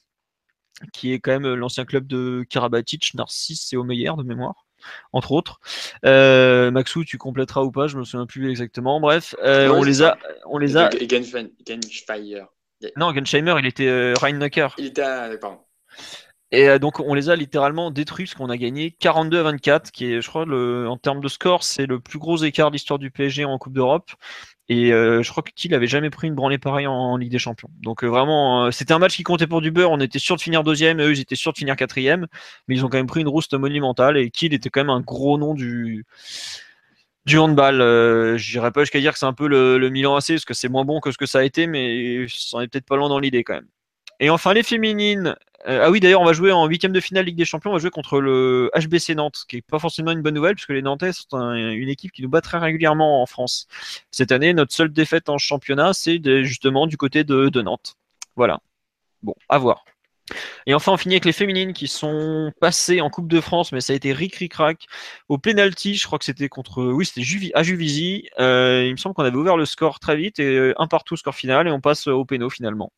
qui est quand même l'ancien club de Karabatic, Narcisse et Omeyer de mémoire. entre autres. Euh, Maxou, tu compléteras ou pas Je me souviens plus exactement. Bref, euh, Ouais, on les a, on les a. Non, Gensheimer, il était euh, Rheinnecker. Il était à... Pardon. Et euh, donc on les a littéralement détruits parce qu'on a gagné 42 à 24, qui est, je crois, le, en termes de score, c'est le plus gros écart de l'histoire du PSG en Coupe d'Europe. Et euh, je crois que Kiel avait jamais pris une branlée pareille en, en Ligue des Champions. Donc euh, vraiment, euh, c'était un match qui comptait pour du beurre. On était sûr de finir deuxième, eux ils étaient sûrs de finir quatrième, mais ils ont quand même pris une rouste monumentale. Et Kiel était quand même un gros nom du du handball. Euh, je dirais pas jusqu'à dire que c'est un peu le, Milan AC parce que c'est moins bon que ce que ça a été, mais c'en est peut-être pas loin dans l'idée quand même. Et enfin les féminines. Euh, ah oui, d'ailleurs, on va jouer en huitième de finale Ligue des Champions. On va jouer contre le HBC Nantes, qui est pas forcément une bonne nouvelle, puisque les Nantais sont un- une équipe qui nous bat très régulièrement en France. Cette année, notre seule défaite en championnat, c'est justement du côté de Nantes. Voilà. Bon, à voir. Et enfin, on finit avec les féminines qui sont passées en Coupe de France, mais ça a été ric ric rac au penalty. Je crois que c'était contre, oui, c'était Juvi, à Juvisy. Euh, il me semble qu'on avait ouvert le score très vite et euh, un partout score final et on passe au péno finalement.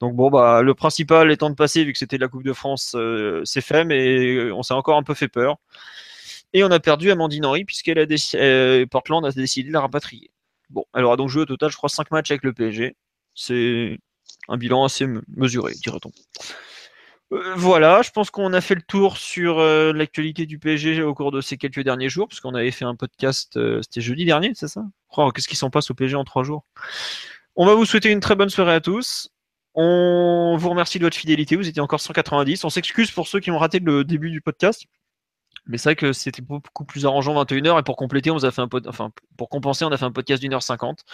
Donc bon, bah le principal étant de passer vu que c'était la Coupe de France, euh, c'est fait, mais on s'est encore un peu fait peur. Et on a perdu Amandine Henry puisqu'elle a Portland a décidé de la rapatrier. Bon, elle aura donc joué au total, je crois, 5 matchs avec le PSG. C'est un bilan assez me- mesuré, dirait-on. Euh, voilà, je pense qu'on a fait le tour sur euh, l'actualité du PSG au cours de ces quelques derniers jours, parce qu'on avait fait un podcast, euh, c'était jeudi dernier, c'est ça? Oh, Qu'est-ce qui s'en passe au PSG en trois jours? On va vous souhaiter une très bonne soirée à tous. On vous remercie de votre fidélité, vous étiez encore 190. On s'excuse pour ceux qui ont raté le début du podcast. Mais c'est vrai que c'était beaucoup plus arrangeant 21h et pour compléter, on a fait un enfin pour compenser, on a fait un podcast d'une heure cinquante.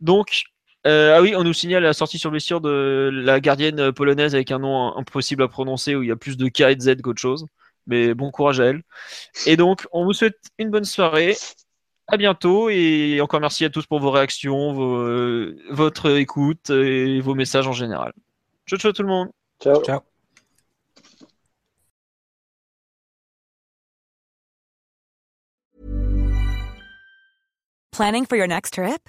Donc euh, ah oui, on nous signale la sortie sur blessure de la gardienne polonaise avec un nom impossible à prononcer où il y a plus de K et de Z qu'autre chose. Mais bon courage à elle. Et donc, on vous souhaite une bonne soirée. À bientôt et encore merci à tous pour vos réactions, vos, euh, votre écoute et vos messages en général. Ciao, ciao tout le monde. Ciao. Ciao. Planning for your next trip?